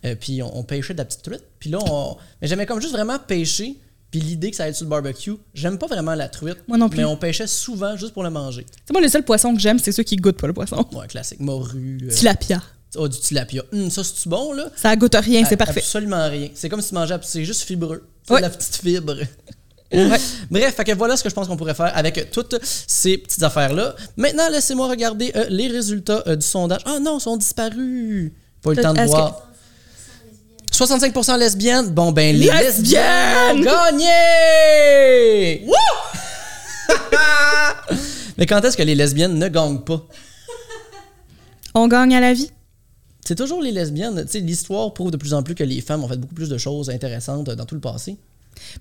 Euh, puis on, on pêchait de la petite truite. Puis là, on... mais j'aimais comme juste vraiment pêcher. Puis l'idée que ça allait sur le barbecue, j'aime pas vraiment la truite. Moi non plus. Mais on pêchait souvent juste pour le manger. C'est moi, le seul poisson que j'aime, c'est ceux qui goûtent pas le poisson. Ouais, classique. Morue. euh, Tilapia. oh, du tilapia. Hum, ça, c'est-tu bon, là? Ça goûte rien, c'est A- parfait. Absolument rien. C'est comme si tu mangeais, c'est juste fibreux. C'est Ouais. de la petite fibre. Ouais. Bref, fait que voilà ce que je pense qu'on pourrait faire avec toutes ces petites affaires-là. Maintenant, laissez-moi regarder euh, les résultats euh, du sondage. Ah non, ils sont disparus. Pas eu le temps de voir. 65% lesbiennes. Bon, ben, les Lesbiennes! lesbiennes gagné! Mais quand est-ce que les lesbiennes ne gagnent pas? On gagne à la vie. C'est toujours les lesbiennes. Tu sais, l'histoire prouve de plus en plus que les femmes ont fait beaucoup plus de choses intéressantes dans tout le passé.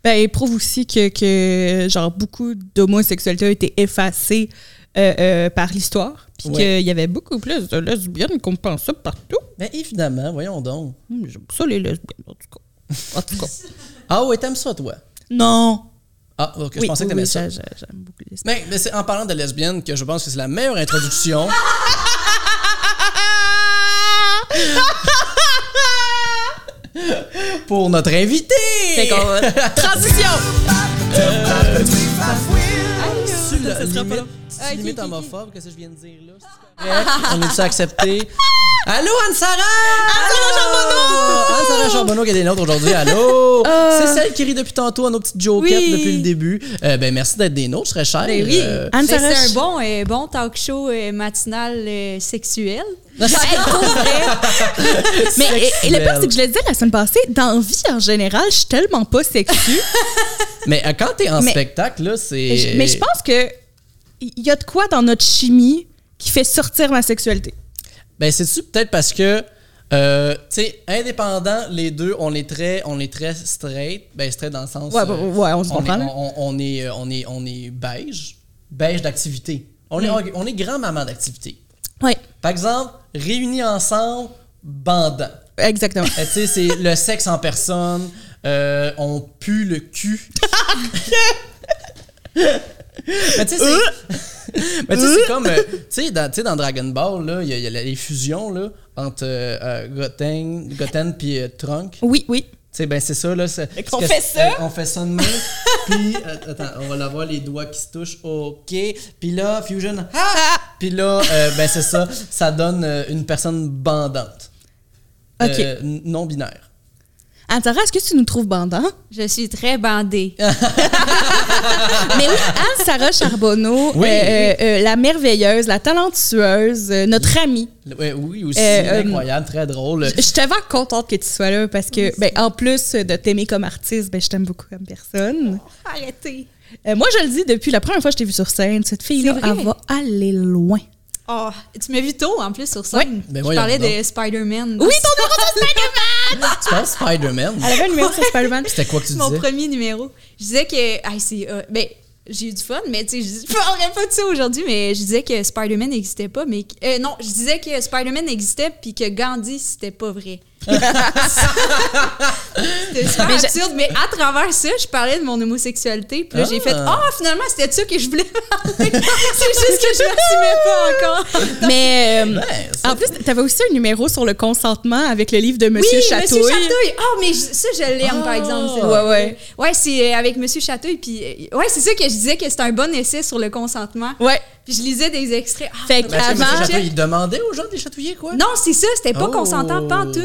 Ben, il prouve aussi que, que genre, beaucoup d'homosexualité a été effacée euh, euh, par l'histoire. Puis Ouais. qu'il y avait beaucoup plus de lesbiennes qu'on pensait partout. Mais évidemment, voyons donc. Hum, J'aime ça, les lesbiennes, en tout cas. En tout cas. Ah ouais, t'aimes ça, toi? Non. Ah, ok, je Oui, pensais que t'aimais oui, ça. j'ai- j'ai- J'aime beaucoup les lesbiennes. Mais, mais c'est en parlant de lesbiennes que je pense que c'est la meilleure introduction. pour notre invité! Fait qu'on va- Transition! Le ça sera pas limite. C'est limite ok, ok. homophobe, qu'est-ce que je viens de dire là? On est-tu accepté? Allô, Anne-Sara! Anne-Sara Charbonneau! Anne-Sara Charbonneau qui est des nôtres aujourd'hui. Allô! Euh. C'est celle qui rit depuis tantôt à nos petites jokettes Oui. depuis le début. Euh, ben, merci d'être des nôtres, je serais cher. Ben oui. Euh, Ben, c'est un bon, euh, bon talk show euh, matinal euh, sexuel. Mais et, et le pire, c'est que je l'ai dit la semaine passée, dans la vie en général, je suis tellement pas sexue. Mais quand t'es en Mais- spectacle, là, c'est. Mais je pense que il y a de quoi dans notre chimie qui fait sortir ma sexualité? Ben, c'est-tu peut-être parce que. Euh, tu sais, indépendant, les deux, on est très, on est très straight. Ben, straight dans le sens. Ouais, euh, ouais, on se on, comprend, est, on, on est, euh, on est, on est beige, beige d'activité. On, est, on est grand maman d'activité. Oui, Par exemple, réunis ensemble, bandant. exactement. Euh, tu sais, c'est le sexe en personne. euh, on pue le cul. Mais tu sais, c'est. Mais tu sais, c'est comme. euh, tu sais, dans, tu dans Dragon Ball, là, il y, a- il y a les fusions là, entre euh, euh, Goten, Goten puis euh, Trunk. Tu Oui, oui. sais, ben c'est ça, là. que- fait ça? euh, on fait ça de même. puis, euh, attends, on va l'avoir les doigts qui se touchent. OK. Puis là, Fusion. Ah! Puis là, euh, ben c'est ça. Ça donne euh, une personne bandante. OK. Euh, non binaire. Anne-Sarah, est-ce que tu nous trouves bandant? Je suis très bandée. Mais oui, Anne-Sarah Charbonneau, Oui. euh, euh, euh, la merveilleuse, la talentueuse, euh, notre amie. Oui, aussi. Euh, incroyable, très drôle. Je je suis tellement contente que tu sois là parce que, ben, en plus de t'aimer comme artiste, ben, je t'aime beaucoup comme personne. Arrêtez. Euh, moi, je le dis depuis la première fois que je t'ai vue sur scène, cette fille-là, C'est vrai? elle va aller loin. Oh, tu m'as vu tôt en plus sur scène. Ouais. Ben je parlais de Spider-Man. Oui, ton numéro sur Spider-Man! Tu penses Spider-Man? Elle avait un numéro sur Spider-Man. C'était quoi que tu C'est mon disais? premier numéro. Je disais que. Ah, c'est. euh, ben, j'ai eu du fun, mais tu sais, je je parlerai pas de ça aujourd'hui, mais je disais que Spider-Man n'existait pas, mais. euh, non, je disais que Spider-Man existait puis que Gandhi, c'était pas vrai. C'était super Mais absurde, mais à travers ça, je parlais de mon homosexualité, puis là, j'ai fait Ah. Ah, finalement, c'était de ça que je voulais parler. c'est juste que je m'assumais pas encore. Mais euh, Ben, en plus, t'avais aussi un numéro sur le consentement avec le livre de Monsieur oui, Chatouille. Monsieur Chatouille. Ah, mais je- ça, je l'aime, Ah. par exemple. Ouais, ouais. Ouais, c'est euh, avec Monsieur Chatouille. Puis, euh, ouais, c'est ça que je disais que c'était un bon essai sur le consentement. Ouais. Puis, je lisais des extraits. Ah, Fait que Ben, est-ce que avant- Monsieur Château, il demandait aux gens de les chatouiller, quoi? Non, c'est ça, c'était pas Oh. consentant, pas en tout.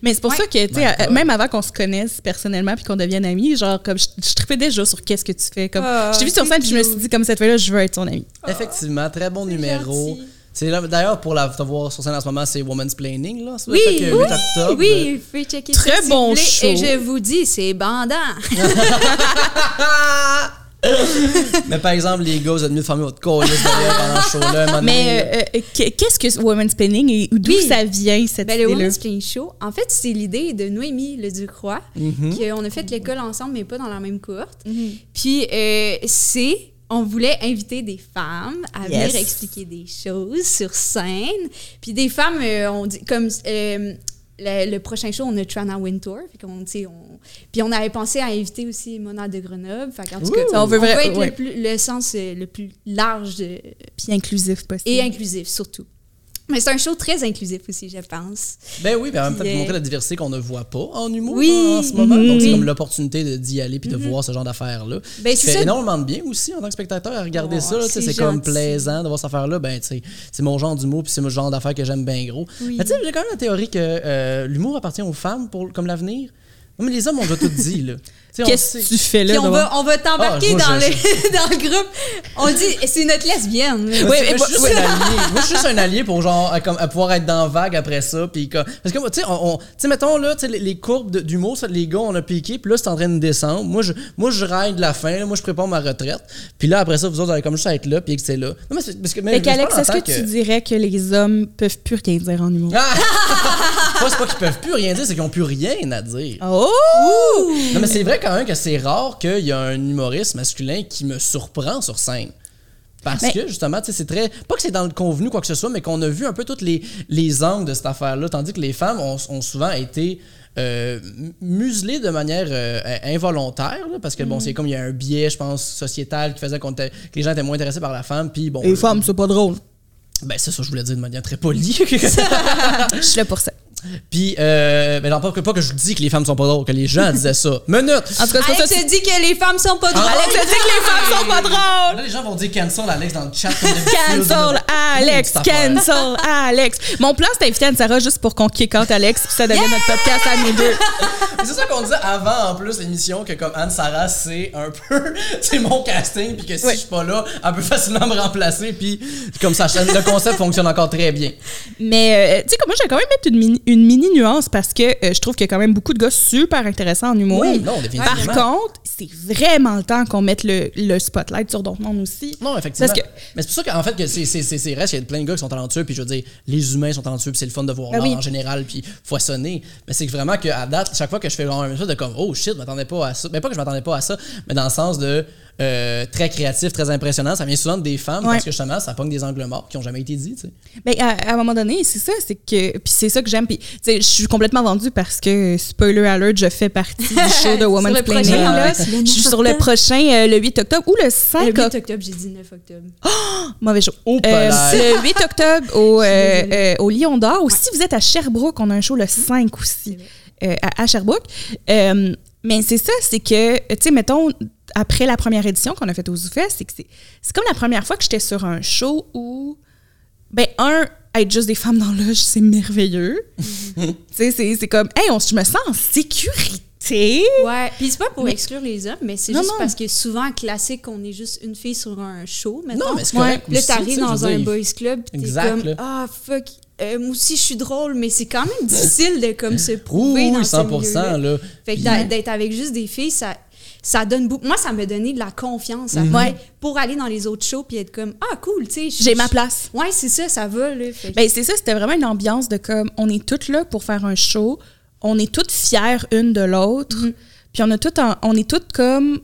Mais c'est pour Ouais. ça que, tu sais, euh, même avant qu'on se connaisse personnellement puis qu'on devienne amis, genre, comme je, je trippais déjà sur qu'est-ce que tu fais. Comme, Ah, je t'ai vu sur scène puis je me suis dit, comme cette fois-là, je veux être ton ami. Effectivement, très bon numéro. gentil. D'ailleurs, pour la te voir sur scène en ce moment, c'est Woman's Planning, là. Oui, 8 octobre, Oui, pouvez checker Très bon show. Et je vous dis, c'est bandant. Mais par exemple, les gars, vous êtes mieux de fermer votre derrière pendant le show-là. Mais euh, euh, que- qu'est-ce que Women's Planning et d'où Oui. ça vient, cette Ben, le idée-là? Women's Playing Show, en fait, c'est l'idée de Noémie Le Ducroix, Mhm. qu'on a fait l'école ensemble, mais pas dans la même cohorte. Puis, euh, c'est. On voulait inviter des femmes à venir Yes. expliquer des choses sur scène. Puis des femmes, euh, on dit, comme euh, le, le prochain show, on a Trana Wintour. Sais, on, puis on avait pensé à inviter aussi Mona de Grenoble. Fait qu'en tout cas, Ouh. tu sais, On on veut veut vrai- être ouais. le, plus, le sens euh, le plus large de- Puis inclusif possible. et inclusif, surtout. Mais c'est un show très inclusif aussi, je pense. Ben oui, ben en même temps, Puis, pour montrer euh, la diversité qu'on ne voit pas en humour Oui. en, en ce moment. Mhm. Donc, c'est comme l'opportunité d'y aller puis de voir ce genre d'affaires-là. Ben, c'est fait ça. énormément de bien aussi en tant que spectateur à regarder Ouais, ça. c'est comme plaisant de voir cette affaire-là. Ben, tu sais, c'est mon genre d'humour puis c'est mon genre d'affaires que j'aime bien gros. Oui. Sais, j'ai quand même la théorie que euh, l'humour appartient aux femmes pour, comme l'avenir. Non, mais les hommes, on doit tout dit, là. Qu'est-ce que tu fais là? Puis on va, on va t'embarquer Ah, dans, je- dans le groupe. On dit, c'est notre lesbienne. Moi, Oui, moi, je suis juste un allié. Moi, je suis juste un allié pour genre à, comme, à pouvoir être dans vague après ça. Puis comme- parce que moi, tu sais, on, on- tu sais, mettons là, tu sais, les, les courbes d'humour, les gars, on a piqué. Puis là, c'est en train de descendre. Moi, je, moi, je ride la fin. là. moi, je prépare ma retraite. Puis là, après ça, vous autres, allez comme juste être là, puis que c'est là. Non, mais c'est parce que. Mais, qu'Alex, est-ce que, tu dirais que les hommes peuvent plus rien dire en humour? Ah! C'est pas qu'ils peuvent plus rien dire, c'est qu'ils ont plus rien à dire. Oh! Non, mais c'est vrai quand même que c'est rare qu'il y a un humoriste masculin qui me surprend sur scène. Parce Mais- que justement, tu sais, c'est très. Pas que c'est dans le convenu quoi que ce soit, mais qu'on a vu un peu tous les, les angles de cette affaire-là. Tandis que les femmes ont, ont souvent été euh, muselées de manière euh, involontaire. là, parce que Mm. bon, c'est comme il y a un biais, je pense, sociétal qui faisait que les gens étaient moins intéressés par la femme. Puis bon. Les femmes, c'est pas drôle. Ben, c'est ça, je voulais dire de manière très polie. Je suis là pour ça. Puis, euh, ben, non, pas que, pas que je dis que les femmes sont pas drôles, que les gens disaient ça. Minute! En tout cas, c'est ça Alex que a dit que les femmes sont pas drôles. Alex a dit que les femmes sont pas drôles! Là, les gens vont dire cancel Alex dans le chat. Cancel Alex, cancel Alex. Mon plan, c'était d'inviter Anne-Sarah juste pour qu'on kick out Alex, puis ça devienne notre podcast à nous deux. Mais C'est ça qu'on disait avant, en plus, l'émission, que comme Anne-Sarah, c'est un peu. c'est mon casting, puis que si Oui. je suis pas là, elle peut facilement me remplacer, puis comme ça, le concept fonctionne encore très bien. Mais, euh, tu sais, comme moi, je vais quand même mettre une mini, une mini nuance parce que euh, je trouve qu'il y a quand même beaucoup de gars super intéressants en humour. Oui, non. Par contre, c'est vraiment le temps qu'on mette le, le spotlight sur d'autres mondes aussi. Non, effectivement. Parce que- Mais c'est pour ça qu'en fait, que c'est, reste, il y a plein de gars qui sont talentueux, puis je veux dire, les humains sont talentueux, puis c'est le fun de voir Ben l'art oui. en général, puis foisonner. Mais c'est que vraiment qu'à date, chaque fois que je fais une chose de comme, oh shit, je m'attendais pas à ça. Mais pas que je m'attendais pas à ça, mais dans le sens de euh, très créatif, très impressionnant, ça vient souvent de des femmes, Ouais. parce que justement, ça pogne des angles morts qui ont jamais été dits, tu sais. Ben, à, à un moment donné, c'est ça, c'est que. Puis c'est ça que j'aime. Puis, tu sais, je suis complètement vendue parce que, spoiler alert, je fais partie du show de Woman's Planning. Je suis 9 sur le octobre. prochain, euh, le 8 octobre ou le 5 Le 8 octobre. octobre, j'ai dit 9 octobre. Mauvais show. Au Euh, palais. le 8 octobre au, euh, euh, au Lion d'Or. Ou si vous êtes à Sherbrooke, on a un show le 5 aussi euh, à, à Sherbrooke. Euh, mais c'est ça, c'est que, tu sais, mettons, après la première édition qu'on a faite au ZooFest, c'est que c'est c'est comme la première fois que j'étais sur un show où, ben, un, être juste des femmes dans l'âge, c'est merveilleux. tu sais, c'est c'est comme, hey, on, je me sens en sécurité. Ouais, puis c'est pas pour Mais- exclure les hommes, mais c'est juste non. parce que souvent, classique, on est juste une fille sur un show, maintenant. Non, mais c'est correct Là, aussi, t'arrives dans un dire, boys club, pis t'es comme, là. ah, fuck, euh, moi aussi, je suis drôle, mais c'est quand même difficile de comme se prouver Oui, dans oui, ce 100%, milieu-là. là. Fait que d'être avec juste des filles, ça, ça donne beaucoup. Moi, ça m'a donné de la confiance Mhm. après, pour aller dans les autres shows puis être comme, ah, cool, tu sais. je- J'ai ma place. Ouais, c'est ça, ça va, là. Fait Ben, c'est ça, c'était vraiment une ambiance de comme, on est toutes là pour faire un show, on est toutes fières une de l'autre, puis on, a toutes en- on est toutes comme,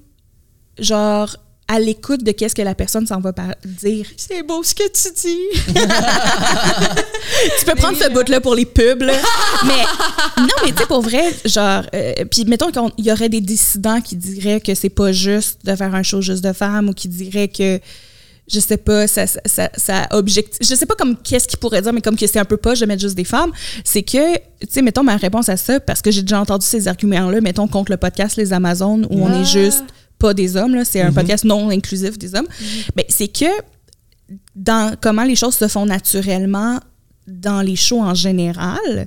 genre, à l'écoute de qu'est-ce que la personne s'en va dire. c'est beau ce que tu dis. tu peux prendre ce bout-là pour les pubs, là. mais non, mais tu sais, pour vrai, genre, euh, puis mettons qu'il y aurait des dissidents qui diraient que c'est pas juste de faire un show juste de femmes ou qui diraient que je sais pas, ça, ça, ça, ça objectif. Je sais pas comme qu'est-ce qu'ils pourraient dire, mais comme que c'est un peu poche de mettre juste des femmes, c'est que, tu sais, mettons ma réponse à ça, parce que j'ai déjà entendu ces arguments-là, mettons contre le podcast Les Amazones, où on Ah. est juste pas des hommes, là, c'est un podcast non inclusif des hommes. Ben, c'est que dans comment les choses se font naturellement dans les shows en général,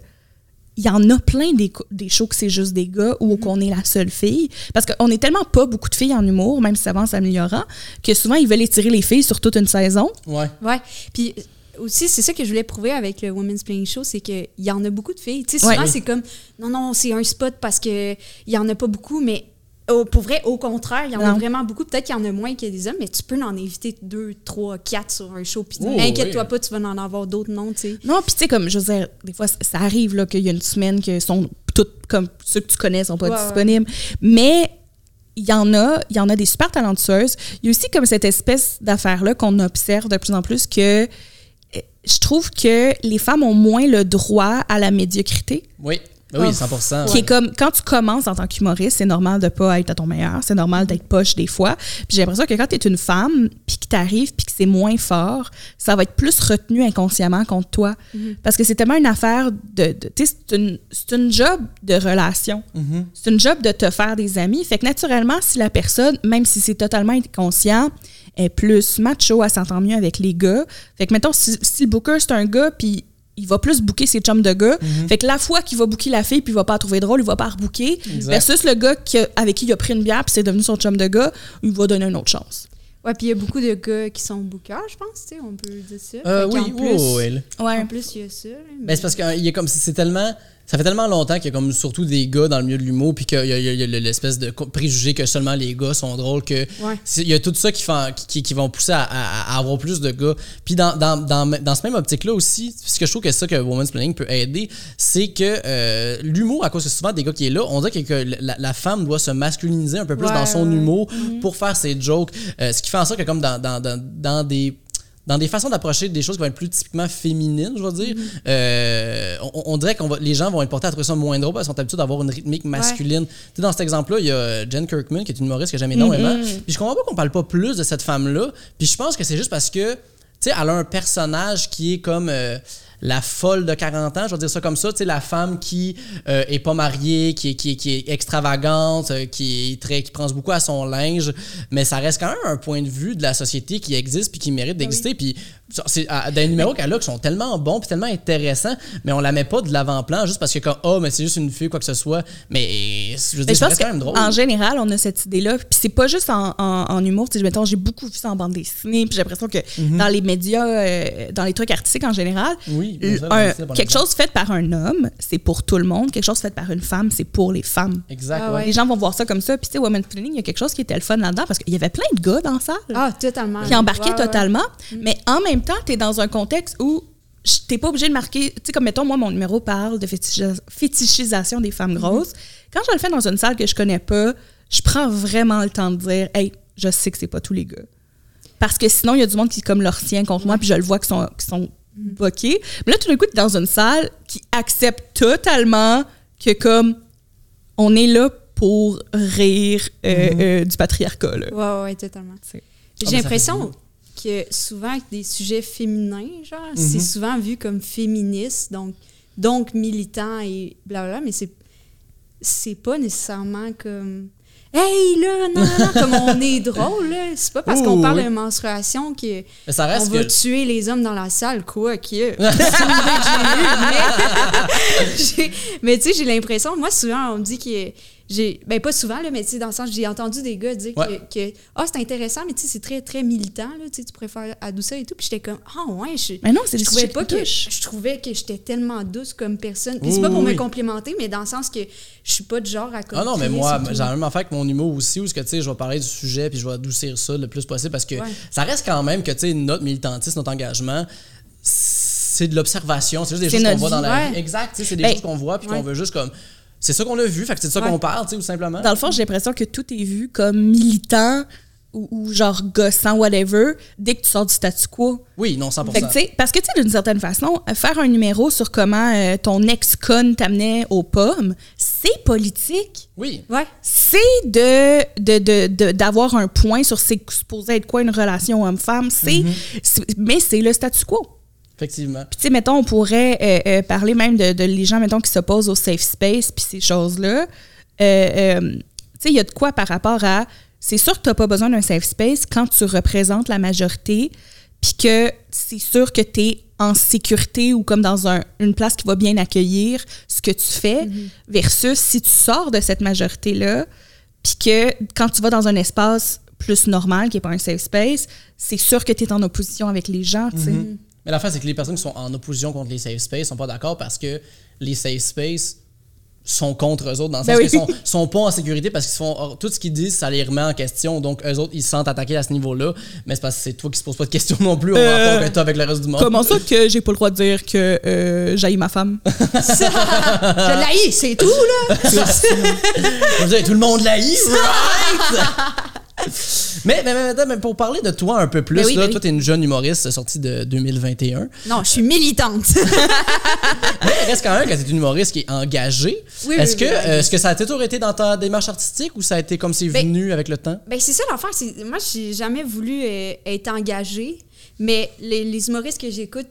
il y en a plein des, des shows que c'est juste des gars ou qu'on est la seule fille. Parce qu'on est tellement pas beaucoup de filles en humour, même si ça va en s'améliorant, que souvent ils veulent étirer les filles sur toute une saison. Ouais. Ouais. Puis aussi, c'est ça que je voulais prouver avec le Women's Playing Show, c'est qu'il y en a beaucoup de filles. Tu sais, souvent, Ouais. c'est comme, non, non, c'est un spot parce que il y en a pas beaucoup, mais au- pour vrai, au contraire, il y en a vraiment beaucoup. Peut-être qu'il y en a moins que des hommes, mais tu peux en inviter deux, trois, quatre sur un show. Puis Oh, inquiète-toi oui. pas, tu vas en avoir d'autres, non, tu sais. Non, puis tu sais, comme, je veux dire, des fois, ça arrive là, qu'il y a une semaine que sont toutes, comme ceux que tu connais, sont pas Ouais, ouais. disponibles. Mais il y en a, il y en a des super talentueuses. Il y a aussi comme cette espèce d'affaire-là qu'on observe de plus en plus que euh, je trouve que les femmes ont moins le droit à la médiocrité. Oui, oui, Oh. 100 Qui est comme, quand tu commences en tant qu'humoriste, c'est normal de pas être à ton meilleur, c'est normal d'être poche des fois. Puis j'ai l'impression que quand tu es une femme, puis que t'arrives, puis que c'est moins fort, ça va être plus retenu inconsciemment contre toi. Parce que c'est tellement une affaire de. de- tu sais, c'est une, c'est une job de relation. C'est une job de te faire des amis. Fait que naturellement, si la personne, même si c'est totalement inconscient, est plus macho, elle s'entend mieux avec les gars. Fait que mettons, si, si le booker c'est un gars, puis il va plus booker ses chums de gars. Fait que la fois qu'il va booker la fille puis il va pas la trouver drôle, il va pas la rebooker. Exact. Versus le gars qui a- avec qui il a pris une bière puis c'est devenu son chum de gars, il va donner une autre chance. Ouais, puis il y a beaucoup de gars qui sont bookers, je pense, tu sais, on peut dire ça. Euh, oui, oui, plus, oui, oui. Ouais. En plus, il y a ça. mais- Ben, c'est parce qu'il y a comme c'est tellement ça fait tellement longtemps qu'il y a comme surtout des gars dans le milieu de l'humour puis qu'il y a, l'espèce de préjugé que seulement les gars sont drôles que Ouais. il y a tout ça qui, fait, qui, qui vont pousser à, à- à avoir plus de gars. Puis dans, dans, dans, dans ce même optique là aussi ce que je trouve que c'est ça que Woman's Planning peut aider c'est que euh, l'humour à cause que souvent des gars qui est là on dirait que, que la, la femme doit se masculiniser un peu plus Ouais, dans son humour pour faire ses jokes. Euh, ce qui fait en sorte que comme dans, dans, dans, dans des dans des façons d'approcher des choses qui vont être plus typiquement féminines, je veux dire, euh, on, on dirait que les gens vont être portés à trouver ça moins drôle parce qu'ils sont habitués d'avoir une rythmique masculine. Tu sais, dans cet exemple-là, il y a Jen Kirkman, qui est une humoriste que j'aime énormément. Puis je comprends pas qu'on parle pas plus de cette femme-là. Puis je pense que c'est juste parce que, tu sais, elle a un personnage qui est comme... euh, la folle de 40 ans, je vais dire ça comme ça, tu sais, la femme qui euh, est pas mariée, qui est, qui est, qui est extravagante, euh, qui est très, qui pense beaucoup à son linge, mais ça reste quand même un point de vue de la société qui existe puis qui mérite d'exister. Puis ça, c'est les numéros qu'elle a qui sont tellement bons puis tellement intéressants, mais on la met pas de l'avant-plan juste parce que comme oh mais c'est juste une fille quoi que ce soit, mais je veux Mais dire je ça pense quand même drôle. qu'en général, on a cette idée-là. Puis c'est pas juste en, en, en humour. Tu sais, mettons, j'ai beaucoup vu ça en bande dessinée. Puis j'ai l'impression que dans les médias, euh, dans les trucs artistiques en général, Mhm. Oui, ça, un- quelque chose fait par un homme, c'est pour tout le monde. Quelque chose fait par une femme, c'est pour les femmes. Exact, Ah ouais. Les gens vont voir ça comme ça. Puis, tu sais, Women's Planning, il y a quelque chose qui était le fun là-dedans parce qu'il y avait plein de gars dans la salle Ah, totalement. qui embarquaient Ouais, ouais. totalement. Mais en même temps, tu es dans un contexte où t'es pas obligé de marquer. Tu sais, comme mettons, moi, mon numéro parle de fétichis- fétichisation des femmes grosses. Quand je le fais dans une salle que je connais pas, je prends vraiment le temps de dire, hey, je sais que c'est pas tous les gars. Parce que sinon, il y a du monde qui, comme leur tient contre moi, puis je le vois qu'ils sont, qu'ils sont boqués. Mais là, tout d'un coup, tu es dans une salle qui accepte totalement que, comme, on est là pour rire euh, euh, du patriarcat. Là. Ouais, ouais, totalement. J'ai Ah, l'impression que souvent des sujets féminins, genre, c'est souvent vu comme féministe, donc, donc militant et blablabla, mais c'est c'est pas nécessairement comme Hey là, non, non, non, comme on est drôle, là. C'est pas parce qu'on parle oui. de menstruation que Mais ça on reste va que tuer les hommes dans la salle, quoi, que. Mais. mais tu sais, j'ai l'impression, moi, souvent, on me dit que. J'ai, ben pas souvent, là, mais tu sais, dans le sens, j'ai entendu des gars dire Ouais. que, que ah, c'est intéressant, mais tu sais, c'est très, très militant, là, tu pourrais faire adoucir et tout. Puis j'étais comme, ah, ouais, je, Mais non, c'est je trouvais pas que je trouvais que j'étais tellement douce comme personne. Puis c'est pas pour oui, me complimenter, mais dans le sens que je suis pas de genre à Ah non, mais moi, j'ai la même affaire avec mon humour aussi, où ce que, tu sais, je vais parler du sujet puis je vais adoucir ça le plus possible parce que Ouais. ça reste quand même que, tu sais, notre militantisme, notre engagement, c'est de l'observation, c'est juste des choses qu'on voit dans la vie. Exact, c'est des Ben, choses qu'on voit puis ouais. qu'on veut juste comme. C'est ça qu'on a vu, fait que c'est de ça Ouais. qu'on parle, tu sais, tout simplement. Dans le fond, j'ai l'impression que tout est vu comme militant ou, ou genre gossant, whatever, dès que tu sors du statu quo. Oui, non, 100%. Fait que, parce que, tu sais, d'une certaine façon, faire un numéro sur comment euh, ton ex-con t'amenait aux pommes, c'est politique. oui, Ouais. C'est de, de, de, de- d'avoir un point sur c'est supposé être quoi une relation homme-femme. C'est, c'est- mais c'est le statu quo. Effectivement. Puis, tu sais, mettons, on pourrait euh, euh, parler même de, de les gens, mettons, qui s'opposent au safe space, puis ces choses-là. Euh, euh, tu sais, il y a de quoi par rapport à. C'est sûr que tu n'as pas besoin d'un safe space quand tu représentes la majorité, puis que c'est sûr que tu es en sécurité ou comme dans un- une place qui va bien accueillir ce que tu fais, versus si tu sors de cette majorité-là, puis que quand tu vas dans un espace plus normal, qui n'est pas un safe space, c'est sûr que tu es en opposition avec les gens, tu sais. Mais l'affaire, c'est que les personnes qui sont en opposition contre les safe space sont pas d'accord parce que les safe space sont contre eux autres dans le Ben sens oui. qu'ils sont, sont pas en sécurité parce qu'ils font tout ce qu'ils disent ça les remet en question donc eux autres ils se sentent attaqués à ce niveau-là mais c'est parce que c'est toi qui se poses pas de questions non plus on Euh, va toi avec le reste du monde Comment ça que j'ai pas le droit de dire que euh, j'haïs ma femme? Je l'haïs, c'est tout, là. Tout le monde l'a eu, right? mais, mais, mais, pour parler de toi un peu plus, Ben oui, là, ben oui. toi, t'es une jeune humoriste sortie de 2021. Non, je suis militante. Mais il reste quand même que t'es une humoriste qui est engagée. Oui, est-ce, que, euh, est-ce que ça a toujours été dans ta démarche artistique ou ça a été comme c'est Ben- venu avec le temps? Ben, c'est ça l'affaire. c'est- Moi, j'ai jamais voulu euh, être engagée, mais les, les humoristes que j'écoute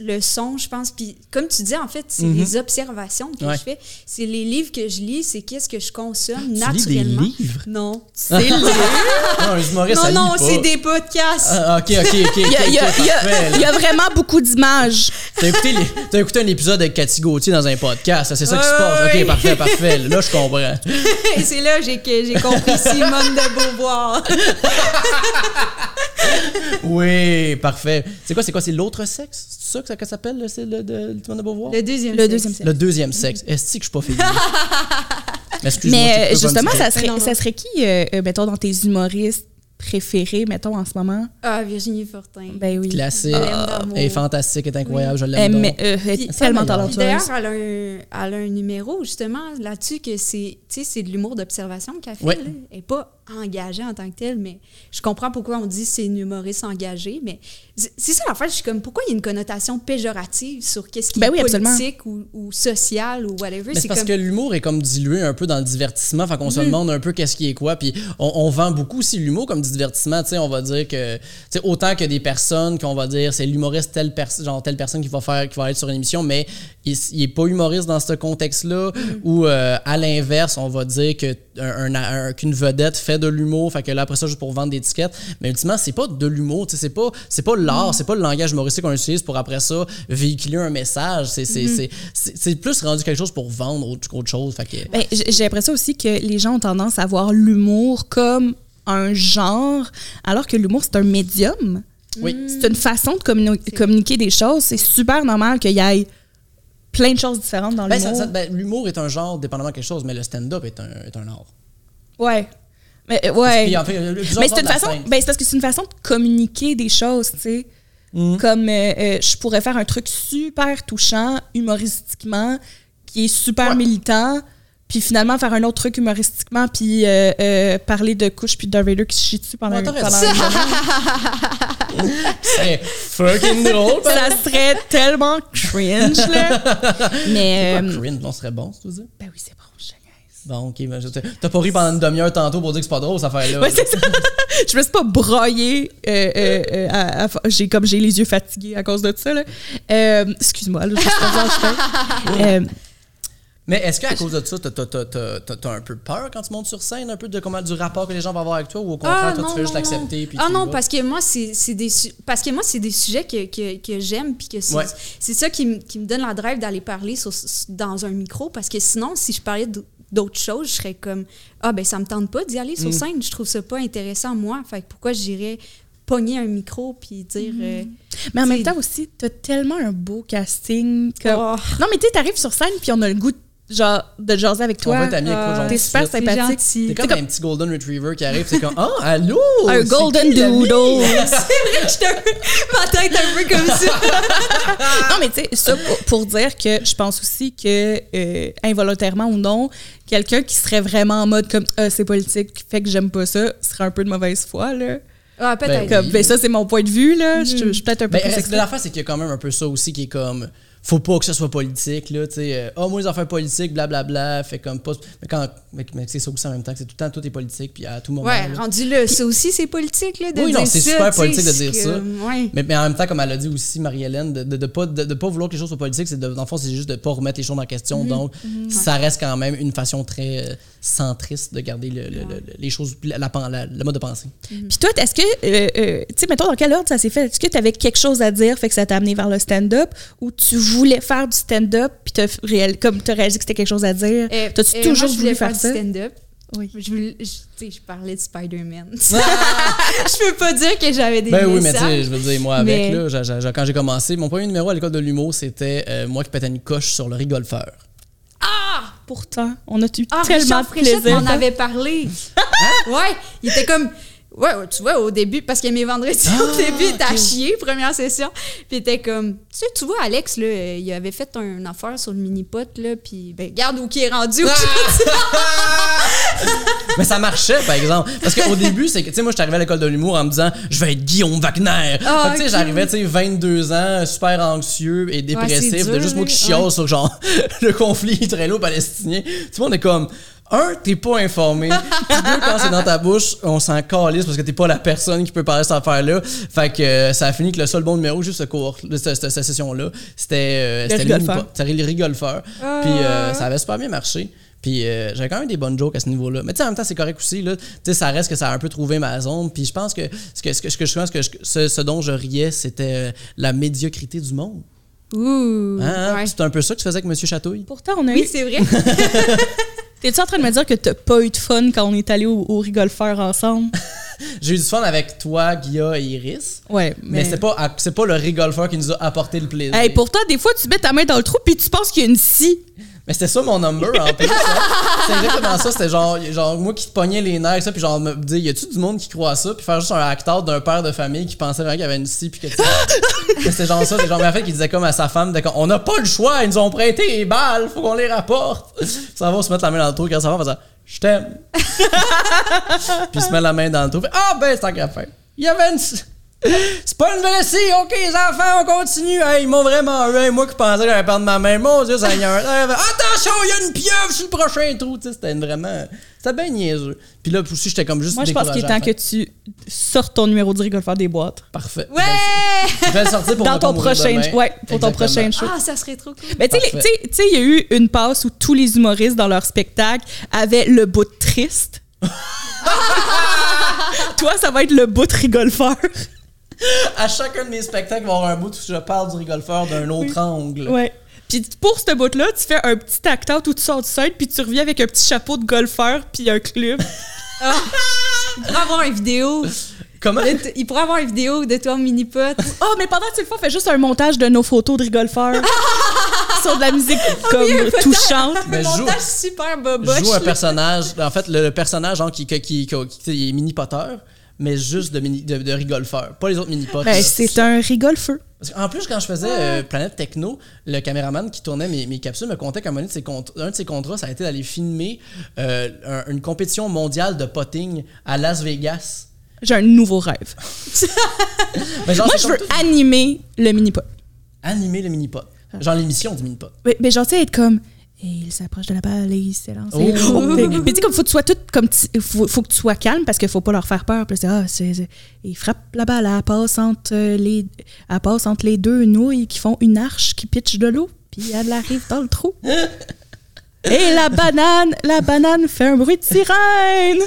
le son, je pense. Puis, comme tu dis, en fait, c'est les observations que. Ouais. je fais. C'est les livres que je lis, c'est qu'est-ce que je consomme lis des naturellement. livres? Non. C'est le- non, non, non, c'est des podcasts. Ah, ok, ok, ok. Il y a, il y a- ok, il y a- parfait, là. il y a vraiment beaucoup d'images. T'as écouté, les- écouté un épisode avec Cathy Gauthier dans un podcast, c'est ça qui se passe. ouais, Ok, ouais. parfait, parfait. Là, je comprends. Et c'est là j'ai que j'ai compris Simone de Beauvoir. Oui, parfait. C'est quoi, c'est quoi, c'est l'autre sexe? C'est ça que ça, que ça s'appelle, le- c'est le de Simone de Beauvoir? Le deuxième. Le sexe. deuxième sexe. Le deuxième sexe. Est-ce que je suis pas féminine? Mais euh, justement, ça serait, ça serait qui, euh, euh, mettons, dans tes humoristes préférés, mettons, en ce moment? Ah, Virginie Fortin. Ben oui. Classique. D'amour. Elle est fantastique, elle est incroyable, je Elle, l'aime mais, euh, elle est Puis- tellement talentueuse. d'ailleurs, elle a, un, elle a un numéro justement là-dessus que c'est, tu sais, c'est de l'humour d'observation qu'elle fait. Là. Elle n'est pas engagée en tant que telle, mais je comprends pourquoi on dit c'est une humoriste engagée. Mais c'est ça l'affaire, je suis comme pourquoi il y a une connotation péjorative sur qu'est-ce qui Ben est oui, politique ou, ou social ou whatever? C'est parce comme... que l'humour est comme dilué un peu dans le divertissement, fait qu'on Mm. se demande un peu qu'est-ce qui est quoi. Puis on, on vend beaucoup aussi l'humour comme du divertissement. Tu sais, on va dire que, tu sais, autant que des personnes qu'on va dire c'est l'humoriste telle personne, genre telle personne qui va faire, qui va être sur une émission, mais il, il est pas humoriste dans ce contexte-là. Mm. Ou euh, à l'inverse, on va dire que un- un- un- qu'une vedette fait de l'humour, fait que là après ça juste pour vendre des tickets. Mais ultimement, c'est pas de l'humour, tu sais, c'est pas, c'est pas Mm. l'art, c'est pas le langage humoristique qu'on utilise pour après ça véhiculer un message. C'est, c'est, Mm-hmm. plus rendu quelque chose pour vendre autre, qu'autre chose. Fait que, Ben, j'ai l'impression aussi que les gens ont tendance à voir l'humour comme un genre, alors que l'humour, c'est un médium. Oui. C'est une façon de communi- communiquer des choses. C'est super normal qu'il y ait plein de choses différentes dans Ben, l'humour. ben, l'humour est un genre dépendamment de quelque chose, mais le stand-up est un, est un art. Ouais. Mais, euh, ouais. Puis, en fait, le- plusieurs Mais c'est une façon. Ben, c'est parce que c'est une façon de communiquer des choses, tu sais. Mhm. Comme euh, euh, je pourrais faire un truc super touchant, humoristiquement, qui est super Ouais. militant, puis finalement faire un autre truc humoristiquement, puis euh, euh, parler de couches puis de Vader qui se chie dessus pendant, pendant. C'est fucking drôle. Ça serait tellement cringe, là. Mais. Euh, cringe, non, ce serait bon, c'est tout ça? ben oui, c'est bon, je niaise. Bon, ok, ben, je- t'as pas ri pendant une demi-heure tantôt pour dire que c'est pas drôle, cette affaire-là. Ouais, c'est ça. je me suis pas broyée. euh, euh, euh, à- à- j'ai comme j'ai les yeux fatigués à cause de ça. là. Euh, Excuse-moi, là, je sais pas comment je fais. Euh, Mais est-ce qu'à cause de ça, t'as, t'as- t'as- t'as- t'as- t'as un peu peur quand tu montes sur scène, un peu de comment, du rapport que les gens vont avoir avec toi, ou au contraire, toi, tu fais juste l'accepter? puis Ah non, parce que moi, c'est c'est des, parce que moi, c'est des sujets que, que, que j'aime, puis que c'est Ouais. ça qui, me- qui me donne la drive d'aller parler sur- dans un micro, parce que sinon, si je parlais d'autres choses, je serais comme, ah ben ça me tente pas d'y aller Mm. sur scène, je trouve ça pas intéressant, moi, fait que pourquoi j'irais pogner un micro puis dire... euh, mais en même temps aussi, t'as tellement un beau casting. Comme... Oh. Non, mais tu sais, t'arrives sur scène puis on a le goût de, genre, de jaser avec On toi. va avec genre, T'es super c'est sympathique. T'es comme un petit golden retriever qui arrive, c'est comme Ah, allô! Un c'est golden doodle. J'étais un peu- ma tête un peu comme ça. non, mais tu sais, ça pour, dire que je pense aussi que, euh, involontairement ou non, quelqu'un qui serait vraiment en mode comme Ah, c'est politique, fait que j'aime pas ça, serait un peu de mauvaise foi, là. Ah, peut-être. Ben, ben, ça, c'est mon point de vue, là. Je, je suis peut-être un peu Ben, l'affaire, c'est qu'il y a quand même un peu ça aussi qui est comme. Faut pas que ce soit politique, là, tu sais. Ah, moi, les affaires politiques, blablabla, fait comme pas. Mais quand. Mais, mais c'est ça aussi en même temps, que c'est tout le temps, tout est politique, puis à tout moment. Ouais, là. rendu là, ça aussi, c'est politique, là, de Oui, non, c'est super politique de dire ça. Ouais. Mais, mais en même temps, comme elle a dit aussi, Marie-Hélène, de ne de, de pas, de, de pas vouloir que les choses soient politiques, c'est de, dans le fond, c'est juste de pas remettre les choses en question. Donc, ça reste quand même une façon très euh, centriste de garder le, le- le- les choses, la, la, la- le mode de pensée. Puis toi, est-ce que, euh, euh, tu sais, mettons, dans quel ordre ça s'est fait? Est-ce que tu avais quelque chose à dire, fait que ça t'a amené vers le stand-up, ou tu voulais faire du stand-up, puis t'as réel, comme tu as réalisé que c'était quelque chose à dire? Euh, T'as-tu euh, toujours moi, je voulais voulu faire du ça? stand-up. Oui. Je, voulais- je, tu sais, je parlais de Spider-Man. je peux pas dire que j'avais des Ben oui, mais tu sais, je veux dire, moi, avec, Mais- là, j'ai- j'ai- quand j'ai commencé, mon premier numéro à l'école de l'humour, c'était euh, moi qui pétais une coche sur le rigolfeur. Ah! Pourtant, on a eu Ah, tellement de plaisir. m'en avait parlé. Ouais, il était comme... Ouais, tu vois, au début, parce que mes vendredis, Ah, au début, il était à ok. chier, première session. Puis il était comme... Tu sais, tu vois, Alex, là, il avait fait un affaire sur le mini-pot, là, puis ben, regarde où il est rendu. Mais ça marchait, par exemple. Parce qu'au début, c'est que, tu sais, moi, je suis arrivé à l'école de l'humour en me disant, je vais être Guillaume Wagner. Ah, tu sais, j'arrivais, tu sais, 22 ans, super anxieux et dépressif, de dur, juste moi qui là, chiale ouais. sur, genre, le conflit israélo-palestinien. Tout le monde est comme, un, t'es pas informé. Puis deux, quand c'est dans ta bouche, on s'en calisse parce que t'es pas la personne qui peut parler de cette affaire-là. Fait que euh, ça a fini que le seul bon numéro, juste ce cours, cette, cette- cette session-là, c'était euh, c'était le rigolfeur. mini-pot. C'était le rigolfeur. Ah. Puis euh, ça avait super bien marché. Puis euh, j'avais quand même des bonnes jokes à ce niveau-là. Mais tu sais, en même temps, c'est correct aussi. Là. Tu sais, ça reste que ça a un peu trouvé ma zone. Puis je pense que ce, que, ce, que, ce, que je pense que je- ce, ce dont je riais, c'était euh, la médiocrité du monde. Ouh. Hein? ouais. C'est un peu ça que tu faisais avec M. Chatouille? Pourtant, on a Oui, eu. c'est vrai. T'es-tu en train de me dire que t'as pas eu de fun quand on est allé au, au rigolfeur ensemble? J'ai eu du fun avec toi, Guilla et Iris. Ouais, Mais, c'est pas, c'est pas le rigolfeur qui nous a apporté le plaisir. Hey, pourtant, des fois, tu mets ta main dans le trou puis tu penses qu'il y a une scie. Mais c'était ça mon number en plus. C'est exactement ça. C'était genre, genre moi qui te pognais les nerfs, ça, puis genre me dire, y a-tu du monde qui croit à ça? Puis faire juste un acteur d'un père de famille qui pensait vraiment qu'il avait une scie, puis que c'était genre ça. C'était genre, mais en fait, qui disait comme à sa femme, de on n'a pas le choix, ils nous ont prêté les balles, faut qu'on les rapporte. Ça va se mettre la main dans le trou quand ça va, en faisant, je t'aime. puis il se met la main dans le trou, fait, ah ben, c'est qu'à faire. Il y avait une. C'est pas une vraie scie, ok les enfants, on continue. Hey, ils m'ont vraiment eu. Hey, moi qui pensais que j'allais perdre ma main, mon dieu Seigneur. Attention, il y a une pieuvre sur le prochain trou. Tu sais, C'était une vraiment. C'était bien niaiseux. Puis là, aussi, j'étais comme juste. Moi, je pense qu'il est temps que tu sortes ton numéro du rigolfeur des boîtes. Parfait. Ouais! Je vais le sortir pour Dans ton prochain, demain. ouais, pour ton prochain show. Ah, ça serait trop cool. Mais tu sais, les- Parfait. tu sais- tu sais, il y a eu une passe où tous les humoristes dans leur spectacle avaient le bout de triste. Toi, ça va être le bout de rigolfeur. À chacun de mes spectacles, il va y avoir un bout où je parle du rigolfeur d'un autre angle. Ouais. Puis pour ce bout-là, tu fais un petit act-out où tu sors du scène, puis tu reviens avec un petit chapeau de golfeur, puis un club. Il pourrait avoir une vidéo. Comment? de Il pourrait avoir une vidéo de toi en mini-pot. Oh, mais pendant que tu le fais, fais juste un montage de nos photos de rigolfeur. sur de la musique comme oui, montage. touchante. Mais un je joue- montage super boboche. joue un personnage. En fait, le, le personnage genre, qui, qui, qui, qui- est mini-poteur, mais juste de, mini, de, de rigolfeur. Pas les autres mini-potes. Ben, c'est un rigolfeu. Qu'en plus, quand je faisais euh, Planète Techno, le caméraman qui tournait mes, mes capsules me contait qu'un de ses un de ses contrats, ça a été d'aller filmer euh, un- une compétition mondiale de potting à Las Vegas. J'ai un nouveau rêve. Genre, Moi, je veux tout- animer le mini-pot. animer le mini-pot. Genre l'émission du mini-pot. Mais, mais genre, tu sais, être comme. Et il s'approche de la balle et il s'est lancé. Oh. Oh, mais tu sais, comme faut que tu sois tout comme. ti- Faut, faut que tu sois calme parce qu'il faut pas leur faire peur. Puis ah, il frappe la balle, elle passe, entre euh, les, elle passe entre les deux nouilles qui font une arche qui pitche de l'eau. Puis elle arrive dans le trou. Et la banane, la banane fait un bruit de sirène.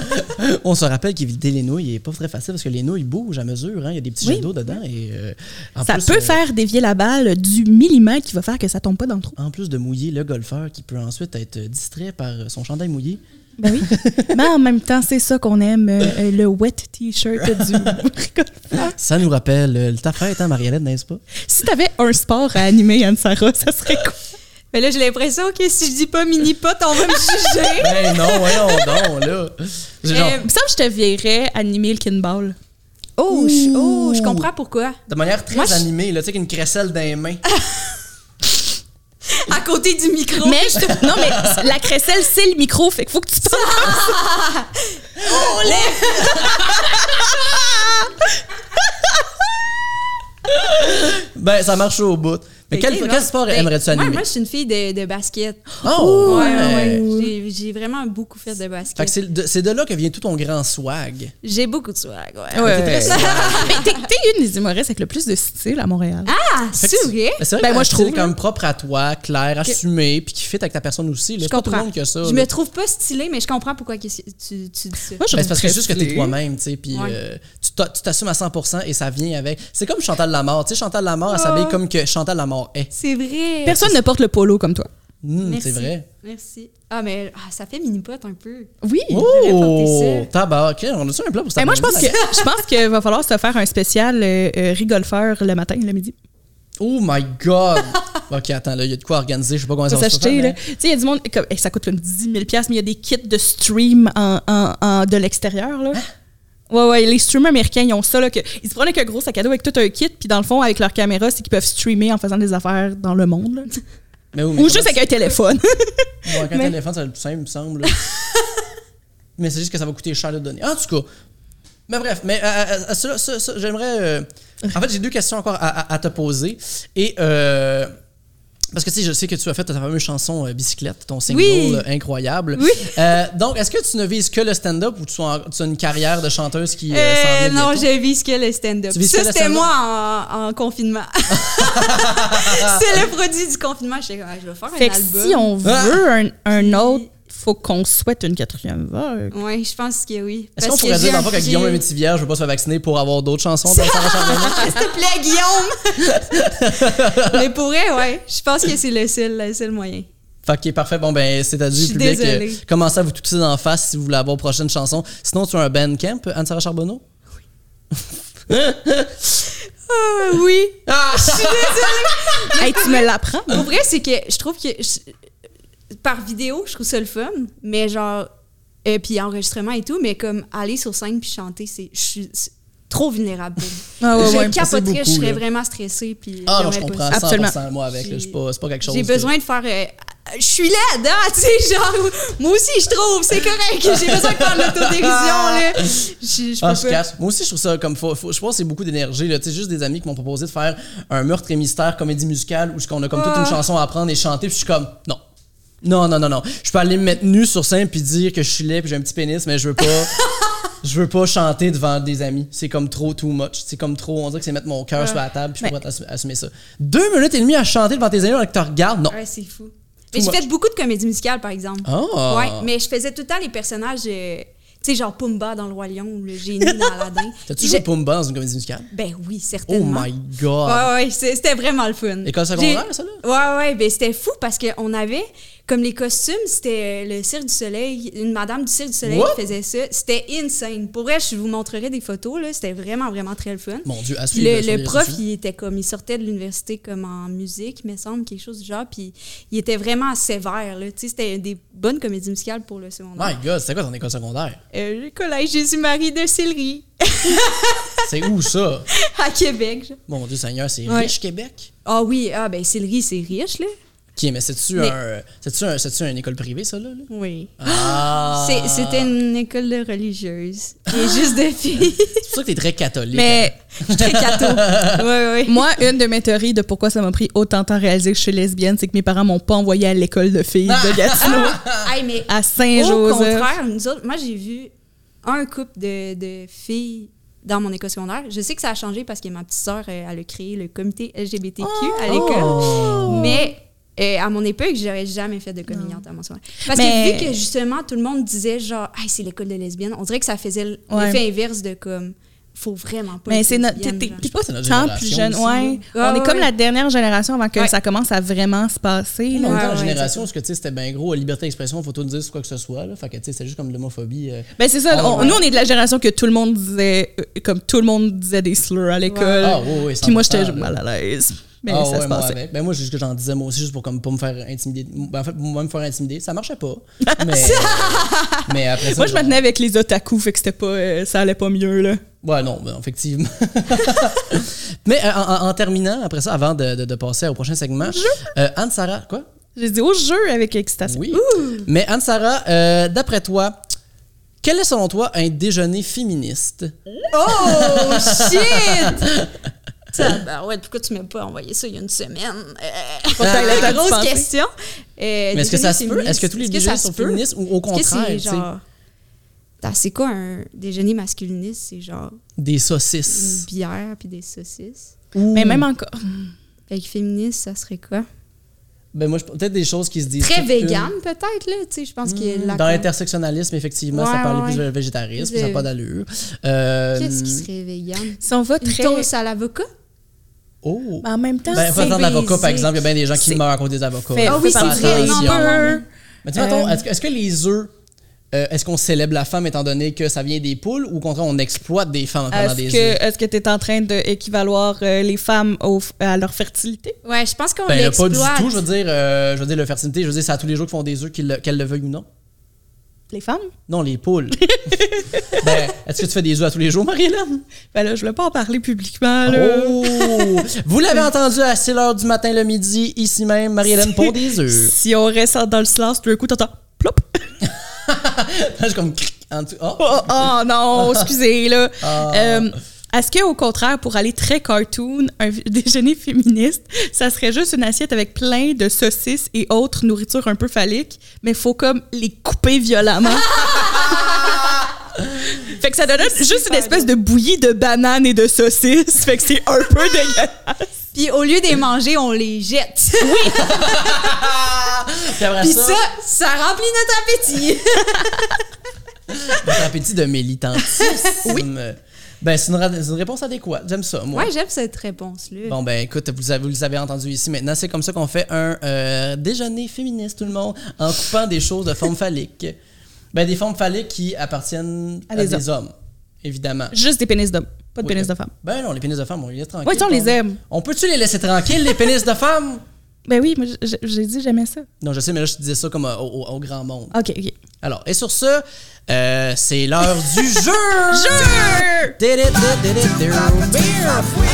On se rappelle qu'éviter les nouilles n'est pas très facile parce que les nouilles bougent à mesure. hein. Il y a des petits Oui. jets d'eau dedans. Et, euh, en Ça plus, peut euh, faire dévier la balle du millimètre qui va faire que ça tombe pas dans le trou. En plus de mouiller le golfeur qui peut ensuite être distrait par son chandail mouillé. Ben oui. Mais en même temps, c'est ça qu'on aime, euh, le wet t-shirt du. Ça nous rappelle ta fête, hein, Marie-Hélène, n'est-ce pas? Si t'avais un sport à animer, Anne-Sarah, ça serait quoi? Mais là, j'ai l'impression que si je dis pas mini-pot, on va me juger. Ben non, voyons donc, là. Genre- Euh, Il me semble que je te verrais animer le kinball. Oh, je, oh, je comprends pourquoi. de manière très Moi, je- animée, là, tu sais, avec une crécelle dans les mains. À côté du micro. Mais je te... Non, mais la crécelle, c'est le micro, fait qu'il faut que tu parles. Ben, ça marche au bout. Mais quel, sport Ben, aimerais-tu moi, animer? Moi, je suis une fille de, de basket. oh, Ouais, ouais. ouais, ouais. J'ai- vraiment beaucoup fait de Fait que basket. c'est de, là que vient tout ton grand swag. J'ai beaucoup de swag, ouais. Ouais. T'es une des humoristes avec le plus de style à Montréal. Ah, c'est vrai? Ben, c'est vrai Ben, que moi, je style trouve, comme là. propre à toi, clair, assumé, puis qui fit avec ta personne aussi. là. Je pas tout le comprends. monde que ça. Je là. me trouve pas stylée, mais je comprends pourquoi que tu, tu dis ça. Moi, je Ben, parce que c'est juste que t'es toi-même, tu sais, puis euh, tu t'a- tu t'assumes à 100% et ça vient avec. C'est comme Chantal Lamarre, tu sais, Chantal Lamarre, elle s'habille Oh. comme que Chantal Lamarre est. C'est vrai. Personne ne porte le polo comme toi. Merci. c'est vrai. Merci. Ah, mais ah, ça fait mini-pot un peu. Oui. Oh! ça. Tabac. OK, on a-tu un plat pour ça? Ben, moi, je pense que je pense qu'il va falloir se faire un spécial euh, euh, rigolfeur le matin, le midi. Oh my God! OK, attends, là, il y a de quoi organiser. Je sais pas comment ça Ça va se s'acheter. Tu sais, il y a du monde, comme, eh, ça coûte comme 10 000 mais il y a des kits de stream en, en- en- de l'extérieur, là. Ouais, ouais, les streamers américains, ils ont ça, là, que, ils se prennent avec un gros sac à dos avec tout un kit, puis dans le fond, avec leur caméra, c'est qu'ils peuvent streamer en faisant des affaires dans le monde, là. Mais oui, mais Ou juste avec un téléphone. Bon, avec un Mais- téléphone, ça va être plus simple, il me semble. mais c'est juste que ça va coûter cher de donner. En tout cas. Mais bref, mais euh, euh, euh, ça, ça, ça, j'aimerais. euh, en fait, j'ai deux questions encore à, à- à te poser. Et. euh, parce que tu sais, je sais que tu as fait ta fameuse chanson euh, Bicyclette, ton single Oui. euh, incroyable. Oui. Euh, donc, est-ce que tu ne vises que le stand-up ou tu as, tu as une carrière de chanteuse qui euh, Euh, s'en vient non, je vis que le stand-up. Ça, c'était moi en, en confinement. c'est le produit du confinement. Je suis je vais faire fait un que album. si on Ah! veut un, un autre, faut qu'on souhaite une quatrième vague. Oui, je pense que oui. Est-ce qu'on pourrait que dire fond, que Guillaume le Métivier, je veux pas se faire vacciner pour avoir d'autres chansons dans? S'il te plaît, Guillaume! Mais pour vrai, ouais. Je pense que c'est le seul, le seul moyen. Fait que, parfait. Bon, ben, c'est à Je dire, suis public. désolée. euh, commencez à vous tousser d'en face si vous voulez avoir prochaine chanson. Sinon, tu as un bandcamp, Anne-Sarah Charbonneau? Ah oui! Ah! Hey, tu me l'apprends? Pour vrai, c'est que je trouve que je- par vidéo, je trouve ça le fun, mais genre et puis enregistrement et tout, mais comme aller sur scène puis chanter, c'est je suis trop vulnérable. Ah ouais, je ouais. capoterais, beaucoup, je serais là. vraiment stressée puis Ah, non, je comprends pas à ça. 100% Absolument. moi avec. pas- C'est pas quelque chose. J'ai que- besoin de faire euh, je suis laide, hein, tu sais, genre, moi aussi, je trouve, c'est correct, j'ai besoin de faire de l'autodérision, là. Je, je Ah, je. Moi aussi, je trouve ça comme. Faut, faut- je pense que c'est beaucoup d'énergie. là. Tu sais, juste des amis qui m'ont proposé de faire un meurtre et mystère comédie musicale où on a comme toute Ah. une chanson à apprendre et chanter. Puis je suis comme, non. Non, non, non, non. Je peux aller me mettre nu sur scène puis dire que je suis laid puis j'ai un petit pénis, mais je veux pas. je veux pas chanter devant des amis. C'est comme trop too much. C'est comme trop. On dirait que c'est mettre mon cœur sur la table puis je Mais- pourrais assumer, assumer ça. Deux minutes et demie à chanter devant tes amis alors que tu regardes. Non. Ouais, c'est fou. Mais j'ai fait beaucoup de comédies musicales, par exemple. Ah. Ouais, mais je faisais tout le temps les personnages, euh, tu sais, genre Pumba dans Le Roi Lion ou le génie dans Aladdin. T'as-tu joué Pumba dans une comédie musicale? Ben oui, Oh certainement. my god. Ouais, ouais, c'était vraiment le fun. École secondaire, ça, là? Ouais, ouais, ben c'était fou parce qu'on avait, comme les costumes, c'était euh, le Cirque du Soleil, une madame du Cirque du Soleil What? qui faisait ça. C'était insane. Pour vrai, je vous montrerai des photos, là. C'était vraiment, vraiment très le fun. Mon Dieu, à suivre le, le prof, réseaux il était comme, il sortait de l'université comme en musique, me semble, quelque chose du genre. Puis il était vraiment sévère, là. Tu sais, c'était des bonnes comédies musicales pour le secondaire. My god, c'était quoi ton école secondaire? Euh, le collège Jésus-Marie de Sillery, C'est où ça? à Québec. Mon Dieu Seigneur, c'est Ouais. riche Québec? Ah oui, ah ben Sillery, c'est riche, là. Ok, mais c'est-tu Mais- un, c'est-tu un, c'est-tu une école privée, ça, là? Oui. Ah! C'est- C'était une école de religieuse. Et juste de filles. C'est pour ça que t'es très catholique. Mais Je suis très catho. Ouais, ouais. moi, une de mes théories de pourquoi ça m'a pris autant de temps à réaliser que je suis lesbienne, c'est que mes parents m'ont pas envoyé à l'école de filles de Gatineau Hey, mais à au Saint-Joseph. contraire, nous autres, moi, j'ai vu un couple de, de filles dans mon école secondaire. Je sais que ça a changé parce que ma petite sœur, euh, elle a créé le comité LGBTQ à l'école. Oh! Mais euh, à mon époque, j'aurais jamais fait de coming out à mon secondaire. Parce Mais- que vu que justement, tout le monde disait genre, hey, c'est l'école de lesbiennes, on dirait que ça faisait l'effet inverse de comme, faut vraiment pas. Mais c'est notre. Je pense que c'est notre tant plus génération jeune, aussi, ouais. On est comme ouais. la dernière génération avant que Ouais. ça commence à vraiment se passer. On est dans la génération où ce que, tu sais, c'était bien gros, liberté d'expression, faut tout dire sur quoi que ce soit. Là. Fait que tu sais, c'est juste comme de l'homophobie. euh. Ben c'est ça. On- ouais. Nous, on est de la génération que tout le monde disait, euh, comme tout le monde disait des slurs à l'école. Ah, oui, oui, Puis moi, 100%, j'étais mal à l'aise. Mais ah, ça ouais, se moi passait. avec. Ben moi, juste que j'en disais moi aussi, juste pour comme pas me faire intimider. Ben, en fait, moi me faire intimider, ça marchait pas. Mais, mais après ça. Moi, je me genre- tenais avec les otaku, fait que c'était pas, euh, ça allait pas mieux, là. Ouais, non, ben, effectivement. mais euh, en, terminant, après ça, avant de, de- de passer au prochain segment, euh, Anne-Sara, quoi? J'ai dit au jeu avec excitation. Oui. Mais Anne-Sara, d'après toi, quel est selon toi un déjeuner féministe? Oh, shit! Ça, ben ouais, pourquoi tu m'as pas envoyé ça il y a une semaine? Euh, grosse question. Euh, Mais est-ce que ça se peut? Est-ce que tous les déjeuners ça sont féministes ou au contraire, c'est quoi un déjeuner masculiniste? C'est genre des une saucisses? bière puis des saucisses. Mais même encore. Avec féministe, ça serait quoi? Ben moi, peut-être des choses qui se disent. Très vegan, peut-être, là. Tu sais, je pense une. que la... Dans l'intersectionnalisme, effectivement, ça Ouais, parlait ouais. plus de végétarisme, ça n'a pas d'allure. Euh, Qu'est-ce qui serait vegan? Si on va Une très. toast à l'avocat? Oh! Mais en même temps, Ben, c'est l'avocat, par exemple. Il y a bien des gens qui meurent à cause des avocats. fait, Ah oui, fait c'est partie vrai, non. Mais mettons, Euh, est-ce que, est-ce que les œufs, euh, est-ce qu'on célèbre la femme étant donné que ça vient des poules ou au contraire on exploite des femmes en Est-ce des que œufs? est-ce que tu es en train d'équivaloir les femmes au- à leur fertilité? Ouais, je pense qu'on Ben, pas du tout, je veux dire, euh, je veux dire, la fertilité, je veux dire, c'est à tous les jours qu'ils font des œufs, le- qu'elles le veuillent ou non. Les femmes? Non, les poules. ben, est-ce que tu fais des œufs à tous les jours, Marie-Hélène? Ben là, je voulais pas en parler publiquement. Là. Oh! Vous l'avez entendu à 6 h du matin le midi, ici même, Marie-Hélène pond des œufs. Si on reste dans le silence, tout d'un coup, t'entends plop. je suis comme en dessous. Oh! Oh, oh, non, excusez, là. Ah. Euh, Est-ce qu'au contraire, pour aller très cartoon, un déjeuner féministe, ça serait juste une assiette avec plein de saucisses et autres nourritures un peu phalliques, mais faut comme les couper violemment? fait que ça donne juste une espèce de bouillie de bananes et de saucisses. Fait que c'est un peu dégueulasse. Puis au lieu de les manger, on les jette. Puis après Puis ça, ça, remplit notre appétit. votre appétit de militantisme. oui. Ben, c'est une, réponse adéquate. J'aime ça, moi. Ouais, j'aime cette réponse-là. Bon, ben écoute, vous, avez, vous les avez entendu ici. Maintenant, c'est comme ça qu'on fait un euh, déjeuner féministe, tout le monde, en coupant des choses de forme phallique. Ben, des formes phalliques qui appartiennent à, À des hommes, évidemment. Juste des pénis d'hommes, pas de Oui, pénis ben- de femmes. Ben non, les pénis de femmes, on les laisse tranquilles. Ça, on les aime. On peut-tu les laisser tranquilles, les pénis de femmes? Ben oui, j'ai dit j'aimais ça. Non, je sais, mais là, je te disais ça comme euh, au, au- au grand monde. OK, OK. Alors, et sur ce, euh, c'est l'heure du jeu! Jeu!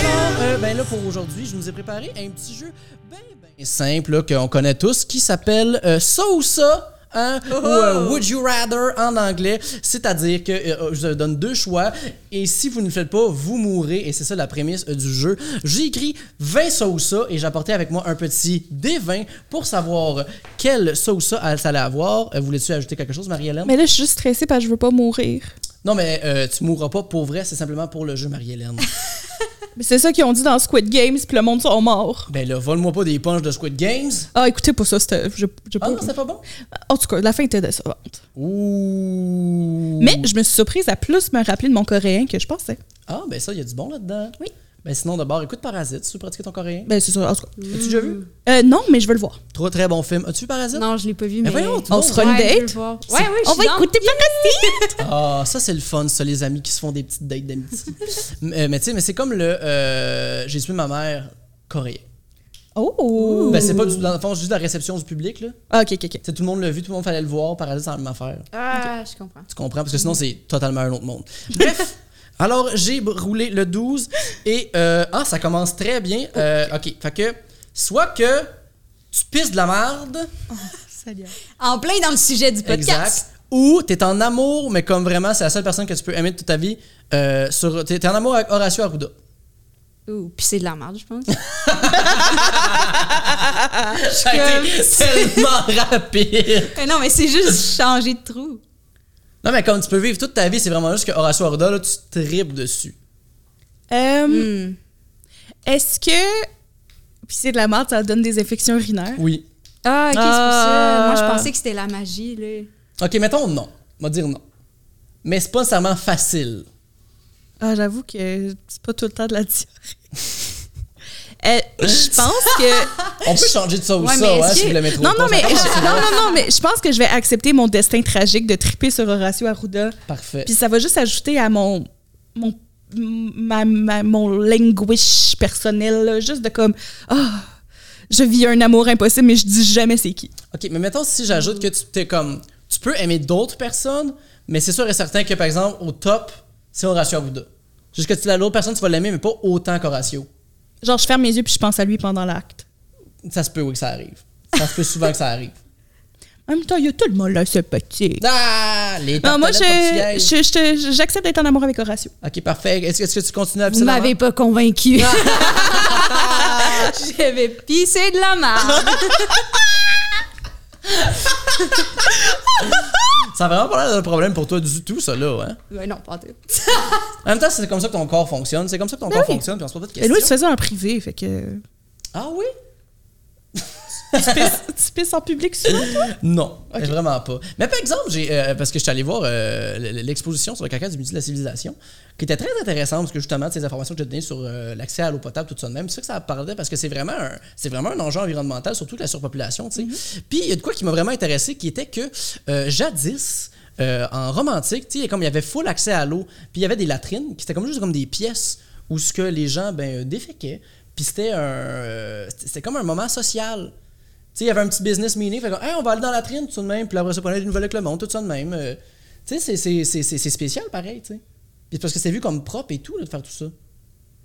Alors, euh, ben là, pour aujourd'hui, je nous ai préparé un petit jeu bien, bien simple qu'on connaît tous qui s'appelle euh, Ça ou ça. Hein, ou euh, Would You Rather en anglais. C'est-à-dire que euh, je vous donne deux choix et si vous ne le faites pas, vous mourrez. Et c'est ça la prémisse euh, du jeu. J'ai écrit 20 ça ou ça et j'ai apporté avec moi un petit D20 pour savoir quel ça ou ça allait avoir. Voulais-tu ajouter quelque chose, Marie-Hélène? Mais là, je suis juste stressée parce que je veux pas mourir. Non, mais euh, tu mourras pas pour vrai, c'est simplement pour le jeu, Marie-Hélène. Mais c'est ça qu'ils ont dit dans Squid Games, puis le monde sont morts. ben là, vole-moi pas des punches de Squid Games. Ah, écoutez, pas ça, c'était. j'ai- j'ai Ah pas- non, c'était pas bon? En tout cas, la fin était décevante. Ouh. Mais je me suis surprise à plus me rappeler de mon coréen que je pensais. Ah, ben ça, il y a du bon là-dedans. Oui. Ben sinon, d'abord, écoute Parasite, si tu veux pratiquer ton coréen? Ben, c'est ça. As-tu déjà vu? Euh, non, mais je veux le voir. Trop très bon film. As-tu vu Parasite? Non, je l'ai pas vu, Mais mais... voyons, On se fera une Ouais, je veux date? le voir. Ouais, ouais, je On va écouter Parasite! Ah, ça, c'est le fun, ça, les amis qui se font des petites dates d'amitié. mais euh, mais tu sais, mais c'est comme le euh, J'ai tué ma mère coréen. Oh! Ben, c'est pas du, dans le fond, c'est juste la réception du public, là. Ah, ok, ok, ok. Tu sais, tout le monde l'a vu, tout le monde fallait le voir. Parasite, c'est la même affaire. Ah, je comprends. Tu comprends? Parce que sinon, c'est totalement un autre monde. Bref, alors j'ai roulé le 12 et. euh, ah, ça commence très bien. Euh, ok, fait que. Soit que tu pisses de la merde, Salut. En plein dans le sujet du podcast. exact, ou t'es en amour, mais comme vraiment c'est la seule personne que tu peux aimer de toute ta vie, euh, sur, t'es, t'es en amour avec Horacio Arruda. Ouh, puis c'est de la merde, je pense. Ça a été tellement rapide. Mais non, mais c'est juste changer de trou. Non, mais comme tu peux vivre toute ta vie, c'est vraiment juste que Horacio Arruda, là, tu tripes dessus. Euh, Hmm. Est-ce que. Puis c'est de la merde, ça donne des infections urinaires? Oui. Ah, ok, c'est pour Ah. ça. Moi, je pensais que c'était la magie, là. Ok, mettons non. On va dire non. Mais c'est pas nécessairement facile. Ah, j'avoue que c'est pas tout le temps de la diarrhée. Euh, je pense que. On peut changer de ça ou Ouais, ça, hein, si vous l'aimez trop. Non, non, mais, je, non, non, non, mais je pense que je vais accepter mon destin tragique de triper sur Horacio Arruda. Parfait. Puis ça va juste ajouter à mon. mon ma, ma- mon languish personnel, là, juste de comme. Ah, je vis un amour impossible, mais je dis jamais c'est qui. OK, mais mettons si j'ajoute que tu t'es comme tu peux aimer d'autres personnes, mais c'est sûr et certain que par exemple au top, c'est Horacio Arruda. Juste que tu l'autre personne tu vas l'aimer mais pas autant qu'Horacio. Genre, je ferme mes yeux puis je pense à lui pendant l'acte. Ça se peut oui que ça arrive. Ça se peut souvent que ça arrive. En même temps, il y a tout le monde là, ce petit. Ah, les Non, moi, j'accepte d'être en amour avec Horacio. OK, parfait. Est-ce que, tu continues à Vous m'avez pas convaincu. je vais pisser de la merde. Ça a vraiment pas l'air d'un problème pour toi du tout, ça, là. Hein? Ouais, non, pas tout. En même temps, c'est comme ça que ton corps fonctionne. C'est comme ça que ton Ben corps oui. fonctionne, puis on se pose pas de Et lui, il se questions. faisait en privé, fait que. Ah oui? Tu pisses, tu pisses en public souvent, toi? Non, vraiment pas. Mais par exemple, j'ai euh, parce que je suis allé voir euh, l'exposition sur le caca du midi de la civilisation, qui était très intéressante parce que justement, ces informations que j'ai données sur euh, l'accès à l'eau potable, tout ça de même, c'est ça que ça parlait parce que c'est vraiment un, c'est vraiment un enjeu environnemental, surtout la surpopulation, tu sais. Puis il y a de quoi qui m'a vraiment intéressé, qui était que jadis. en romantique, comme il y avait full accès à l'eau, puis il y avait des latrines qui étaient comme juste comme des pièces où ce que les gens ben déféquaient, puis c'était un euh, c'était c'était comme un moment social. Tu sais, il y avait un petit business meeting, fait comme, Hey, on va aller dans la trine, tout de même, puis après ça, prenait des nouvelles avec le monde, tout ça de même. Euh, tu sais, c'est- c'est- c'est c'est- c'est spécial pareil, tu sais. Puis parce que c'est vu comme propre et tout, là, de faire tout ça.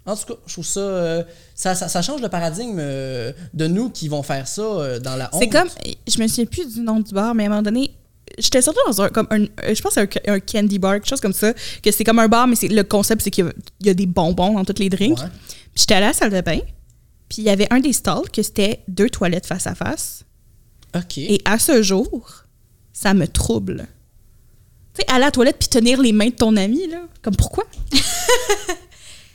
En tout cas, je trouve ça, euh, ça, ça, ça change le paradigme euh, de nous qui vont faire ça euh, dans la honte. C'est comme, je me souviens plus du nom du bar, mais à un moment donné, j'étais sortie dans un, comme un, je pense à un, un candy bar, quelque chose comme ça, que c'est comme un bar, mais c'est le concept, c'est qu'il y a- il y a des bonbons dans tous les drinks. Ouais. Puis j'étais à la salle de bain, puis il y avait un des stalls que c'était deux toilettes face à face. OK. Et à ce jour, ça me trouble. Tu sais, aller à la toilette puis tenir les mains de ton ami, là. Comme pourquoi?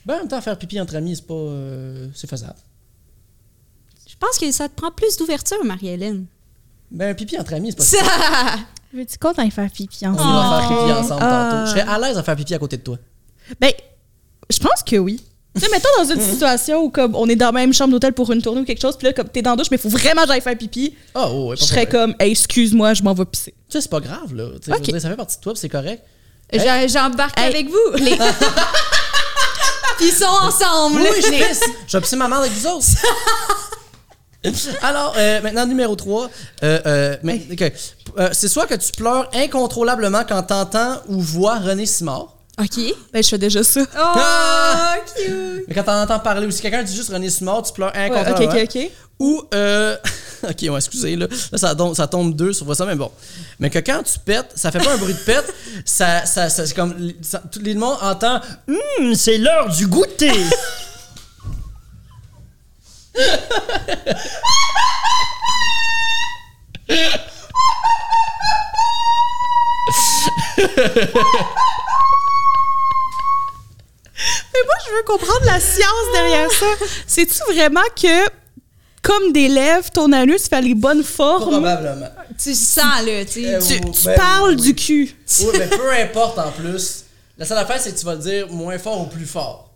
Ben, en même temps, faire pipi entre amis, c'est pas. euh, c'est faisable. Je pense que ça te prend plus d'ouverture, Marie-Hélène. Ben, un pipi entre amis, c'est pas Ça! Veux-tu qu'on aille faire pipi On ensemble? va faire pipi ensemble Ah. tantôt. Je serais à l'aise à faire pipi à côté de toi. Ben, je pense que oui. Tu sais, mettons dans une situation où comme on est dans la même chambre d'hôtel pour une tournée ou quelque chose, puis là, comme t'es dans la douche, mais il faut vraiment que j'aille faire pipi, Ah, oh, ouais, pas je serais problème. comme, hey, excuse-moi, je m'en vais pisser. Tu sais, c'est pas grave, là. Tu sais, je veux Ok. dire, ça fait partie de toi, puis c'est correct. J'ai- J'embarque Hey. avec vous. Puis ils sont ensemble. Oui, je pisse. Je vais pisser ma mère avec vous autres. Alors, euh, maintenant, numéro 3. c'est soit que tu pleures incontrôlablement quand t'entends ou vois René Simard. OK. Ben, je fais déjà ça. Oh, Ah! cute. Mais quand t'entends parler ou si quelqu'un dit juste René Simard, tu pleures Ouais, ok, ok, ok. Ou, euh, ok, ouais, excusez, là, là ça, tombe, ça tombe deux sur ça, mais bon. Mais que quand tu pètes, ça fait pas un bruit de pète, ça, ça, ça- c'est comme, ça- tout le monde entend, Hum, c'est l'heure du goûter. Mais moi, je veux comprendre la science derrière ça. C'est-tu vraiment que, comme des lèvres, ton anus fait les bonnes formes? Probablement. Tu sens, là, tu sais. Euh, Tu, ben, parles oui. du cul. Oui, mais peu importe en plus. La seule affaire, c'est que tu vas le dire moins fort ou plus fort.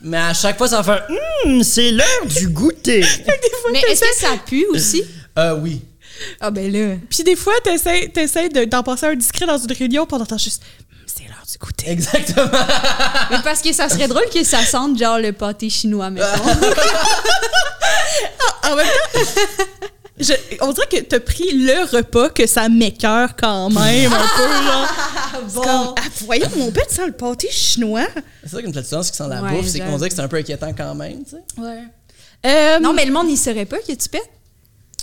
Mais à chaque fois, ça va faire Hum, c'est l'heure du goûter. Mais est-ce que ça pue aussi? euh, oui. Ah, ben là. Puis des fois, t'essaies, t'essaies de- d'en passer un discret dans une réunion, on entend juste c'est l'heure du goûter. Exactement. Mais parce que ça serait drôle que ça sente genre le pâté chinois, mettons. En même temps, je- on dirait que t'as pris le repas que ça m'écœure quand même un peu, là. C'est comme, ah, voyons, mon bête sent le pâté chinois. C'est ça qu'une flatulence qui sent la Ouais, bouffe, c'est qu'on dirait que c'est un peu inquiétant quand même, tu sais. Ouais. Euh, Non, mais le monde, il saurait pas que tu pètes.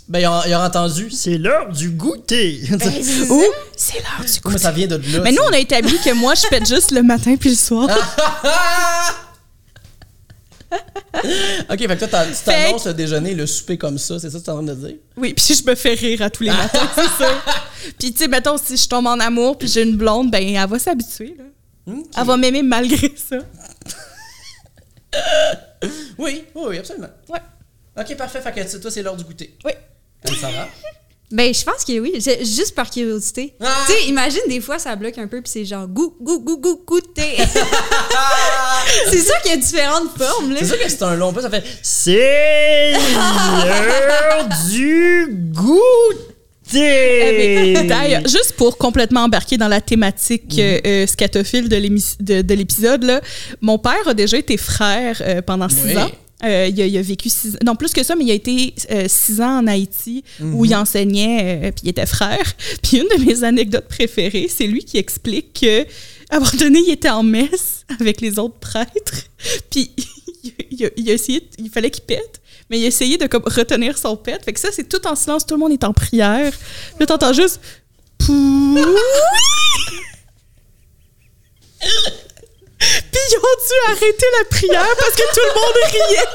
Ben, il a, il a entendu c'est l'heure du goûter. Ou c'est l'heure du Comment goûter. ça vient de là? Mais nous, on a établi que moi, je pète juste le matin puis le soir. ok, fait que toi, t'as- tu t'annonces le déjeuner, le souper comme ça, c'est ça que tu es en train de dire? Oui, puis je me fais rire à tous les matins, c'est ça. Puis tu sais, mettons, si je tombe en amour puis j'ai une blonde, ben elle va s'habituer, là. Elle va m'aimer malgré ça. Oui, oui, oui, absolument. Ouais. Ok, parfait. Fait que toi, c'est l'heure du goûter. Oui. Comme ça va? Ben, je pense que oui. Juste par curiosité. Ah! Tu sais, imagine des fois, ça bloque un peu, puis c'est genre goût, goût, goût, goût, goûter. c'est sûr qu'il y a différentes formes, là. C'est sûr que c'est un long peu, ça fait C'est l'heure du goûter. Eh ben, D'ailleurs, juste pour complètement embarquer dans la thématique euh, euh, scatophile de l'émis- de- de l'épisode, là, mon père a déjà été frère euh, pendant six Oui. ans. Euh, il, a, il a vécu six non plus que ça, mais il a été euh, six ans en Haïti où il enseignait, euh, puis il était frère. Puis une de mes anecdotes préférées, c'est lui qui explique que à un moment donné, il était en messe avec les autres prêtres, puis il, il a, il a essayé, il fallait qu'il pète, mais il a essayé de comme, retenir son pète. Fait que ça, c'est tout en silence, tout le monde est en prière. Puis là, t'entends juste! Puis ils ont dû arrêter la prière parce que tout le monde riait.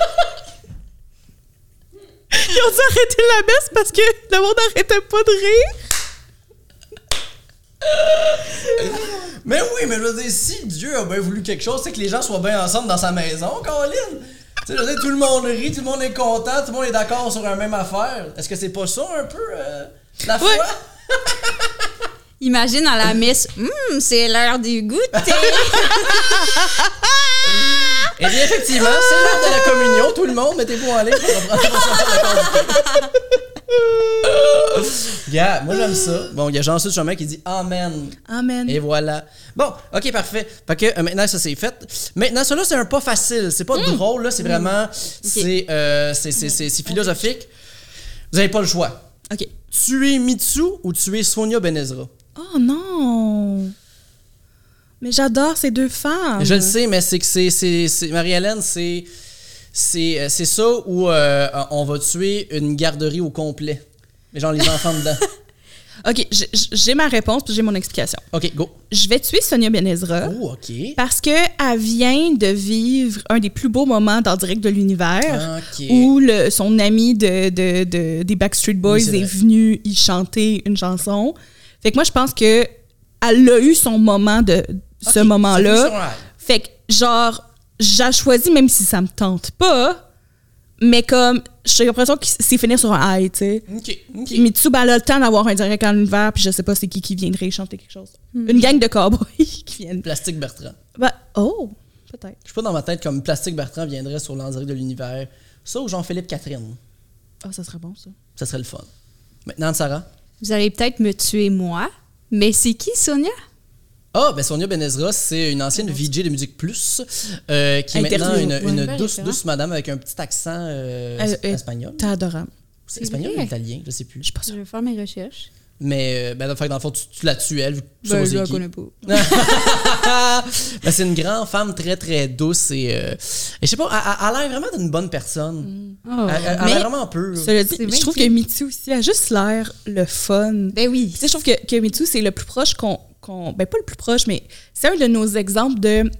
Ils ont dû arrêter la messe parce que le monde n'arrêtait pas de rire. Mais oui, mais je veux dire, si Dieu a bien voulu quelque chose, c'est que les gens soient bien ensemble dans sa maison, Caroline. Tu sais, je veux dire, tout le monde rit, tout le monde est content, tout le monde est d'accord sur un même affaire. Est-ce que c'est pas ça un peu euh, la foi? Ouais. Imagine à la messe, Hum, c'est l'heure du goûter. Eh bien, effectivement, c'est l'heure de la communion. Tout le monde, mettez-vous en ligne pour reprendre moi j'aime ça. Bon, il y a Jean-Sud Chemin qui dit Amen. Amen. Et voilà. Bon, ok, parfait. Fait que euh, maintenant, ça c'est fait. Maintenant, ça là, c'est un pas facile. C'est pas drôle, là. C'est vraiment. C'est euh, c'est- c'est- c'est- c'est philosophique. Vous avez pas le choix. OK. Tuer Mitsu ou tuer Sonia Benezra? Oh non! Mais j'adore ces deux femmes. Je le sais, mais c'est que c'est. Marie-Hélène, c'est. C'est euh, ça où euh, on va tuer une garderie au complet. Mais genre les enfants dedans. OK, j'ai ma réponse puis j'ai mon explication. Ok, go. Je vais tuer Sonia Benezra Oh, ok. parce qu'elle vient de vivre un des plus beaux moments dans Direct de l'univers Ok. où le- son ami de, de- de- des Backstreet Boys Oui, est vrai. venu y chanter une chanson. Fait que moi, je pense que elle a eu son moment de ce moment-là. finit sur un high. Fait que, genre, j'ai choisi, même si ça me tente pas, mais comme, j'ai l'impression que c'est finir sur un high, tu sais. Ok, ok. Puis Mitsu, ben, le temps d'avoir un direct en l'univers, puis je sais pas c'est qui qui viendrait chanter quelque chose. Hmm. Une gang de cowboys qui viennent. Plastique Bertrand. Ben, oh, peut-être. Je suis pas dans ma tête comme Plastique Bertrand viendrait sur l'Andirie de l'univers. Ça ou Jean-Philippe Catherine. Ah, ça serait bon, ça. Ça serait le fun. Maintenant, Sarah? Vous allez peut-être me tuer moi, mais c'est qui Sonia? Ah, ben Sonia Benezra, c'est une ancienne VJ de Musique Plus, euh, qui est maintenant une, Ouais, douce, douce madame avec un petit accent euh, espagnol. T'es adorable. C'est espagnol vrai. ou italien, je sais plus. Je suis pas Je vais faire mes recherches. Mais euh, ben, fait dans le fond, tu, tu la tues, elle, tu Ben, je c'est la connais pas. Ben, c'est une grande femme très très douce et, euh, et je sais pas, elle, a l'air vraiment d'une bonne personne. Oh. Elle, elle- elle a vraiment C'est je trouve que Mitsu aussi a juste l'air le fun. Ben oui. Tu sais, je trouve que, que Mitsu, c'est le plus proche qu'on. qu'on- ben, pas le plus proche, mais c'est un de nos exemples de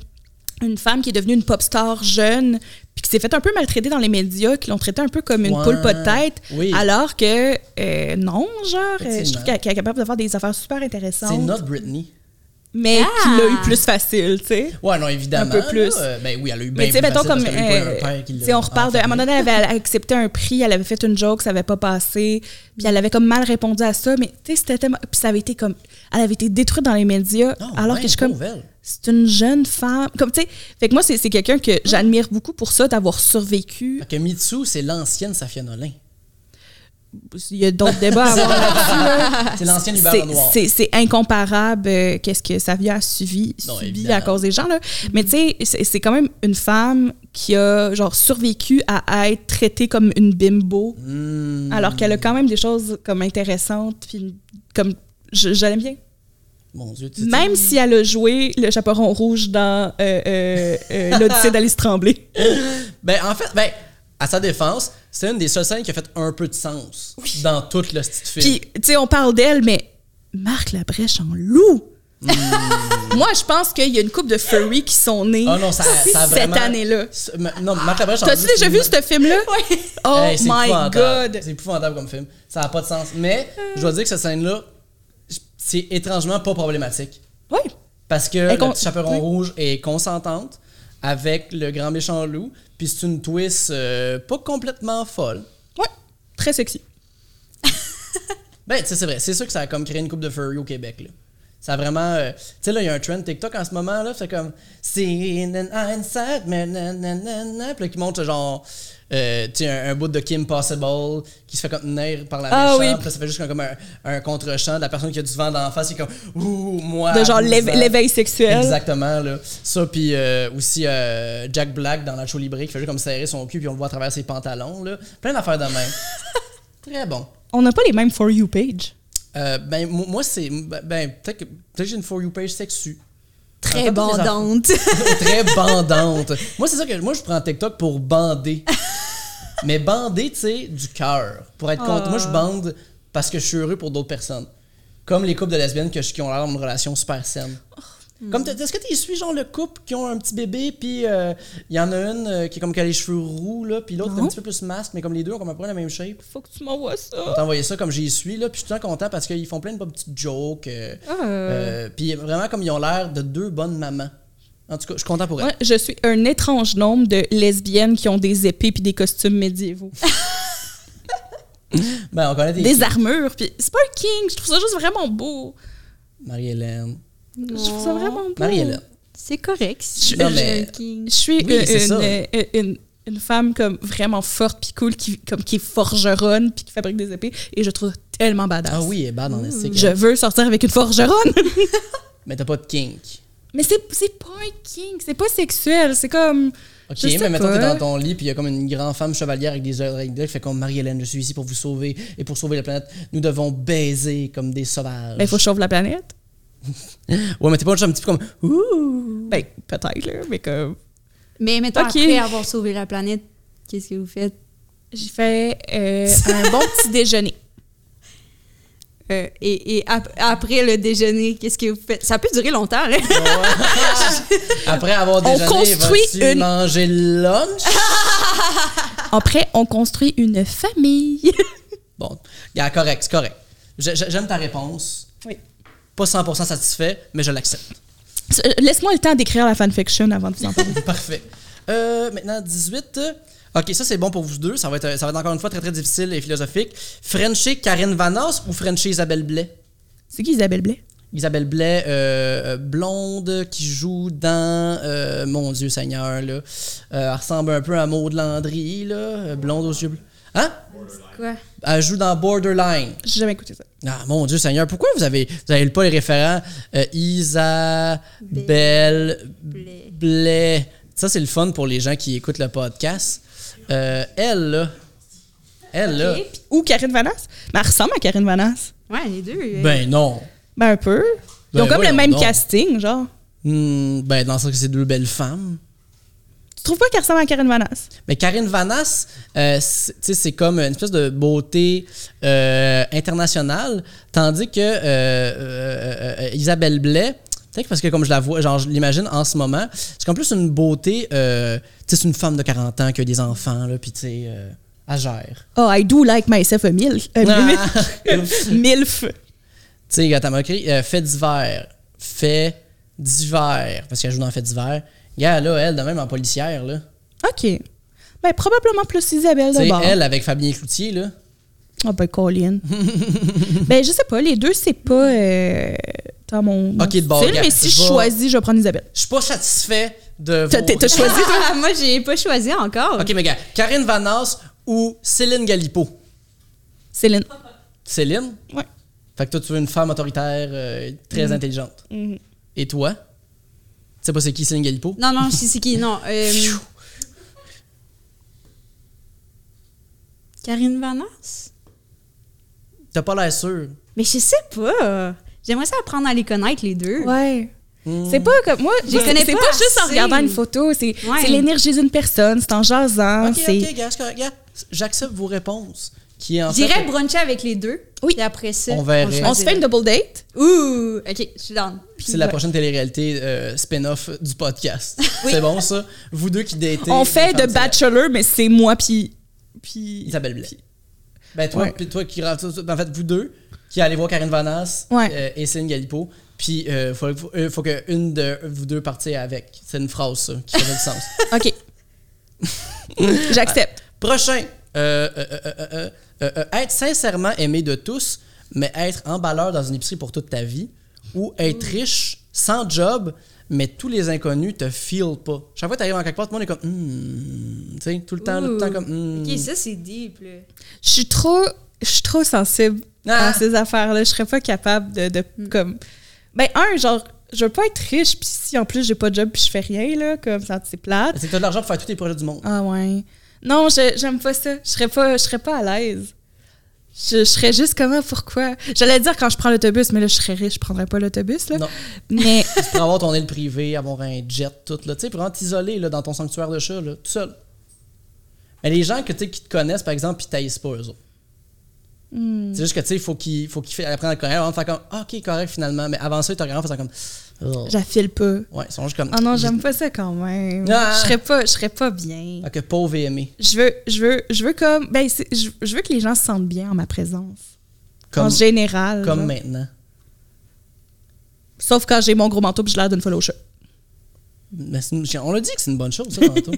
une femme qui est devenue une pop star jeune, puis qui s'est fait un peu maltraiter dans les médias, qui l'ont traité un peu comme une Ouais. poule pas de tête. Oui. Alors que, euh, non, genre, euh, je trouve qu'elle qu'elle est capable de faire des affaires super intéressantes. C'est notre Britney. Mais Ah! qui l'a eu plus facile, tu sais. Ouais, non, évidemment. Un peu plus. là, ben oui, elle a eu bien Mais tu sais, plus mettons facile comme. pas euh, père qui sais, on reparle de. À un moment donné, elle avait accepté un prix, elle avait fait une joke, ça avait pas passé, puis elle avait comme mal répondu à ça, mais tu sais, c'était tellement. Puis ça avait été comme. Elle avait été détruite dans les médias, Non, alors ouais, que je suis comme. C'est une jeune femme. Comme, tu sais. Fait que moi, c'est c'est quelqu'un que j'admire beaucoup pour ça, d'avoir survécu. Fait que Mitsu, c'est l'ancienne Safia Nolin. Il y a d'autres débats à avoir là-dessus. C'est l'ancienne Hubert C'est- Lenoir. C'est c'est incomparable euh, qu'est-ce que Savia a suivi, Non, subi évidemment. à cause des gens. Là. Mais tu sais, c'est- c'est quand même une femme qui a genre survécu à être traitée comme une bimbo, Hmm. alors qu'elle a quand même des choses comme intéressantes. Puis comme je, je l'aime bien. Mon Dieu, Même si elle a joué le chaperon rouge dans euh, euh, euh, l'Odyssée d'Alice Tremblay. Ben, en fait, ben, à sa défense, c'est une des seules scènes qui a fait un peu de sens dans toute le style film. Puis, tu sais, on parle d'elle, mais Marc Labrèche en loup. Moi, je pense qu'il y a une couple de furry qui sont nés Hmm. Ah non, ça, ça a cette année-là. Non, Marc Labrèche en T'as-tu déjà vu ce film-là? Oui. Oh Hey, my. God! C'est épouvantable comme film. Ça n'a pas de sens. Mais je dois dire que cette scène-là, c'est étrangement pas problématique. Oui. Parce que Elle le petit chaperon oui. rouge est consentante avec le grand méchant loup. Puis c'est une twist euh, pas complètement folle. Ouais. Très sexy. Ben, tu sais, c'est vrai. C'est sûr que ça a comme créé une coupe de furry au Québec, là. Ça a vraiment... euh, tu sais, là, il y a un trend TikTok en ce moment, là. C'est comme... Nanana. Puis là, qui montre, genre... euh, tu un, un bout de Kim Possible qui se fait contenir par la Ah méchante. oui. Là, ça fait juste comme un, un contre-champ de la personne qui a du vent d'en face. C'est comme... Ouh, moi... De genre 12 l'éve- ans. l'éveil sexuel. Exactement, là. Ça, puis euh, aussi euh, Jack Black dans Nacho Libre qui fait juste comme serrer son cul, puis on le voit à travers ses pantalons, là. Plein d'affaires de même. Très bon. On n'a pas les mêmes For You page. Ben, mo- moi, c'est. Ben, peut-être que, peut que j'ai une For You page sexue. Très bandante. Très bandante. moi, c'est ça que. Moi, je prends TikTok pour bander. Mais bander, tu sais, du cœur. Pour être content. Moi, je bande parce que je suis heureux pour d'autres personnes. Comme les couples de lesbiennes que je- qui ont l'air d'une relation super saine. Comme Est-ce que tu suis genre le couple qui ont un petit bébé, puis euh, il y en a une euh, qui est comme qui a les cheveux roux, là, puis l'autre un petit peu plus masque, mais comme les deux ont comme à peu près la même shape? Faut que tu m'envoies On ça. envoyé ça comme j'y suis, là, puis je suis temps content parce qu'ils font plein de petites jokes. euh, Ah. euh, puis vraiment, comme ils ont l'air de deux bonnes mamans. En tout cas, je suis content pour elle. Je suis un étrange nombre de lesbiennes qui ont des épées puis des costumes médiévaux. Ben, on connaît des. des armures, puis c'est pas un king, je trouve ça juste vraiment beau. Marie-Hélène. Je trouve ça vraiment beau. Marie-Hélène. C'est correct. si Je- non, mais-. Je suis Oui, une, une, une- une femme comme vraiment forte puis cool, qui, comme, qui est forgeronne puis qui fabrique des épées, et je trouve tellement badass. Ah oui, elle est bad en esthétique. Je veux sortir avec une forgeronne. Mais t'as pas de kink. Mais c'est c'est pas un king, c'est pas sexuel, c'est comme... Ok, Je sais mais mettons que t'es dans ton lit, puis il y a comme une grande femme chevalière avec des oreilles d'œil qui fait comme Marie-Hélène, je suis ici pour vous sauver et pour sauver la planète. Nous devons baiser comme des sauvages. Ben, il faut que je sauve la planète. Ouais, mais t'es pas un petit peu comme Ouh! Ben, peut-être, là, mais comme... Mais mettons, Ok. après avoir sauvé la planète, qu'est-ce que vous faites? J'ai fait euh, un bon petit déjeuner. Euh, et et ap- après le déjeuner, qu'est-ce que vous faites? Ça peut durer longtemps, là. Après avoir On déjeuné, construit vas-tu une- manger le lunch? Après, on construit une famille. Bon, yeah, correct, c'est correct. J'ai- j'ai- J'aime ta réponse. Oui. Pas 100% satisfait, mais je l'accepte. Laisse-moi le temps d'écrire la fanfiction avant de vous en parler. Parfait. Euh, maintenant, 18. Ok, ça c'est bon pour vous deux. Ça va, être, ça va être encore une fois très très difficile et philosophique. Frencher Karine Vanas ou Frencher Isabelle Blais? C'est qui Isabelle Blais? Isabelle Blais, euh, euh, blonde, qui joue dans. euh, mon Dieu Seigneur, là. Euh, elle ressemble un peu à Maud Landry, là. euh, Blonde aux yeux bleus. Hein? Quoi? Elle joue dans Borderline. J'ai jamais écouté ça. Ah, mon Dieu Seigneur, pourquoi vous avez, vous avez pas les référents euh, Isabelle Blais. Blais? Ça, c'est le fun pour les gens qui écoutent le podcast. Euh, elle, là. Elle, là. Ou Karine Vanasse? Mais elle ressemble à Karine Vanasse. Ouais, les deux. Ben non. Ben, un peu. Ils ont Ben comme le même casting, genre. Hmm, ben, dans le sens que c'est deux belles femmes. Tu trouves pas qu'elle ressemble à Karine Vanasse? Mais Karine Vanas, euh, c'est- comme une espèce de beauté euh, internationale, tandis que euh, Isabelle Blais, peut-être parce que comme je la vois, genre je l'imagine en ce moment, c'est comme plus une beauté, tu sais, c'est une femme de 40 ans qui a des enfants, là, puis tu sais, elle gère. Oh, I do like myself a milf. A Ah! milf. milf. Tu sais, euh, fait divers, fait divers, parce qu'elle joue dans fait divers. Gars, là, elle, de même en policière, là. OK. Ben, probablement plus Isabelle de sais, bord. elle avec Fabien Cloutier, là. Ah, ben, Colin. ben, je sais pas, les deux, c'est pas euh, dans mon, mon Ok, de bord, style, gars, mais si je je vais- choisis, je vais prendre Isabelle. Je suis pas satisfait de T'as- vos... t'as- choisi, toi? Moi, j'ai pas choisi encore. OK, mais gars, Karine Vanas ou Céline Galipo? Céline. Céline? Ouais. Fait que toi, tu veux une femme autoritaire euh, très intelligente. Mhm. Et toi? Tu sais pas c'est qui Céline Galipo? Non, non, je sais c'est qui. Non. euh. Karine Vanas? T'as pas l'air sûr. Mais je sais pas. J'aimerais ça apprendre à les connaître, les deux. Ouais. Hmm. C'est pas comme moi, Je c'est connais c'est pas pas, juste en regardant une photo, c'est Ouais. l'énergie d'une personne, c'est en jasant, OK, c'est OK, gars. J'accepte vos réponses. Qui est en J'irais fait... bruncher avec les deux. Oui. Puis après ça, On verrait. on se fait une double date. Ouh! OK, je suis down. C'est la prochaine télé-réalité euh, spin-off du podcast. C'est bon, ça? Vous deux qui datez... On fait de Bachelor mais c'est moi puis puis Isabelle Blais. Ben toi, puis toi qui en fait vous deux qui allez voir Karine Vanas Ouais. euh, et Céline Galipo, puis euh, faut, euh, faut que une de vous deux partiez avec. C'est une phrase ça qui fait du sens. OK. J'accepte. Prochain, être sincèrement aimé de tous, mais être emballeur dans une épicerie pour toute ta vie, ou être riche sans job, mais tous les inconnus te feel pas. Chaque fois que t'arrives en quelque part, tout le monde est comme, Hmm tu sais, tout le temps, tout le temps comme, Hmm. OK, ça, c'est deep, là. Je suis trop je suis trop sensible Ah. à ces affaires-là, je serais pas capable de, de comme ben un genre je veux pas être riche puis si en plus j'ai pas de job puis je fais rien là comme ça c'est plate. C'est que t'as de l'argent pour faire tous tes projets du monde. Ah ouais. Non, je- j'aime pas ça. Je serais pas, je serais pas à l'aise. Je, je serais juste comment, pourquoi? J'allais dire quand je prends l'autobus, mais là, je serais riche, je prendrais pas l'autobus, là. Non. Mais, Tu pourrais avoir ton aile privée, avoir un jet, tout, là. Tu sais, vraiment t'isoler, là, dans ton sanctuaire de chat, là, tout seul. Mais les gens que, qui te connaissent, par exemple, puis taillent pas eux autres. hmm, C'est juste que, tu sais, il faut qu'ils apprennent à te connaître avant de faire comme, ah, ok, correct, finalement. Mais avant ça, ils te regardent en faisant comme. J'affile pas. Ouais, ils sont juste comme. Ah non, j'aime pas ça quand même. Ah. Je serais pas, je serais pas bien. Fait que pauvre et aimé. Je veux, je veux, je veux comme, ben, je, je veux que les gens se sentent bien en ma présence. Comme, en général. comme maintenant. Sauf quand j'ai mon gros manteau puis je l'air d'une folle au chat. Mais on l'a dit que c'est une bonne chose, ça, tantôt.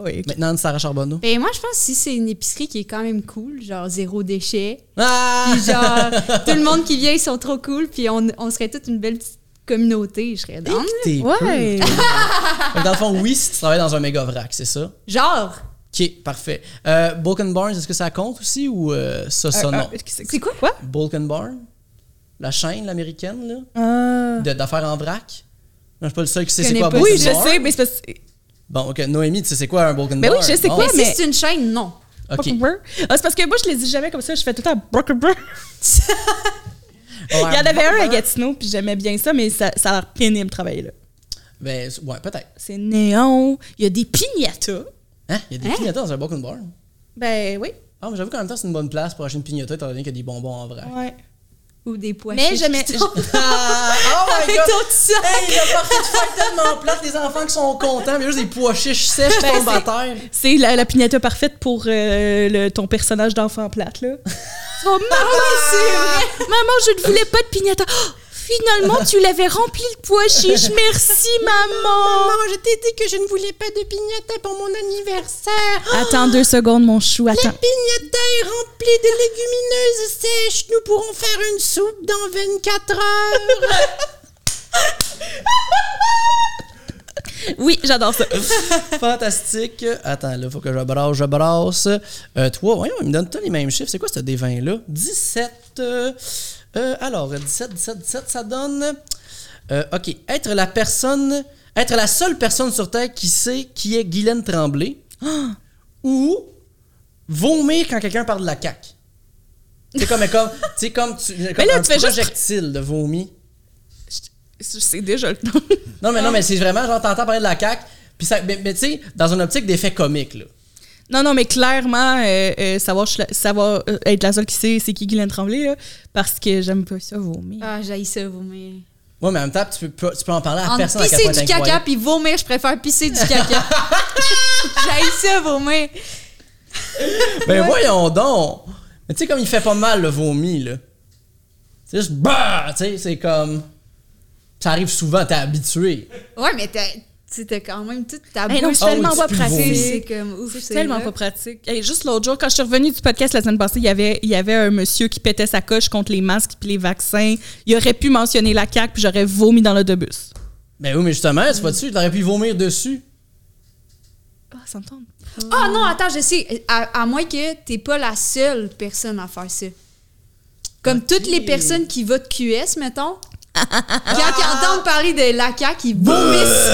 Oui. Maintenant, Sarah Charbonneau. Ben, moi, je pense que si c'est une épicerie qui est quand même cool, genre zéro déchet, Ah! puis genre tout le monde qui vient, ils sont trop cool, puis on, on serait toute une belle petite communauté, je serais. T'es Ouais. Dans le fond, oui, si tu travailles dans un méga vrac, c'est ça? Genre, Ok, parfait. Euh, Balkan Barnes, est-ce que ça compte aussi ou euh, ça, ça, Euh, non? euh, c'est quoi? Quoi? Balkan Barn? La chaîne, l'américaine, là? Ah. D'affaires en vrac? Non, je suis pas le seul qui sait c'est quoi. Balkan Oui, je Barn. sais, mais c'est parce que. Bon, ok. Noémie, tu sais c'est quoi un Balkan Ben oui, Barn? je sais Bon, quoi, mais mais- si c'est une chaîne, non. Ok. Ah, c'est parce que moi, je les dis jamais comme ça. Je fais tout le temps. Il y en avait un à. Gatineau, puis j'aimais bien ça, mais ça, ça a l'air pénible de travailler là. Ben, ouais, peut-être. C'est néon. Il y a des piñatas. Hein? Il y a des Hein? pignotas dans un Balkan Barn. Ben oui. Ah, mais j'avoue qu'en même temps, c'est une bonne place pour acheter une pignata étant donné qu'il y a des bonbons en vrac. Ouais. Ou des pois Mais tombent Ah, oh my god! Hey, la partie de fête tellement plate, les enfants qui sont contents, mais juste des pois chiches sèches Ben, tombent à c'est- terre. C'est la, la piñata parfaite pour euh, le- ton personnage d'enfant plate, là. oh, maman, maman, je ne voulais pas de piñata. Oh, finalement, tu l'avais rempli le pois chiche. Merci, maman. je t'ai dit que je ne voulais pas de pignata pour mon anniversaire. Attends deux secondes, mon chou. Attends. pignata est remplie de légumineuses sèches. Nous pourrons faire une soupe dans 24 heures. Oui, j'adore ça. Fantastique. Attends, là, faut que je brasse, je brasse. Euh, toi, voyons, il me donne tous les mêmes chiffres. C'est quoi ce D20-là? 17. euh, euh, alors, 17, 17, 17, ça donne. euh, OK. Être la personne. Être la seule personne sur Terre qui sait qui est Guylaine Tremblay. Ou vomir quand quelqu'un parle de la caque. C'est comme, comme, comme, tu, comme là, un tu fais juste- projectile de vomi. C'est déjà le temps. Non, mais non, mais c'est vraiment genre, t'entends parler de la caque. Puis ça, mais, mais tu sais, dans une optique d'effet comique, là. Non, non, mais clairement, euh, euh, savoir, la- savoir euh, être la seule qui sait c'est qui Guylaine Tremblay, là, parce que j'aime pas ça vomir. Ah, j'haïs ça, vomir. Ouais, mais en même temps, tu peux, tu peux en parler à En personne pisser du caca puis vomir, je préfère pisser du caca. j'haïs ça, vomir. Ben voyons donc! Mais tu sais, comme il fait pas mal le vomi, là. C'est juste bah! Tu sais, c'est comme. Ça arrive souvent, t'es habitué. Ouais, mais sais, t'as quand même toute ta Hey, non, bouche. c'est tellement pas pratique. C'est comme ouf, C'est c'est tellement là. pas pratique. Hey, juste l'autre jour, quand je suis revenue du podcast la semaine passée, il y avait, il y avait un monsieur qui pétait sa coche contre les masques puis les vaccins. Il aurait pu mentionner la CAQ puis j'aurais vomi dans l'autobus. Ben oui, mais justement, tu vois dessus, t'aurais pu vomir dessus. Ah, ça me tente. Ah non, attends, je sais. À, à moins que t'es pas la seule personne à faire ça. Comme toutes les personnes qui votent QS, mettons, quand ils entendent parler de la CAQ, ils vomissent.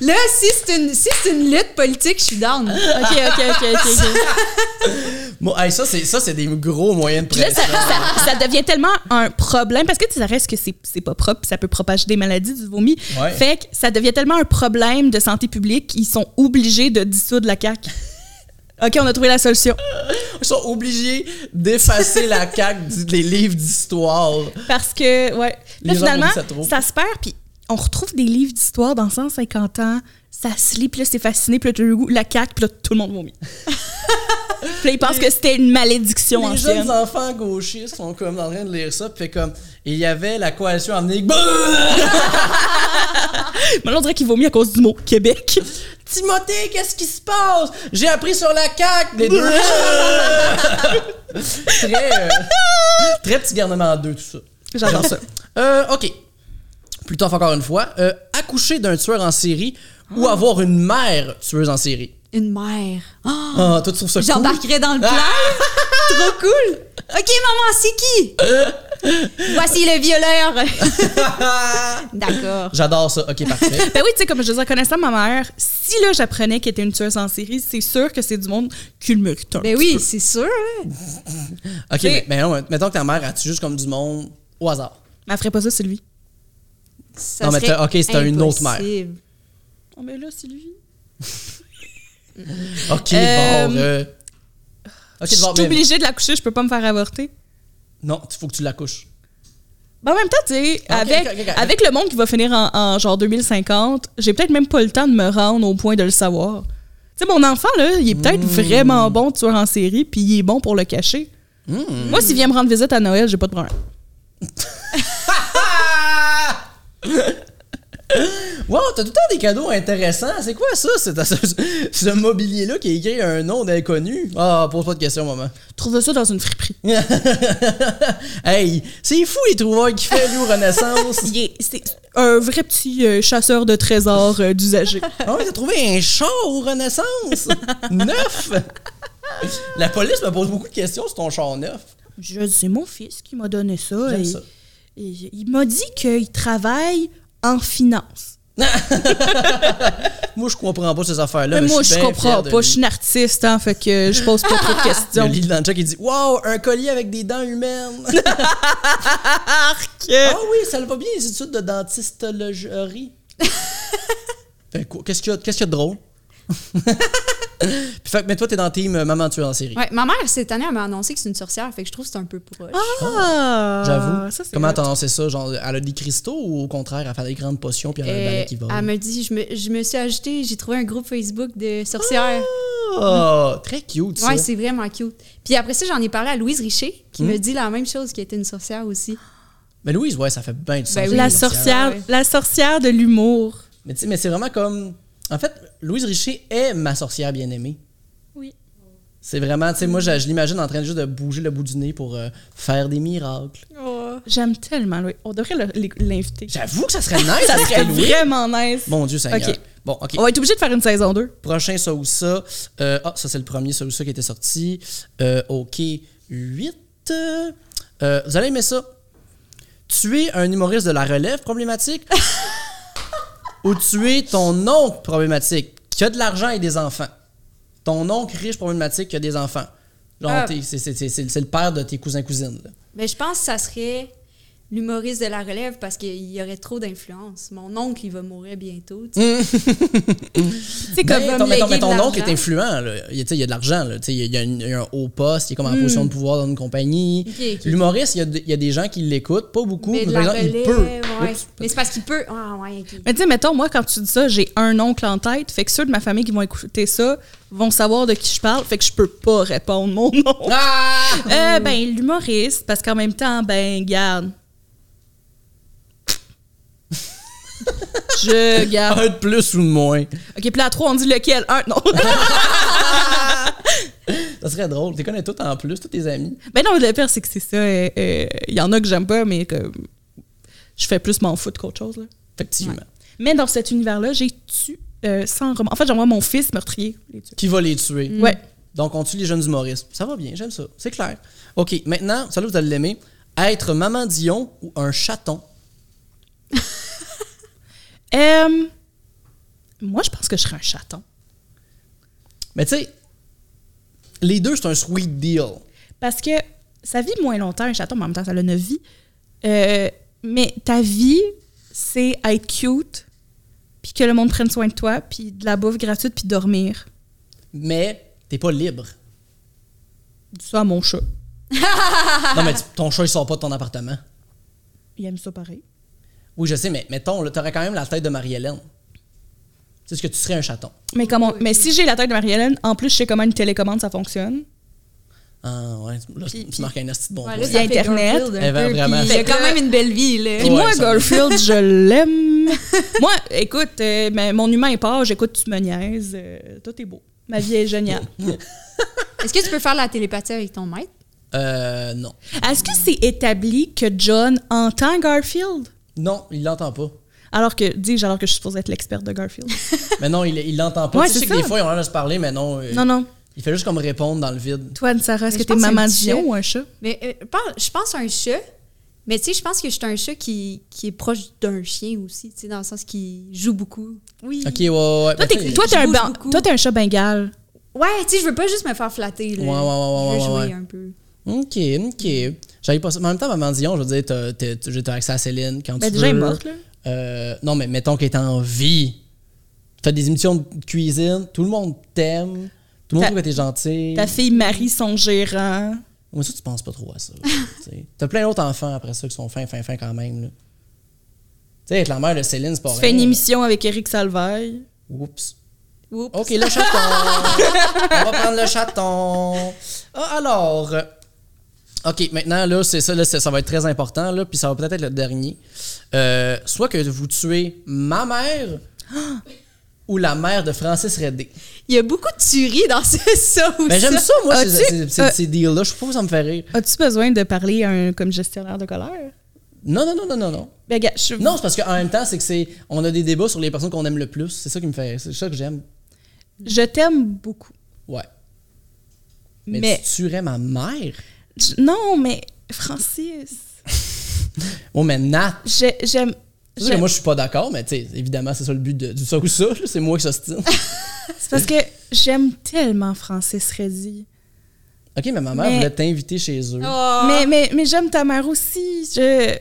Là, si c'est une, si c'est une lutte politique, je suis down. OK, OK, OK, OK. hey, ça, c'est, ça, c'est des gros moyens de là, pression. ça, ça- ça devient tellement un problème parce que tu sais, ça reste que c'est c'est pas propre, puis ça peut propager des maladies du vomi. Ouais. Fait que ça devient tellement un problème de santé publique, ils sont obligés de dissoudre la CAQ. OK, on a trouvé la solution. Ils sont obligés d'effacer la caque du- des livres d'histoire. Parce que, ouais. Là, finalement, ça se perd, puis on retrouve des livres d'histoire dans 150 ans. Ça se lit, puis là, c'est fasciné, puis là, le goût, la CAQ, puis là, tout le monde vomit. puis ils pensent que c'était une malédiction Les jeunes ancienne. enfants gauchistes sont comme en train de lire ça, puis fait comme. Il y avait la coalition amenée. Mais on dirait qu'il vomit à cause du mot Québec. Timothée, qu'est-ce qui se passe? J'ai appris sur la CAQ! Les deux. très, euh, très petit garnement deux, tout ça. J'adore ça. Euh, ok. Plutôt encore une fois. Euh, accoucher d'un tueur en série ou avoir une mère tueuse en série? Une mère. Ah, Ah, toi, tu trouves ça cool? J'embarquerais dans le plan. Trop cool. OK, maman, c'est qui? Voici le violeur. D'accord. J'adore ça. Ok, parfait. Ben oui, tu sais, comme je disais, connaissant ma mère, si là, j'apprenais qu'elle était une tueuse en série, c'est sûr que c'est du monde qui le mérite un Ben oui, c'est sûr. hein. Ok, C'est- mais, mais non, mettons que ta mère a juste comme du monde au hasard? Mais elle ferait pas ça, Sylvie. Ça Non, mais ok, c'était une autre mère. Oh, mais là, Sylvie. Ok, Euh, bon. euh, Ok, je suis bon, mais- obligée de la coucher, je peux pas me faire avorter. Non, il faut que tu l'accouches. Ben, en même temps, tu sais, avec, ok, ok, ok. avec le monde qui va finir en, en genre 2050, j'ai peut-être même pas le temps de me rendre au point de le savoir. Tu sais, mon enfant, là, il est peut-être Hmm. vraiment bon tueur en série, puis il est bon pour le cacher. Hmm. Moi, s'il vient me rendre visite à Noël, j'ai pas de problème. Wow, t'as tout le temps des cadeaux intéressants. C'est quoi ça, c'est ce, ce mobilier-là qui est écrit un nom d'inconnu? Ah, pose pas de questions, maman. Trouve ça dans une friperie. hey, c'est fou les trouvailles qu'il fait, lui, Renaissance. C'est un vrai petit euh, chasseur de trésors euh, d'usagers. Ah ouais, t'as trouvé un char au Renaissance? neuf? La police me pose beaucoup de questions sur ton char neuf. Je c'est mon fils qui m'a donné ça. Et- ça. et il m'a dit qu'il travaille en finance. Moi, je comprends pas ces affaires-là. Moi, je bien comprends pas. Je suis une artiste, hein, fait que je pose pas trop de Il y a questions. Le chat qui dit Wow, un collier avec des dents humaines. Ah oui, ça va bien les études de dentistologie. Qu'il y, qu'est-ce qu'il y a de drôle? Puis fait, que- mais toi, t'es dans team euh, Maman tuée en série. Ouais, ma mère, cette année, elle m'a annoncé que c'est une sorcière, fait que je trouve que c'est un peu proche. Ah! J'avoue. Ça, c'est Comment t'as annoncé ça? Genre, elle a des cristaux ou au contraire, elle fait des grandes potions puis elle a un Euh, balai qui vole? elle me dit, je me, je me suis ajoutée, j'ai trouvé un groupe Facebook de sorcières. Oh, très cute, ça. Ouais, c'est vraiment cute. Puis après ça, j'en ai parlé à Louise Richer, qui Hmm? me dit la même chose, qui était une sorcière aussi. Mais Louise, ouais, ça fait bien du sens. Ben oui. La une sorcière, Ouais. la sorcière de l'humour. Mais tu sais, mais c'est vraiment comme. En fait, Louise Richer est ma sorcière bien-aimée. Oui. C'est vraiment, tu sais, moi, je, je l'imagine en train juste de bouger le bout du nez pour euh, faire des miracles. J'aime tellement Louis. On devrait l'inviter. J'avoue que ça serait nice Ça avec serait Louis. vraiment nice. Mon Dieu Seigneur. Ok. Bon, OK. On va être obligé de faire une saison 2. Prochain ça ou ça. Euh, ah, ça, c'est le premier ça ou ça qui était sorti. Euh, OK. 8. Euh, vous allez aimer ça. Tuer un humoriste de la relève problématique ou tuer ton oncle problématique qui a de l'argent et des enfants. Ton oncle riche problématique qui a des enfants. Genre, Ah. c'est- le père de tes cousins-cousines. Mais je pense que ça serait l'humoriste de la relève parce qu'il y aurait trop d'influence. Mon oncle, il va mourir bientôt. tu sais. C'est comme Mais va ton, me ton- oncle est influent. Là. Il, y a- tu sais, il y a de l'argent. là. Tu sais, Il y a, une- il y a un haut poste, il est comme en position de pouvoir dans une compagnie. L'humoriste, il y, a, de- il y a des gens qui l'écoutent, pas beaucoup, Mais mais de par la exemple, il peut. ouais. Oups. Mais c'est parce qu'il peut. Ah, ouais. Mais tu sais, mettons, moi, quand tu dis ça, j'ai un oncle en tête. Fait que ceux de ma famille qui vont écouter ça vont savoir de qui je parle. Fait que je peux pas répondre mon nom. Ah! Euh, ben, l'humoriste, parce qu'en même temps, ben, garde. Je garde. Un de plus ou de moins. OK, puis là, trois, on dit lequel? Un, non. Ça serait drôle. Tu connais tous en plus, tous tes amis. ben non, le pire, c'est que c'est ça. euh, euh, Il y en a que j'aime pas, mais que je fais plus m'en foutre qu'autre chose. Là. Effectivement. Mais dans cet univers-là, j'ai tué euh, sans remords. En fait, j'envoie mon fils meurtrier. les tuer. Qui va les tuer? Ouais. Donc, on tue les jeunes humoristes. Ça va bien, j'aime ça. C'est clair. OK, maintenant, ça là, vous allez l'aimer. Être Maman Dion ou un chaton? Euh, moi, je pense que je serais un chaton. Mais tu sais, les deux, c'est un sweet deal. Parce que ça vit moins longtemps, un chaton, mais en même temps, ça a une vie. Euh, mais ta vie, c'est être cute, puis que le monde prenne soin de toi, puis de la bouffe gratuite, puis dormir. Mais t'es pas libre. Dis ça à mon chat. non, mais ton chat, il sort pas de ton appartement. Il aime ça pareil. Oui, je sais, mais mettons, là, t'aurais quand même la tête de Marie-Hélène. Tu sais ce que tu serais un chaton? Mais, comment, mais si j'ai la tête de Marie-Hélène, en plus, je sais comment une télécommande, ça fonctionne. Ah, ouais. Là, Puis- tu marques un asti de bon Ouais, point. là, Il y ça Internet. Garfield un Elle va peu, vraiment- puis Il a quand même une belle vie, là. Puis Ouais, moi, Garfield, je l'aime. moi, écoute, euh, mais mon humain est pas, j'écoute, tu me niaises. euh, tout est beau. Ma vie est géniale. Est-ce que tu peux faire la télépathie avec ton maître? Euh, non. Est-ce que c'est établi que John entend Garfield? Non, il l'entend pas. Alors que, dis-je, alors que je suis supposée être l'experte de Garfield. mais non, il il l'entend pas. Ouais, tu sais que des fois, ils ont l'air de se parler, mais non. euh, non, non. Il fait juste comme répondre dans le vide. Toi, Sarah, est-ce que t'es maman Dion petit ou un chat? Mais euh, je pense à un chat, mais tu sais, je pense que je suis un chat qui, qui est proche d'un chien aussi, tu sais, dans le sens qu'il joue beaucoup. Oui. Ok, ouais, ouais. Toi, t'es, toi, un, bouge ban- beaucoup. toi, t'es un chat bengal. Ouais, tu sais, je veux pas juste me faire flatter, là. Ouais, ouais, ouais, ouais, Je veux ouais, jouer ouais. un peu. Ok, ok. J'avais pas ça. Mais en même temps, Maman Dion, je veux dire, t'as- t'as t'as- t'as accès à Céline quand Ben, tu déjà, elle est veux. morte, là. Euh, non, mais mettons qu'elle est en vie. Tu fais des émissions de cuisine, tout le monde t'aime, tout le monde Ta- trouve que t'es gentil. Ta fille marie son gérant. Moi, ça, tu penses pas trop à ça. T'as plein d'autres enfants après ça qui sont fins, fins, fins quand même. Tu sais, être la mère de Céline, c'est pas Tu rien. fais une émission avec Eric Salvaille. Oups. Oups. OK, le chaton. On va prendre le chaton. Ah, alors. OK, maintenant, là, c'est ça, là, ça va être très important, là, puis ça va peut-être être le dernier. Euh, soit que vous tuez ma mère ou la mère de Francis Redé? Il y a beaucoup de tueries dans ce ça ou Ben, j'aime ça, moi, ces, ces- ces- euh, ces deals-là. Je trouve que ça me fait rire. As-tu besoin de parler à un comme gestionnaire de colère? Non, non, non, non, non, non. Ben, gars, je- Non, c'est parce qu'en même temps, c'est que c'est. On a des débats sur les personnes qu'on aime le plus. C'est ça qui me fait. C'est ça que j'aime. je t'aime beaucoup. Ouais. Mais, Mais, tu tuerais ma mère? Non, mais Francis, Oh, mais Nat. j'ai- j'aime. Moi, je suis pas d'accord, mais tu sais, évidemment, c'est ça le but de, du ça ou ça. C'est moi qui s'ostine. C'est parce que j'aime tellement Francis Reddy. ok, mais ma mère Mais- voulait t'inviter chez eux. Oh. Mais, mais, mais j'aime ta mère aussi. Je...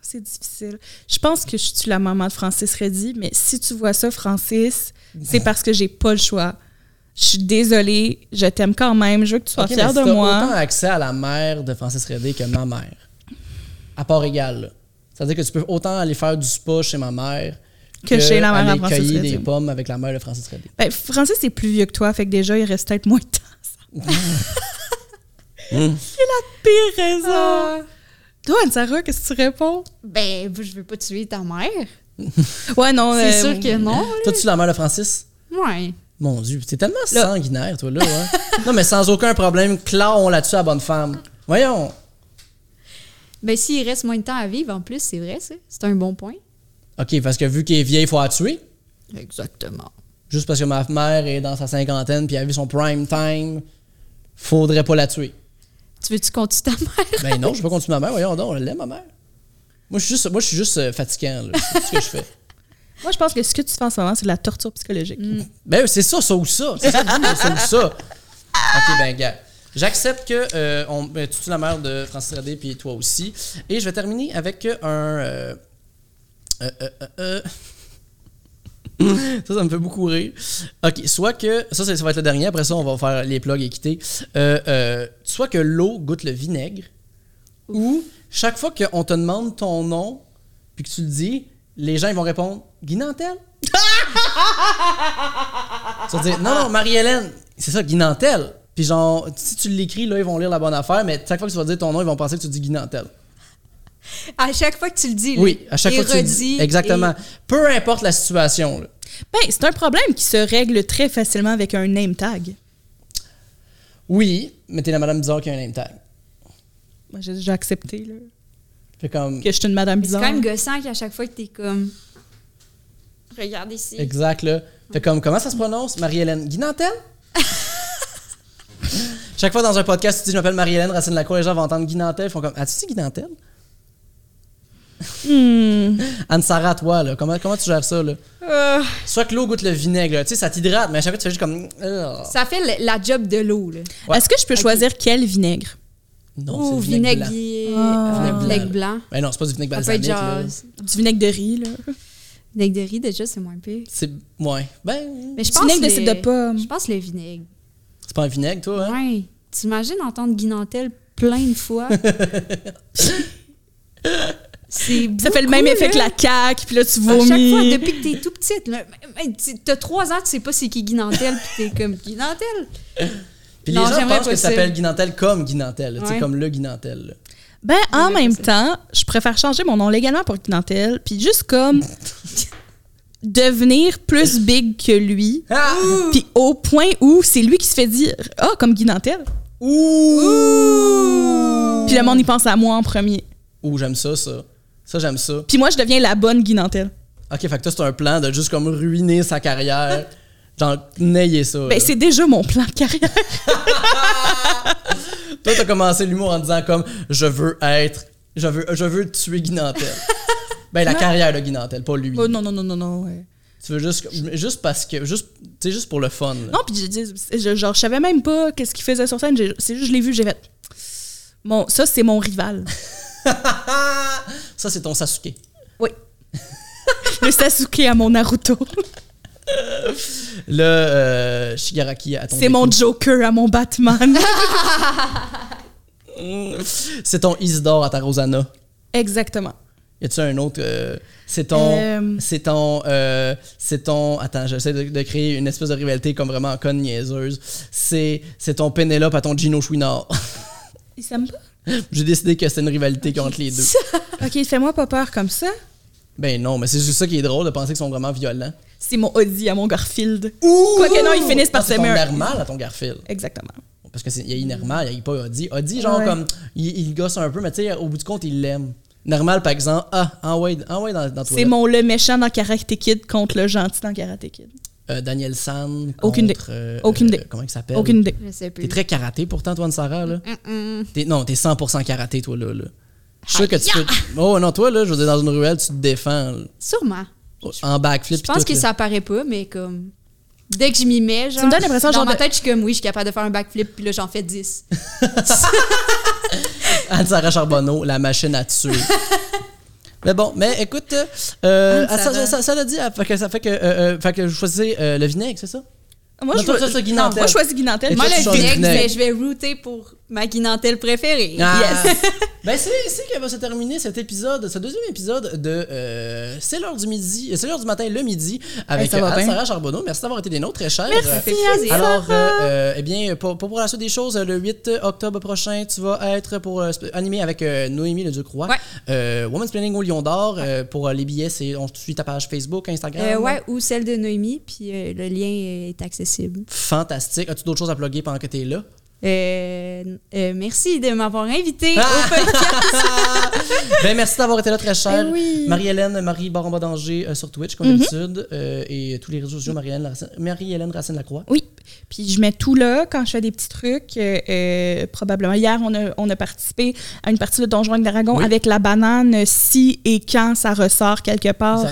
C'est difficile. Je pense que je suis la maman de Francis Reddy, mais si tu vois ça, Francis, c'est parce que j'ai pas le choix. Je suis désolée, je t'aime quand même, je veux que tu sois fière mais de moi. autant accès à la mère de Francis Redé que ma mère. À part égale, là. C'est-à-dire que tu peux autant aller faire du spa chez ma mère Que chez la mère aller Francis cueillir Redé. des pommes avec la mère de Francis Redé. Ben, Francis est plus vieux que toi, fait que déjà, il reste peut-être moins de temps. C'est la pire raison. Ah. Toi, Anne-Sarah, qu'est-ce que tu réponds? Ben, je veux pas tuer ta mère. Ouais, non. C'est euh, sûr que non. Toi, tu es la mère de Francis? Ouais. Mon Dieu, c'est tellement sanguinaire, toi, là. hein. non, mais sans aucun problème, clairons là-dessus à la bonne femme. Voyons. Ben, s'il reste moins de temps à vivre, en plus, c'est vrai, ça. C'est un bon point. OK, parce que vu qu'elle est vieille, il faut la tuer. Exactement. Juste parce que ma mère est dans sa cinquantaine puis elle a vu son prime time, faudrait pas la tuer. Tu veux-tu tue ta mère? Ben non, je vais pas continuer ma mère. Voyons donc, elle l'aime, ma mère. Moi, je suis juste, moi, je suis juste euh, fatigant, là. C'est ce que je fais. Moi, je pense que ce que tu fais en ce moment, c'est de la torture psychologique. Ben, c'est ça, ça ou ça. C'est ça, ça ou ça. OK, ben, gars. J'accepte que euh, on, ben, tu tues la mère de Francis Radé puis toi aussi. Et je vais terminer avec un. euh, euh, ça, ça me fait beaucoup rire. OK, soit que. Ça, ça va être le dernier. Après ça, on va faire les plugs et quitter. Soit que l'eau goûte le vinaigre. Ou chaque fois qu'on te demande ton nom puis que tu le dis, les gens ils vont répondre Guy Nantel. tu vas dire Non, non, Marie-Hélène. C'est ça, Guy Nantel. Puis genre, si tu l'écris, là, ils vont lire la bonne affaire, mais chaque fois que tu vas dire ton nom, ils vont penser que tu dis Guy Nantel. À chaque fois que tu le dis, là, Oui, à chaque fois que tu le dis. redis, Exactement. et- Peu importe la situation. là. Ben, c'est un problème qui se règle très facilement avec un name tag. Oui, mais t'es la madame bizarre qui a un name tag. Moi, j'ai déjà accepté là, Fait comme. que je suis une madame Mais C'est bizarre. quand même gossant qu'à chaque fois que t'es comme. Regarde ici. Exact, là. Fait comme, comment ça se prononce? Marie-Hélène. Guy Nantel? Chaque fois dans un podcast, tu dis, je m'appelle Marie-Hélène Racine Lacroix, les gens vont entendre Guy Nantel, ils font comme, as-tu dit Guy Nantel? Hmm. Anne-Sara, toi, là, comment, comment tu gères ça, là? Euh, Soit que l'eau goûte le vinaigre, là. tu sais, ça t'hydrate, mais à chaque fois, tu fais juste comme. Ugh. ça fait le- la job de l'eau, là. Ouais. Est-ce que je peux choisir quel vinaigre? Non, Ou c'est le vinaigre vinaigre, blanc. Ah. vinaigre, Vinaigre blanc. Ben non, c'est pas du vinaigre Ça peut être balsamique, genre. Du vinaigre de riz, là. Vinaigre de riz, déjà, c'est moins pire. C'est. Ouais. Ben. Mais je pense vinaigre de le- de pomme. Je pense le vinaigre. C'est pas un vinaigre, toi, hein? Ouais. T'imagines entendre Guinantel plein de fois? c'est Ça fait le même effet que la caque, puis là, tu À chaque fois, vomis. depuis que t'es tout petite, là, t'as trois ans, tu sais pas c'est qui Guinantel, puis t'es comme Guinantel. Puis Non, les gens pensent que ça s'appelle Guy Nantel comme Guy Nantel, tu sais, Ouais. comme le Guy Nantel. là. Ben, en même temps, je préfère changer mon nom légalement pour Guinantel, puis juste comme devenir plus big que lui, Ah! puis au point où c'est lui qui se fait dire « Ah, comme Guinantel Ouh! Puis le monde y pense à moi en premier. Ouh, j'aime ça, ça. Ça, j'aime ça. Puis moi, je deviens la bonne Guinantel. Ok, fait que toi, c'est un plan de juste comme ruiner sa carrière. Genre, nayer ça. Ben, c'est déjà mon plan de carrière. Toi, t'as commencé l'humour en disant comme je veux être. Je veux, je veux tuer Guy Nantel. ben, la carrière de Guy Nantel, pas lui. Oh, non, non, non, non, non. ouais. Tu veux juste. Juste parce que. Juste, tu juste pour le fun. là. Non, puis je, dis- je- genre, je savais même pas qu'est-ce qu'il faisait sur scène. C'est juste, je l'ai vu, j'ai fait. Mon, ça, c'est mon rival. ça, c'est ton Sasuke. Oui. Le Sasuke à mon Naruto. Le euh, Shigaraki à ton C'est mon. Joker à mon Batman. C'est ton Isidore à ta Rosanna. Exactement. Y a-tu un autre euh, C'est ton. Euh. C'est ton. euh, c'est ton. Attends, j'essaie de, de créer une espèce de rivalité comme vraiment conne niaiseuse. C'est, c'est ton Pénélope à ton Gino Chouinard. Il s'aime pas? J'ai décidé que c'était une rivalité contre les deux. Ok, fais-moi pas peur comme ça. Ben non, mais c'est juste ça qui est drôle de penser qu'ils sont vraiment violents. C'est mon Audi à mon Garfield. Quoique non, ils finissent par Non, c'est s'aimer. un- Nermal à ton Garfield. Exactement. Parce qu'il y a eu Nermal, il n'y a pas Audi. Audi, genre, Ouais. comme, il, il gosse un peu, mais tu sais, au bout du compte, il l'aime. Nermal, par exemple, ah, envoie, envoie dans, dans toi. C'est mon le méchant dans Karate Kid contre le gentil dans Karate Kid. Euh, Daniel San. Aucune contre, euh, Aucune euh, idée. comment il s'appelle? Aucune idée. Je sais plus. T'es très karaté pourtant, toi, Sarah, là. Non, t'es 100% karaté, toi, là. là. Je suis sûr que tu peux. Oh non, toi, là, je veux dire, dans une ruelle, tu te défends là, Sûrement. En backflip. Je pense tout, que là. ça apparaît pas, mais comme. Dès que je m'y mets, genre. me donne l'impression, Dans genre ma de- tête, je suis comme, oui, je suis capable de faire un backflip, puis là, j'en fais 10. Anne-Sarah Charbonneau, la machine à tuer. Mais bon, mais écoute, euh, ah, ça, ça, ça l'a dit, ah, fait que ça fait que, euh, euh, fait que je choisissais euh, le vinaigre, c'est ça? Moi, Non, je, toi, ça, Guy non, Nantel. moi, je choisis Guinantel. Moi, toi, le de vinaigre, ben, je vais router pour ma guinantelle préférée. Ah. Yes. ben c'est ici que va se terminer cet épisode, ce deuxième épisode de euh, C'est l'heure du midi, euh, c'est l'heure du matin le midi avec va bien. Anne-Sarah Charbonneau. Merci d'avoir été des nôtres, très chers. Merci, Euh, plaisir. Alors, euh, euh, eh bien, pour, pour, la suite des choses, le 8 octobre prochain, tu vas être pour euh, animer avec euh, Noémie Le Ducroix, Ouais. euh, Woman's Planning au Lion d'Or. Euh, pour euh, les billets, c'est on suit ta page Facebook, Instagram. Euh, ouais, ou? celle de Noémie, puis euh, le lien est accessible. Fantastique. As-tu d'autres choses à plugger pendant que tu es là? Euh, euh, merci de m'avoir invité Ah! au podcast. ben, merci d'avoir été là, très. Eh oui. Marie-Hélène, Marie Baramba d'Angers euh, sur Twitch, comme Mhm. d'habitude. euh, et tous les réseaux sociaux, Marie-Hélène Racine, Lacroix. Oui. Puis je mets tout là quand je fais des petits trucs. probablement. Hier, on a, on a participé à une partie de Donjons et Dragons Oui. avec la banane. Si et quand ça ressort quelque part,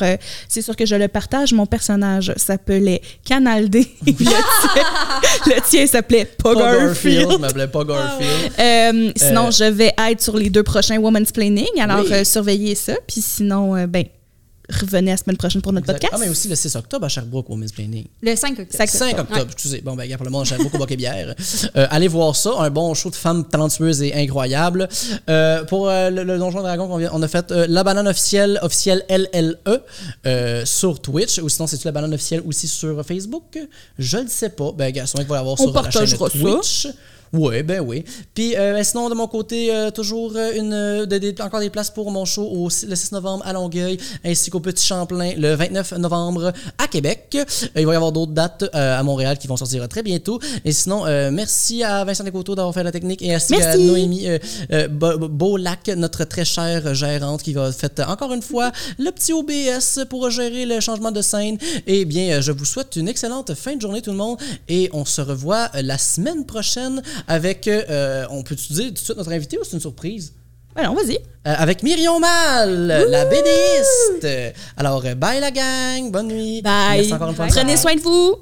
c'est sûr que je le partage. Mon personnage s'appelait Canal D. le tien, tien s'appelait Pas Poggerfield. Je m'appelais pas Garfield. Euh, sinon, Euh, je vais être sur les deux prochains Woman's Planning. Alors, Oui. euh, surveillez ça. Puis sinon, ben, revenez la semaine prochaine pour notre Exact. podcast. Ah, mais aussi le 6 octobre à Sherbrooke, Women's Planning. Le 5 octobre. Cinq 5 octobre, excusez. Bon, ben, pour le monde, à Sherbrooke, au Boc et Bière. Euh, allez voir ça. Un bon show de femmes talentueuses et incroyables. Euh, pour euh, le, le Donjon Dragon, vient- on a fait euh, la banane officielle, officielle LLE, euh, sur Twitch. Ou sinon, c'est-tu la banane officielle aussi sur Facebook? Je ne sais pas. Ben, qu'il va l'avoir On sur la chaîne ça. Oui, ben oui. Puis euh, ben, sinon, de mon côté, euh, toujours euh, une, euh, de- encore des places pour mon show au, le 6 novembre à Longueuil, ainsi qu'au Petit Champlain le 29 novembre à Québec. Euh, il va y avoir d'autres dates à Montréal qui vont sortir très bientôt. Et sinon, euh, merci à Vincent Descoteaux d'avoir fait la technique et ainsi à Merci. Noémie Beaulac, notre très chère gérante, qui va faire encore une fois le petit OBS pour gérer le changement de scène. Et bien, je vous souhaite une excellente fin de journée, tout le monde. Et on se revoit la semaine prochaine avec, euh, on peut-tu dire tout de suite notre invité ou c'est une surprise? Ben Alors, vas-y. Euh, avec Myrion Mal, la BDiste. Alors, bye la gang, bonne nuit. Bye. Prenez soin de vous.